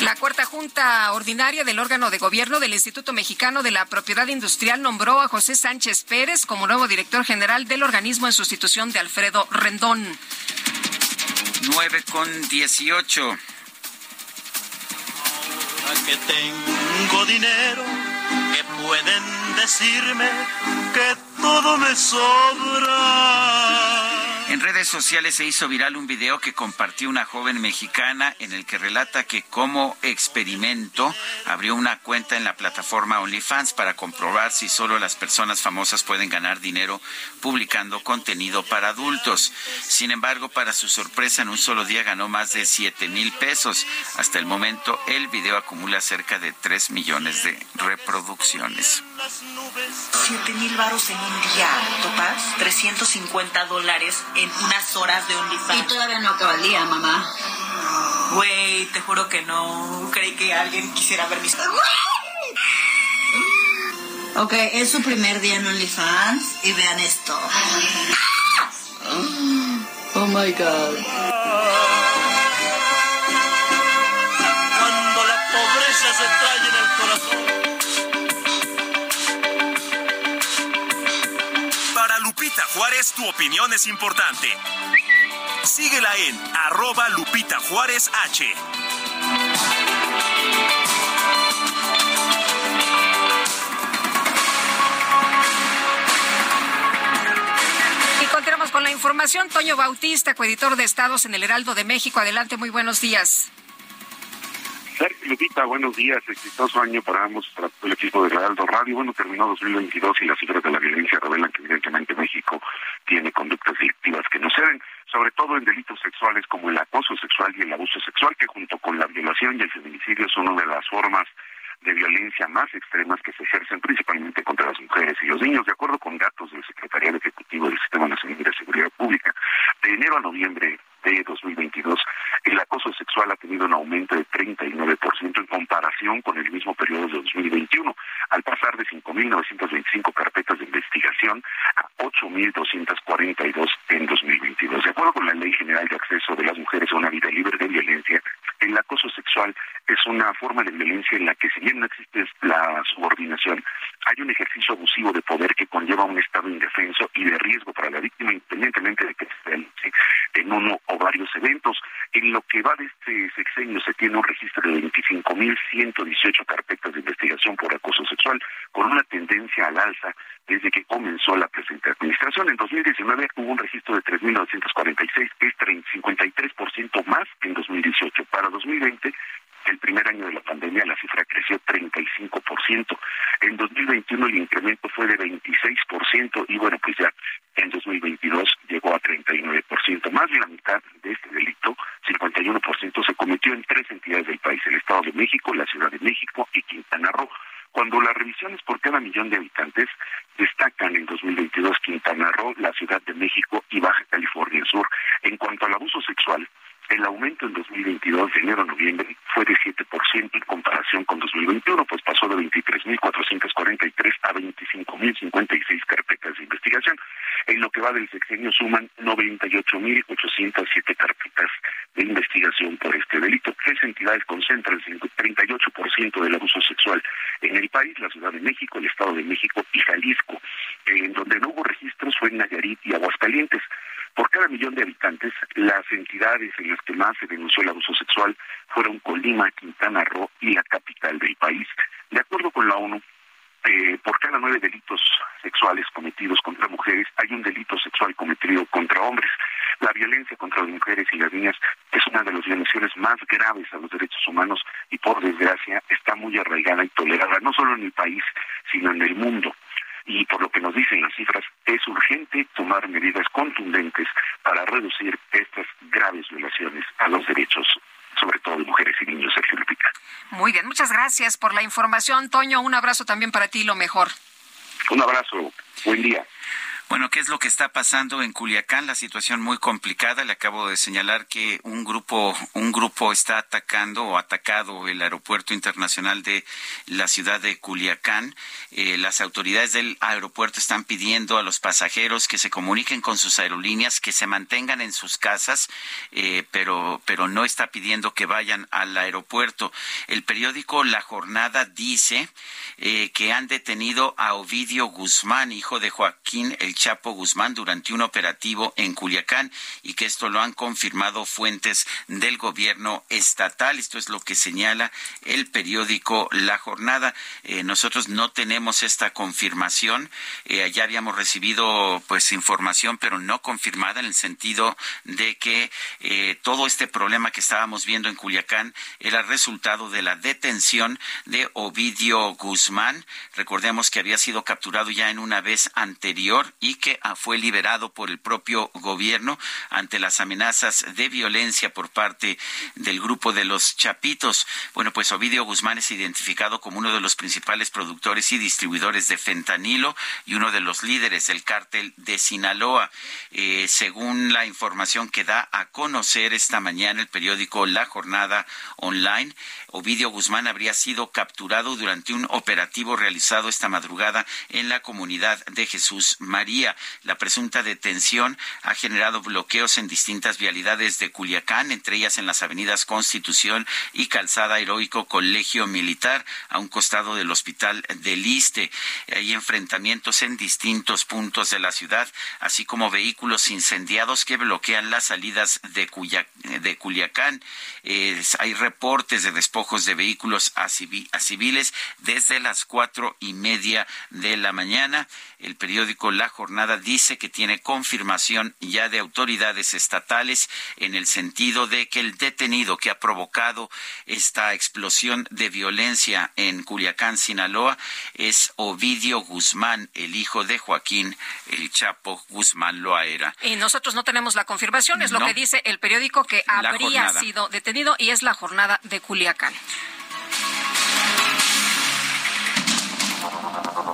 La cuarta junta ordinaria del órgano de gobierno del Instituto Mexicano de la Propiedad Industrial nombró a José Sánchez Pérez como nuevo director general del organismo en sustitución de Alfredo Rendón. 9 con 18 que tengo dinero, que pueden decirme que todo me sobra. En redes sociales se hizo viral un video que compartió una joven mexicana en el que relata que como experimento abrió una cuenta en la plataforma OnlyFans para comprobar si solo las personas famosas pueden ganar dinero publicando contenido para adultos. Sin embargo, para su sorpresa, en un solo día ganó más de 7 mil pesos. Hasta el momento, el video acumula cerca de 3 millones de reproducciones. 7 mil varos en un día, topas, 350 dólares en unas horas de OnlyFans. Y todavía no acaba el día, mamá. Güey, te juro que no. Creí que alguien quisiera ver mis... Ok, es su primer día en OnlyFans y vean esto. Oh my God. Cuando la pobreza se Juárez, tu opinión es importante. Síguela en arroba Lupita Juárez H. Y continuamos con la información. Toño Bautista, coeditor de Estados en el Heraldo de México. Adelante, muy buenos días. Sergio Lupita, buenos días. Exitoso año para ambos, para todo el equipo de Heraldo Radio. Bueno, terminó 2022 y las cifras de la violencia revelan que evidentemente México tiene conductas delictivas que no ceden, sobre todo en delitos sexuales como el acoso sexual y el abuso sexual, que junto con la violación y el feminicidio son una de las formas de violencia más extremas que se ejercen principalmente contra las mujeres y los niños, de acuerdo con datos del Secretariado Ejecutivo del Sistema Nacional de Seguridad Pública. De enero a noviembre de 2022, el acoso sexual ha tenido un aumento de 39% en comparación con el mismo periodo de 2021, al pasar de 5.925 carpetas de investigación a 8.242 en 2022. De acuerdo con la Ley General de Acceso de las Mujeres a una vida libre de violencia, el acoso sexual es una forma de violencia en la que si bien no existe la subordinación, hay un ejercicio abusivo de poder que conlleva un estado indefenso y de riesgo para la víctima, independientemente de que se realice en uno o varios eventos. En lo que va de este sexenio se tiene un registro de 25.118 carpetas de investigación por acoso sexual, con una tendencia al alza desde que comenzó la presente administración. En 2019 hubo un registro de 3.946, que es 53% más que en 2018. Para 2020 el primer año de la pandemia la cifra creció 35%. En 2021 el incremento fue de 26% y bueno, pues ya en 2022 llegó a 39%. Más de la mitad de este delito, 51%, se cometió en tres entidades del país, el Estado de México, la Ciudad de México y Quintana Roo. Cuando las revisiones por cada millón de habitantes destacan en 2022 Quintana Roo, la Ciudad de México y Baja California Sur. En cuanto al abuso sexual, el aumento en 2022 de enero a noviembre fue de 7% en comparación con 2021 2021, pues pasó de 23.443 a 25.056 carpetas de investigación. En lo que va del sexenio suman 98.807 carpetas de investigación por este delito. Tres entidades concentran el 38% del abuso sexual en el país, la Ciudad de México, el Estado de México y Jalisco. En donde no hubo registros fue en Nayarit y Aguascalientes. Por cada millón de habitantes, las entidades en las que más se denunció el abuso sexual fueron Colima, Quintana Roo y la capital del país. De acuerdo con la ONU, eh, por cada nueve delitos sexuales cometidos contra mujeres, hay un delito sexual cometido contra hombres. La violencia contra las mujeres y las niñas es una de las violaciones más graves a los derechos humanos y por desgracia está muy arraigada y tolerada no solo en el país, sino en el mundo y por lo que nos dicen las cifras, es urgente tomar medidas contundentes para reducir estas graves violaciones a los derechos, sobre todo de mujeres y niños, Sergio Lupita. Muy bien, muchas gracias por la información, Toño. Un abrazo también para ti, lo mejor. Un abrazo, buen día. Bueno, ¿qué es lo que está pasando en Culiacán? La situación muy complicada. Le acabo de señalar que un grupo, un grupo está atacando o atacado el aeropuerto internacional de la ciudad de Culiacán. Eh, las autoridades del aeropuerto están pidiendo a los pasajeros que se comuniquen con sus aerolíneas, que se mantengan en sus casas, eh, pero, pero no está pidiendo que vayan al aeropuerto. El periódico La Jornada dice eh, que han detenido a Ovidio Guzmán, hijo de Joaquín El Chapo Guzmán durante un operativo en Culiacán y que esto lo han confirmado fuentes del gobierno estatal. Esto es lo que señala el periódico La Jornada. Eh, nosotros no tenemos esta confirmación. Eh, ya habíamos recibido pues información, pero no confirmada en el sentido de que eh, todo este problema que estábamos viendo en Culiacán era resultado de la detención de Ovidio Guzmán. Recordemos que había sido capturado ya en una vez anterior que ah, fue liberado por el propio gobierno ante las amenazas de violencia por parte del grupo de los Chapitos. Bueno, pues Ovidio Guzmán es identificado como uno de los principales productores y distribuidores de fentanilo y uno de los líderes del cártel de Sinaloa. Eh, según la información que da a conocer esta mañana el periódico La Jornada Online, Ovidio Guzmán habría sido capturado durante un operativo realizado esta madrugada en la comunidad de Jesús María. La presunta detención ha generado bloqueos en distintas vialidades de Culiacán, entre ellas en las avenidas Constitución y Calzada Heroico Colegio Militar, a un costado del Hospital del Liste. Hay enfrentamientos en distintos puntos de la ciudad, así como vehículos incendiados que bloquean las salidas de, Culiacán. hay reportes de despojos de vehículos a, civiles desde las cuatro y media de la mañana. El periódico La Jornada dice que tiene confirmación ya de autoridades estatales en el sentido de que el detenido que ha provocado esta explosión de violencia en Culiacán, Sinaloa, es Ovidio Guzmán, el hijo de Joaquín El Chapo Guzmán Loaera. Y nosotros no tenemos la confirmación, es lo que dice el periódico que habría sido detenido y es la jornada de Culiacán.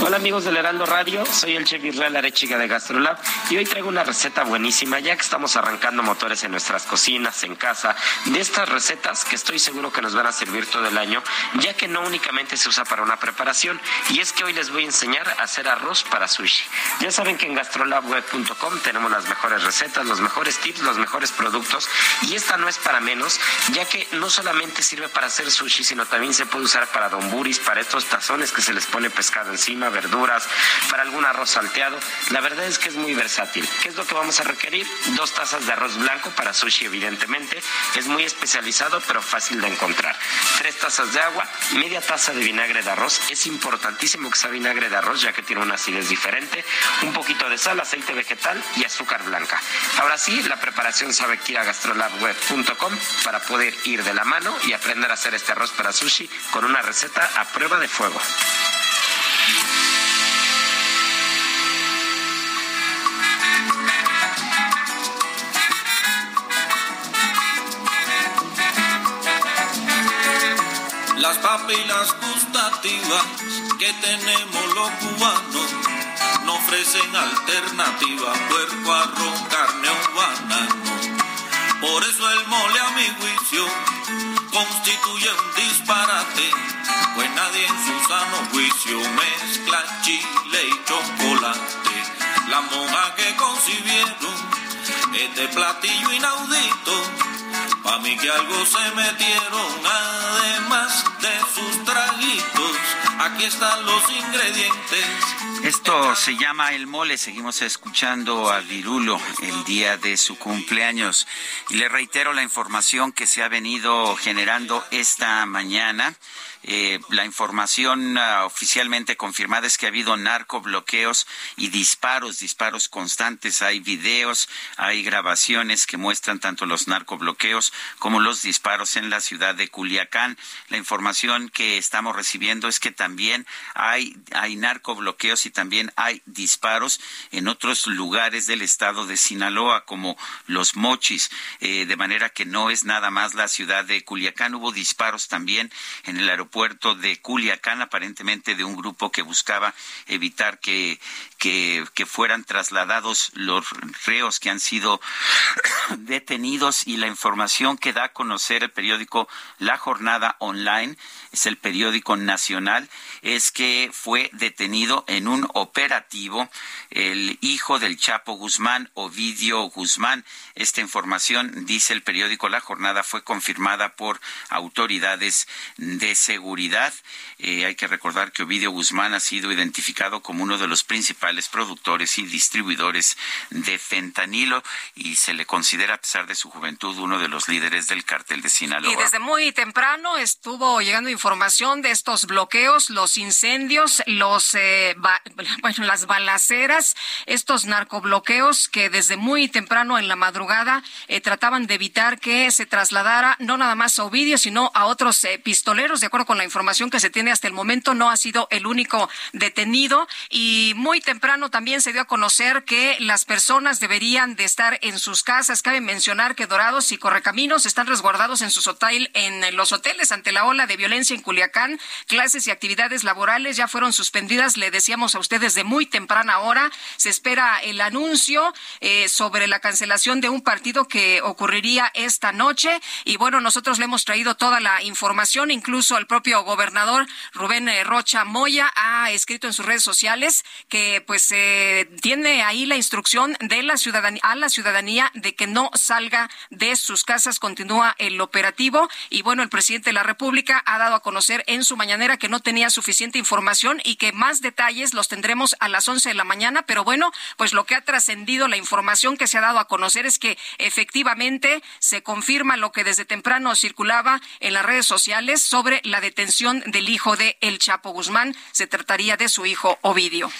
Hola amigos del Heraldo Radio, soy el chef Israel Arechiga de Gastrolab y hoy traigo una receta buenísima ya que estamos arrancando motores en nuestras cocinas, en casa, de estas recetas que estoy seguro que nos van a servir todo el año ya que no únicamente se usa para una preparación. Y es que hoy les voy a enseñar a hacer arroz para sushi. Ya saben que en gastrolabweb.com tenemos las mejores recetas, los mejores tips, los mejores productos. Y esta no es para menos ya que no solamente sirve para hacer sushi sino también se puede usar para donburis, para estos tazones que se les pone pescado encima verduras, para algún arroz salteado. La verdad es que es muy versátil. ¿Qué es lo que vamos a requerir? Dos tazas de arroz blanco para sushi, evidentemente. Es muy especializado, pero fácil de encontrar. Tres tazas de agua, media taza de vinagre de arroz. Es importantísimo que sea vinagre de arroz, ya que tiene una acidez diferente. Un poquito de sal, aceite vegetal y azúcar blanca. Ahora sí, la preparación sabe que ir a gastrolabweb.com para poder ir de la mano y aprender a hacer este arroz para sushi con una receta a prueba de fuego. Las papilas gustativas que tenemos los cubanos no ofrecen alternativa, puerco, arroz, carne o banano. Por eso el mole a mi juicio constituye un disparate, pues nadie en su sano juicio mezcla chile y chocolate. La monja que concibieron este platillo inaudito, pa' mí que algo se metieron, además de sus traguitos, aquí están los ingredientes. Esto se llama el mole. Seguimos escuchando a Virulo el día de su cumpleaños. Y le reitero la información que se ha venido generando esta mañana. Eh, la información uh, oficialmente confirmada es que ha habido narcobloqueos y disparos, disparos constantes. Hay videos, hay grabaciones que muestran tanto los narcobloqueos como los disparos en la ciudad de Culiacán. La información que estamos recibiendo es que también hay, hay narcobloqueos y también hay disparos en otros lugares del estado de Sinaloa, como los Mochis, eh, de manera que no es nada más la ciudad de Culiacán. Hubo disparos también en el aeropuerto puerto de Culiacán, aparentemente de un grupo que buscaba evitar que, que, fueran trasladados los reos que han sido detenidos y la información que da a conocer el periódico La Jornada Online, es el periódico nacional, es que fue detenido en un operativo el hijo del Chapo Guzmán, Ovidio Guzmán. Esta información, dice el periódico La Jornada, fue confirmada por autoridades de seguridad. Eh, hay que recordar que Ovidio Guzmán ha sido identificado como uno de los principales productores y distribuidores de fentanilo y se le considera, a pesar de su juventud, uno de los líderes del cártel de Sinaloa. Y desde muy temprano estuvo llegando información de estos bloqueos, los incendios, los eh, las balaceras, estos narcobloqueos que desde muy temprano en la madrugada eh, trataban de evitar que se trasladara no nada más a Ovidio, sino a otros eh, pistoleros. De acuerdo con la información que se tiene hasta el momento, no ha sido el único detenido y muy temprano también se dio a conocer que las personas deberían de estar en sus casas. Cabe mencionar que Dorados y Correcaminos están resguardados en sus hotel, en los hoteles ante la ola de violencia en Culiacán. Clases y actividades laborales ya fueron suspendidas. Le decíamos a ustedes de muy temprana hora. Se espera el anuncio eh, sobre la cancelación de un partido que ocurriría esta noche. Y bueno, nosotros le hemos traído toda la información. Incluso el propio gobernador Rubén eh, Rocha Moya ha escrito en sus redes sociales que pues eh, tiene ahí la instrucción de la ciudadanía a la ciudadanía de que no salga de sus casas. Continúa el operativo y bueno, el presidente de la República ha dado a conocer en su mañanera que no tenía suficiente información y que más detalles los tendremos a las 11 de la mañana, pero bueno, pues lo que ha trascendido, la información que se ha dado a conocer es que efectivamente se confirma lo que desde temprano circulaba en las redes sociales sobre la detención del hijo de El Chapo Guzmán. Se trataría de su hijo Ovidio.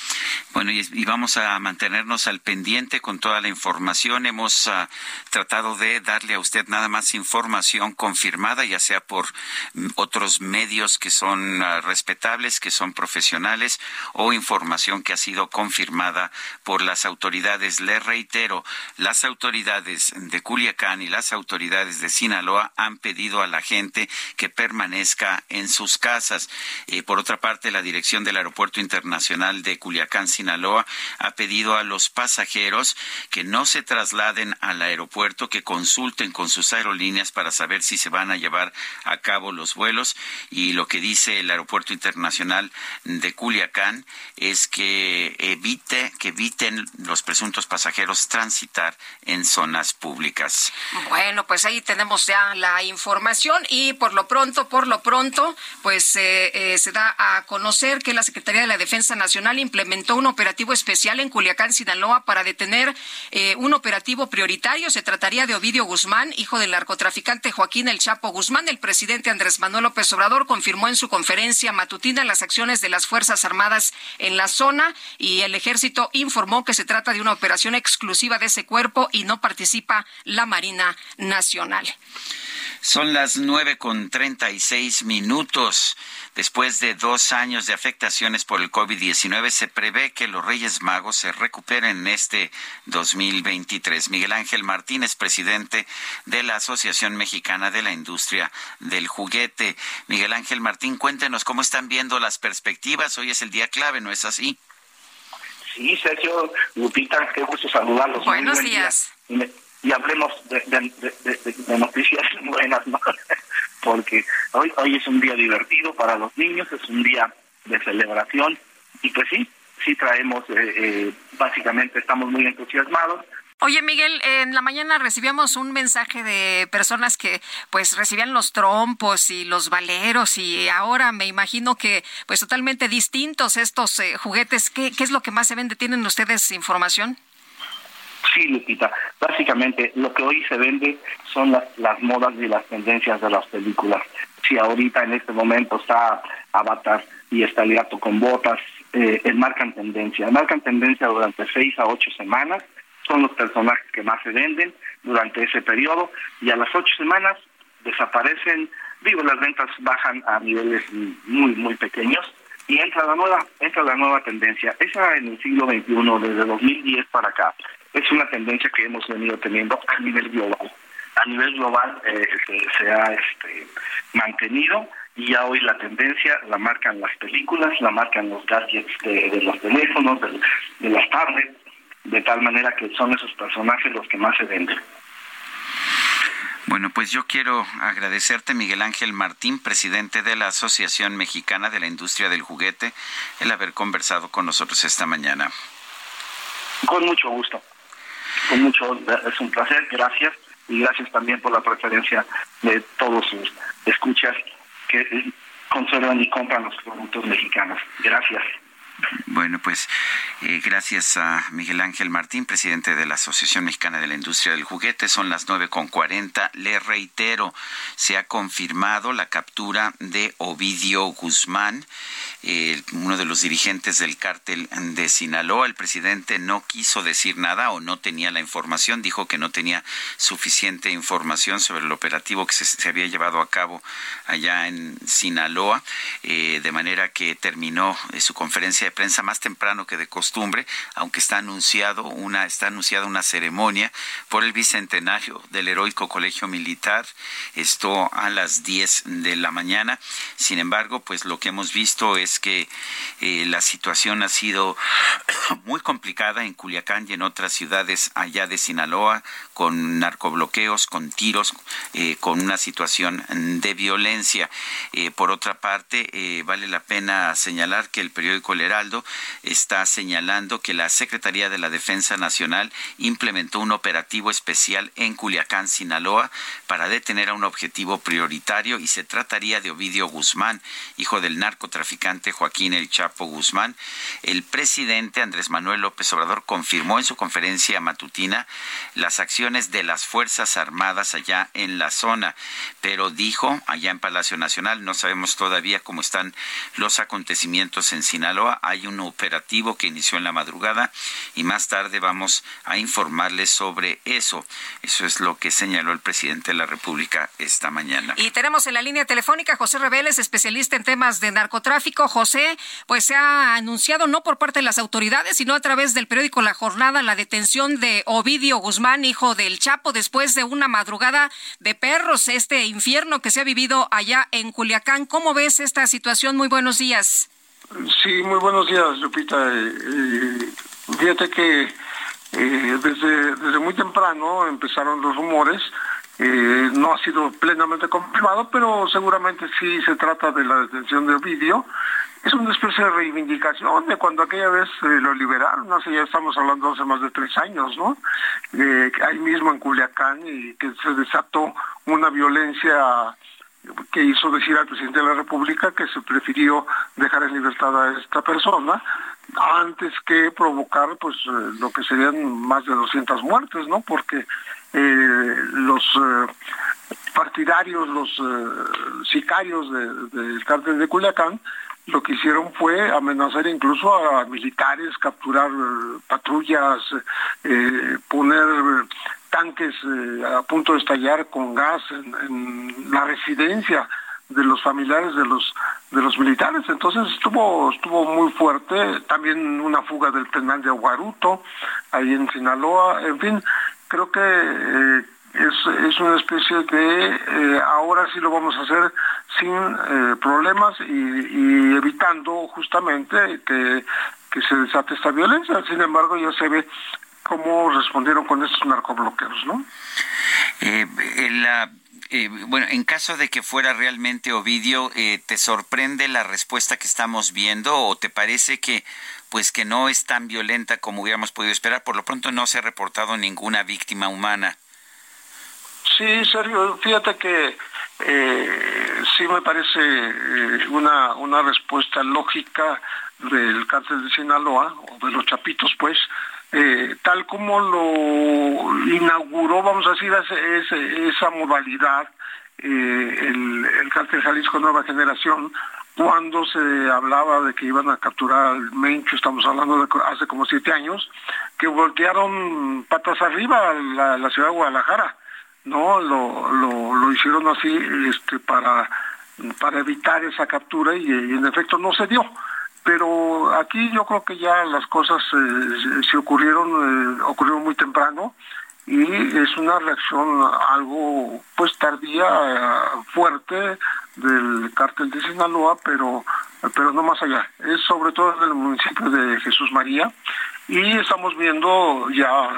Bueno, y, vamos a mantenernos al pendiente con toda la información. Hemos uh, tratado de darle a usted nada más información confirmada, ya sea por mm, otros medios que son uh, respetables, que son profesionales, o información que ha sido confirmada por las autoridades. Le reitero, las autoridades de Culiacán y las autoridades de Sinaloa han pedido a la gente que permanezca en sus casas. Eh, por otra parte, la dirección del Aeropuerto Internacional de Culiacán, Sinaloa, ha pedido a los pasajeros que no se trasladen al aeropuerto, que consulten con sus aerolíneas para saber si se van a llevar a cabo los vuelos. Y lo que dice el Aeropuerto Internacional de Culiacán es que evite, que eviten los presuntos pasajeros transitar en zonas públicas. Bueno, pues ahí tenemos ya la información y por lo pronto, por lo pronto, pues eh, se da a conocer que la Secretaría de la Defensa Nacional implementó un operativo especial en Culiacán, Sinaloa, para detener un operativo prioritario. Se trataría de Ovidio Guzmán, hijo del narcotraficante Joaquín El Chapo Guzmán. El presidente Andrés Manuel López Obrador confirmó en su conferencia matutina las acciones de las Fuerzas Armadas en la zona y el ejército informó que se trata de una operación exclusiva de ese cuerpo y no participa la Marina Nacional. Son las nueve con treinta y seis minutos. Después de dos años de afectaciones por el COVID-19, se prevé que los Reyes Magos se recuperen en este 2023. Miguel Ángel Martínez, presidente de la Asociación Mexicana de la Industria del Juguete. Miguel Ángel Martín, cuéntenos cómo están viendo las perspectivas. Hoy es el día clave, ¿no es así? Sí, Sergio, Lupita, qué gusto saludarlos. Buenos días y hablemos de, noticias buenas, ¿no? Porque hoy, hoy es un día divertido para los niños, es un día de celebración y pues sí, sí traemos, eh, eh, básicamente estamos muy entusiasmados. Oye Miguel, en la mañana recibíamos un mensaje de personas que pues recibían los trompos y los valeros y ahora me imagino que pues totalmente distintos estos eh, juguetes. ¿Qué, ¿Qué es lo que más se vende? ¿Tienen ustedes información? Sí, Lupita. Básicamente lo que hoy se vende son las, las modas y las tendencias de las películas. Si ahorita en este momento está Avatar y está el gato con botas, eh, marcan tendencia. Marcan tendencia durante seis a ocho semanas. Son los personajes que más se venden durante ese periodo y a las ocho semanas desaparecen. Digo, las ventas bajan a niveles muy, muy pequeños y entra la nueva entra la nueva tendencia. Esa en el siglo XXI, desde 2010 para acá es una tendencia que hemos venido teniendo a nivel global. A nivel global eh, se, ha este, mantenido y ya hoy la tendencia la marcan las películas, la marcan los gadgets de, los teléfonos, de, de las tablets, de tal manera que son esos personajes los que más se venden. Bueno, pues yo quiero agradecerte, Miguel Ángel Martín, presidente de la Asociación Mexicana de la Industria del Juguete, el haber conversado con nosotros esta mañana. Con mucho gusto con mucho, es un placer, gracias y gracias también por la preferencia de todos sus escuchas que conservan y compran los productos mexicanos. Gracias. Bueno, pues eh, gracias a Miguel Ángel Martín, presidente de la Asociación Mexicana de la Industria del Juguete. Son las nueve con cuarenta. Le reitero, se ha confirmado la captura de Ovidio Guzmán, uno de los dirigentes del cártel de Sinaloa. El presidente no quiso decir nada o no tenía la información, dijo que no tenía suficiente información sobre el operativo que se, había llevado a cabo allá en Sinaloa, eh, de manera que terminó eh, su conferencia de prensa más temprano que de costumbre, aunque está anunciado una está anunciada una ceremonia por el bicentenario del heroico colegio militar, esto a las 10 de la mañana. Sin embargo, pues lo que hemos visto es que eh, la situación ha sido muy complicada en Culiacán y en otras ciudades allá de Sinaloa, con narcobloqueos, con tiros, eh, con una situación de violencia. Eh, por otra parte, vale la pena señalar que el periódico El Heraldo está señalando que la Secretaría de la Defensa Nacional implementó un operativo especial en Culiacán, Sinaloa, para detener a un objetivo prioritario y se trataría de Ovidio Guzmán, hijo del narcotraficante Joaquín El Chapo Guzmán, el presidente Andrés Manuel López Obrador confirmó en su conferencia matutina las acciones de las Fuerzas Armadas allá en la zona, pero dijo allá en Palacio Nacional, no sabemos todavía cómo están los acontecimientos en Sinaloa, hay un operativo que inició en la madrugada y más tarde vamos a informarles sobre eso. Eso es lo que señaló el presidente de la República esta mañana. Y tenemos en la línea telefónica José Reveles, especialista en temas de narcotráfico. José, pues se ha anunciado no por parte de las autoridades, sino a través del periódico La Jornada la detención de Ovidio Guzmán, hijo del Chapo, después de una madrugada de perros, este infierno que se ha vivido allá en Culiacán. ¿Cómo ves esta situación? Muy buenos días. Sí, muy buenos días, Lupita. Eh, eh, fíjate que eh, desde, muy temprano empezaron los rumores eh, no ha sido plenamente confirmado, pero seguramente sí se trata de la detención de Ovidio. Es una especie de reivindicación de cuando aquella vez lo liberaron, hace ya estamos hablando hace más de tres años, ¿no? Eh, ahí mismo en Culiacán y que se desató una violencia que hizo decir al presidente de la República que se prefirió dejar en libertad a esta persona antes que provocar pues eh, lo que serían más de 200 muertes, ¿no? Porque eh, los eh, partidarios, los sicarios del cártel de Culiacán, lo que hicieron fue amenazar incluso a militares, capturar patrullas, poner tanques a punto de estallar con gas en la residencia de los familiares de los de los militares. Entonces estuvo estuvo muy fuerte. También una fuga del penal de Aguaruto ahí en Sinaloa. En fin creo que eh, es, es una especie de eh, ahora sí lo vamos a hacer sin eh, problemas y, evitando justamente que, que se desate esta violencia sin embargo ya se ve cómo respondieron con estos narcobloqueos no eh, la eh, bueno, en caso de que fuera realmente Ovidio, eh, ¿te sorprende la respuesta que estamos viendo o te parece que pues que no es tan violenta como hubiéramos podido esperar? Por lo pronto no se ha reportado ninguna víctima humana. Sí, Sergio, fíjate que eh, sí me parece una, una respuesta lógica del cártel de Sinaloa, o de los chapitos, pues, eh, tal como lo inauguró, vamos a decir, esa modalidad, eh, el, el cártel Jalisco Nueva Generación, cuando se hablaba de que iban a capturar al Mencho, estamos hablando de hace como siete años, que voltearon patas arriba a la, ciudad de Guadalajara, ¿no? Lo, lo, hicieron así este, para, para evitar esa captura y en efecto no se dio pero aquí yo creo que ya las cosas eh, se ocurrieron, eh, ocurrieron muy temprano y es una reacción algo pues tardía, fuerte del cártel de Sinaloa, pero pero no más allá. Es sobre todo en el municipio de Jesús María y estamos viendo ya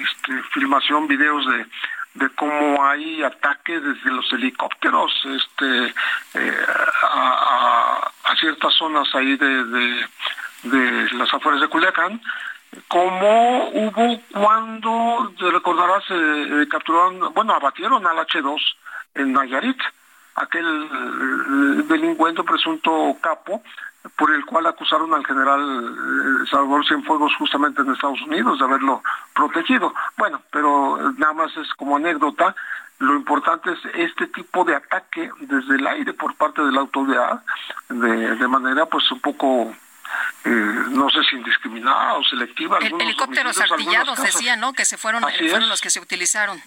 este, filmación, videos de de cómo hay ataques desde los helicópteros este a, ciertas zonas ahí de, de, las afueras de Culiacán como hubo cuando te recordarás eh, capturaron bueno abatieron al H2 en Nayarit aquel eh, delincuente presunto capo por el cual acusaron al general eh, Salvador Cienfuegos justamente en Estados Unidos de haberlo protegido. Bueno, pero nada más es como anécdota. Lo importante es este tipo de ataque desde el aire por parte de la autoridad, de, de manera pues un poco eh, no sé si indiscriminada o selectiva. El, helicópteros artillados decía, ¿no? Que se fueron, fueron los que se utilizaron.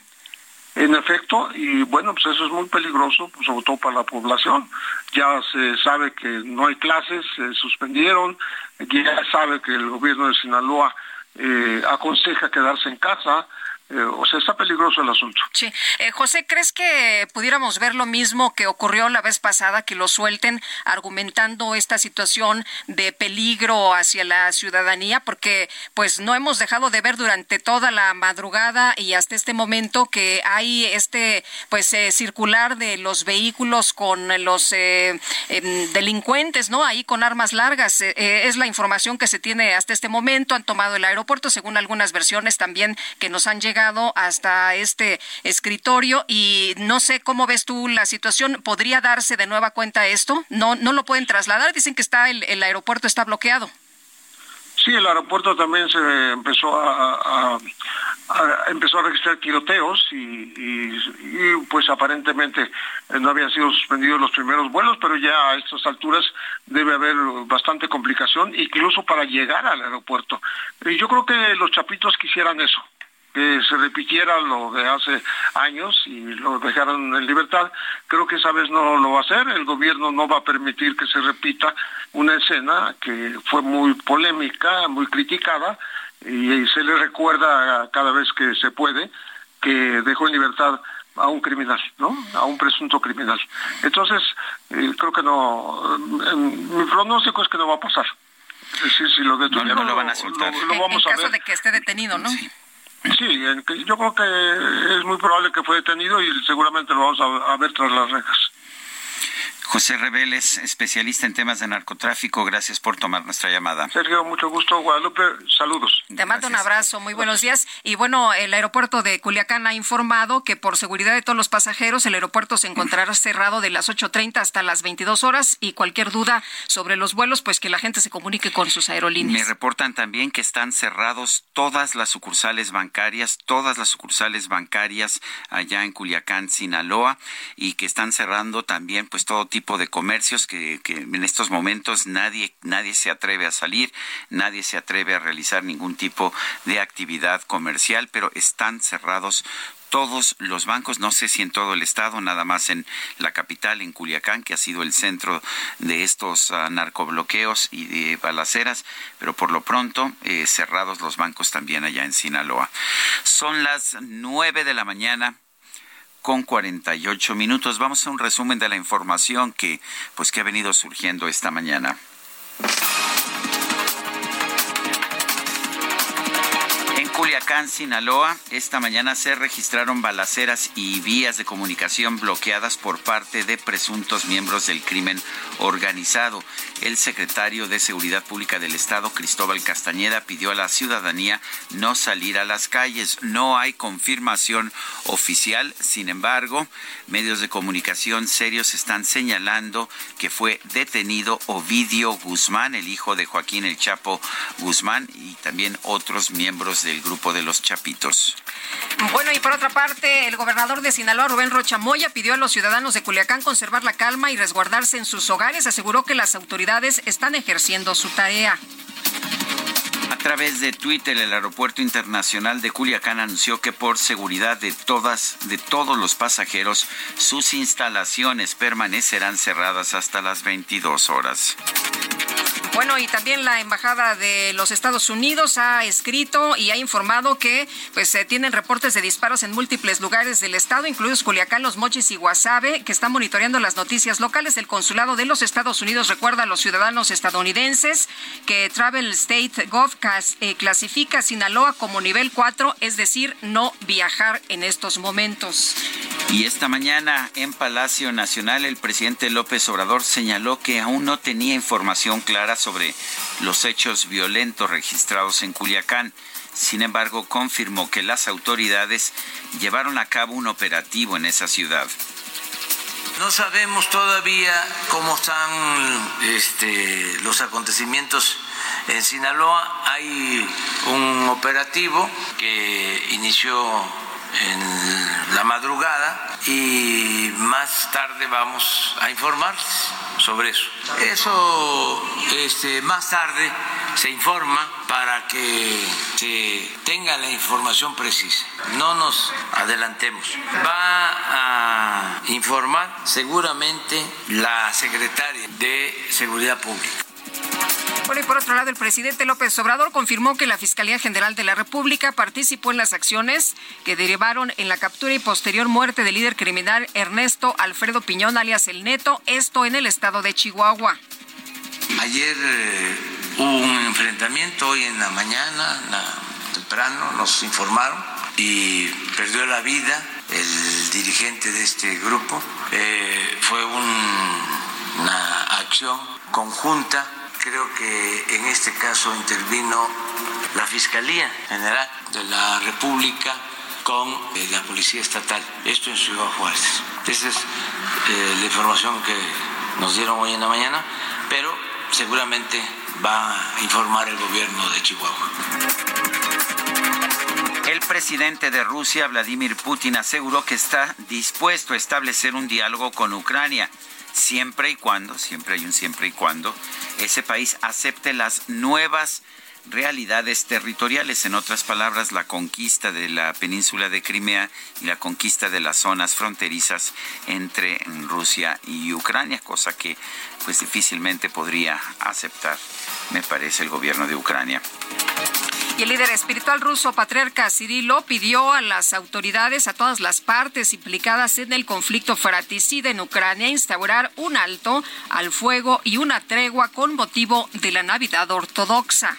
En efecto, y bueno, pues eso es muy peligroso, pues sobre todo para la población. Ya se sabe que no hay clases, se suspendieron, ya sabe que el gobierno de Sinaloa eh, aconseja quedarse en casa, eh, o sea, está peligroso el asunto. Sí. Eh, José, ¿crees que pudiéramos ver lo mismo que ocurrió la vez pasada, que lo suelten argumentando esta situación de peligro hacia la ciudadanía? Porque pues no hemos dejado de ver durante toda la madrugada y hasta este momento que hay este pues eh, circular de los vehículos con los em, delincuentes, ¿no? Ahí con armas largas. es la información que se tiene hasta este momento. Han tomado el aeropuerto, según algunas versiones también que nos han llegado hasta este escritorio y no sé cómo ves tú la situación. ¿Podría darse de nueva cuenta esto? No, no lo pueden trasladar. Dicen que está el, aeropuerto está bloqueado. Sí, el aeropuerto también se empezó a, empezó a registrar tiroteos y, pues aparentemente no habían sido suspendidos los primeros vuelos, pero ya a estas alturas debe haber bastante complicación, incluso para llegar al aeropuerto. Y yo creo que los chapitos quisieran eso, que se repitiera lo de hace años y lo dejaron en libertad. Creo que esa vez no lo va a hacer. El gobierno no va a permitir que se repita una escena que fue muy polémica, muy criticada y se le recuerda cada vez que se puede que dejó en libertad a un criminal, ¿no? A un presunto criminal. Entonces, eh, creo que no. mi pronóstico es que no va a pasar. Es decir, si lo detuvieron, no, lo, van a soltar. Lo, vamos en, a caso de que esté detenido, ¿no? Sí, yo creo que es muy probable que fue detenido y seguramente lo vamos a, ver tras las rejas. José Reveles, especialista en temas de narcotráfico, gracias por tomar nuestra llamada. Sergio, mucho gusto. Guadalupe, saludos. Te mando un abrazo, muy buenos días. Y bueno, el aeropuerto de Culiacán ha informado que por seguridad de todos los pasajeros, el aeropuerto se encontrará cerrado de las 8.30 hasta las 22 horas y cualquier duda sobre los vuelos, pues que la gente se comunique con sus aerolíneas. Me reportan también que están cerrados todas las sucursales bancarias, todas las sucursales bancarias allá en Culiacán, Sinaloa, y que están cerrando también pues todo tipo de comercios que, en estos momentos nadie, nadie se atreve a salir, nadie se atreve a realizar ningún tipo de actividad comercial, pero están cerrados todos los bancos, no sé si en todo el estado, nada más en la capital, en Culiacán, que ha sido el centro de estos uh, narcobloqueos y de balaceras, pero por lo pronto eh, cerrados los bancos también allá en Sinaloa. Son las nueve de la mañana con 48 minutos. Vamos a un resumen de la información que pues que ha venido surgiendo esta mañana. Culiacán, Sinaloa, esta mañana se registraron balaceras y vías de comunicación bloqueadas por parte de presuntos miembros del crimen organizado. El secretario de Seguridad Pública del Estado, Cristóbal Castañeda, pidió a la ciudadanía no salir a las calles. No hay confirmación oficial, sin embargo, medios de comunicación serios están señalando que fue detenido Ovidio Guzmán, el hijo de Joaquín El Chapo Guzmán, y también otros miembros del grupo de los Chapitos. Bueno, y por otra parte, el gobernador de Sinaloa, Rubén Rocha Moya, pidió a los ciudadanos de Culiacán conservar la calma y resguardarse en sus hogares. Aseguró que las autoridades están ejerciendo su tarea. A través de Twitter, el Aeropuerto Internacional de Culiacán anunció que por seguridad de todas, de todos los pasajeros, sus instalaciones permanecerán cerradas hasta las 22 horas. Bueno, y también la embajada de los Estados Unidos ha escrito y ha informado que pues se tienen reportes de disparos en múltiples lugares del estado, incluidos Culiacán, Los Mochis y Guasave, que están monitoreando las noticias locales. El consulado de los Estados Unidos recuerda a los ciudadanos estadounidenses que Travel State Gov eh, clasifica Sinaloa como nivel 4, es decir, no viajar en estos momentos. Y esta mañana en Palacio Nacional el presidente López Obrador señaló que aún no tenía información clara sobre los hechos violentos registrados en Culiacán. Sin embargo, confirmó que las autoridades llevaron a cabo un operativo en esa ciudad. No sabemos todavía cómo están este, los acontecimientos en Sinaloa. Hay un operativo que inició en la madrugada y más tarde vamos a informar sobre eso. Eso este, más tarde se informa para que se tenga la información precisa. No nos adelantemos. Va a informar seguramente la secretaria de Seguridad Pública. Bueno, y por otro lado, el presidente López Obrador confirmó que la Fiscalía General de la República participó en las acciones que derivaron en la captura y posterior muerte del líder criminal Ernesto Alfredo Piñón, alias El Neto, esto en el estado de Chihuahua. Ayer eh, hubo un enfrentamiento, hoy en la mañana, temprano, nos informaron, y perdió la vida el dirigente de este grupo. Eh, fue una acción conjunta Creo que en este caso intervino la Fiscalía General de la República con eh, la Policía Estatal, esto en Ciudad Juárez. Esa es eh, la información que nos dieron hoy en la mañana, pero seguramente va a informar el gobierno de Chihuahua. El presidente de Rusia, Vladimir Putin, aseguró que está dispuesto a establecer un diálogo con Ucrania siempre y cuando, siempre hay un siempre y cuando, ese país acepte las nuevas realidades territoriales, en otras palabras, la conquista de la península de Crimea y la conquista de las zonas fronterizas entre Rusia y Ucrania, cosa que pues difícilmente podría aceptar, me parece, el gobierno de Ucrania. Y el líder espiritual ruso, patriarca Cirilo, pidió a las autoridades, a todas las partes implicadas en el conflicto fratricida en Ucrania, instaurar un alto al fuego y una tregua con motivo de la Navidad ortodoxa.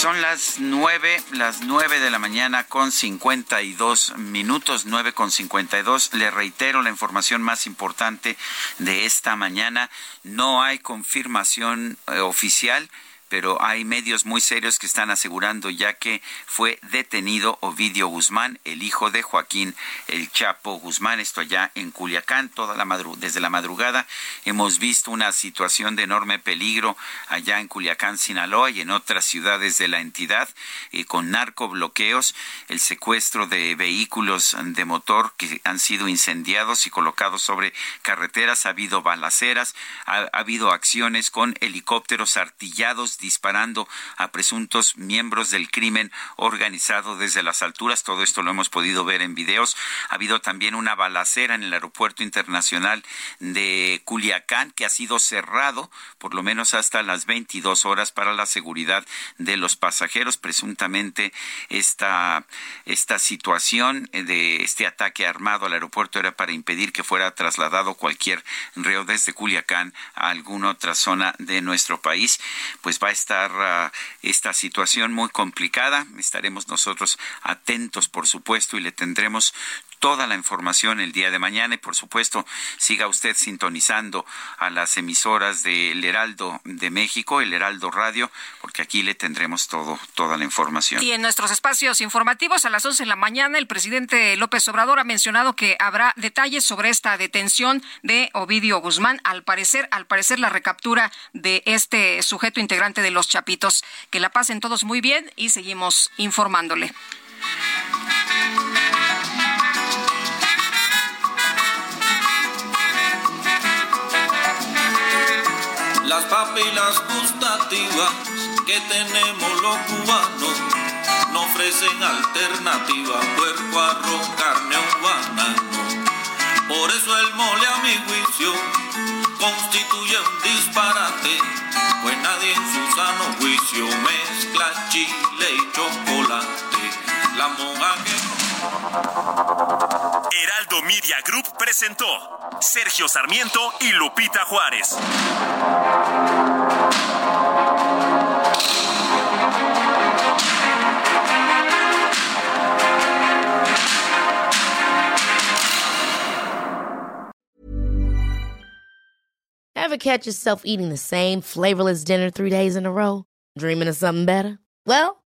Son las nueve, las nueve de la mañana con 52 minutos, nueve con 52. Le reitero la información más importante de esta mañana. No hay confirmación eh, oficial pero hay medios muy serios que están asegurando ya que fue detenido Ovidio Guzmán, el hijo de Joaquín El Chapo Guzmán, esto allá en Culiacán, toda la desde la madrugada. Hemos visto una situación de enorme peligro allá en Culiacán, Sinaloa y en otras ciudades de la entidad, eh, con narcobloqueos, el secuestro de vehículos de motor que han sido incendiados y colocados sobre carreteras, ha habido balaceras, ha habido acciones con helicópteros artillados disparando a presuntos miembros del crimen organizado desde las alturas. Todo esto lo hemos podido ver en videos. Ha habido también una balacera en el aeropuerto internacional de Culiacán que ha sido cerrado por lo menos hasta las 22 horas para la seguridad de los pasajeros. Presuntamente esta, esta situación de este ataque armado al aeropuerto era para impedir que fuera trasladado cualquier reo desde Culiacán a alguna otra zona de nuestro país. Pues va a estar ah, esta situación muy complicada. Estaremos nosotros atentos, por supuesto, y le tendremos toda la información el día de mañana y por supuesto siga usted sintonizando a las emisoras del Heraldo de México, el Heraldo Radio, porque aquí le tendremos todo, toda la información. Y en nuestros espacios informativos a las 11 de la mañana el presidente López Obrador ha mencionado que habrá detalles sobre esta detención de Ovidio Guzmán. Al parecer, al parecer la recaptura de este sujeto integrante de los Chapitos. Que la pasen todos muy bien y seguimos informándole. Papilas gustativas que tenemos los cubanos no ofrecen alternativa, puerco, arroz, carne o banano. Por eso el mole a mi juicio constituye un disparate, pues nadie en su sano juicio mezcla chile y chocolate. La monja Heraldo Media Group presentó Sergio Sarmiento y Lupita Juárez. Ever catch yourself eating the same flavorless dinner three days in a row? Dreaming of something better? Well,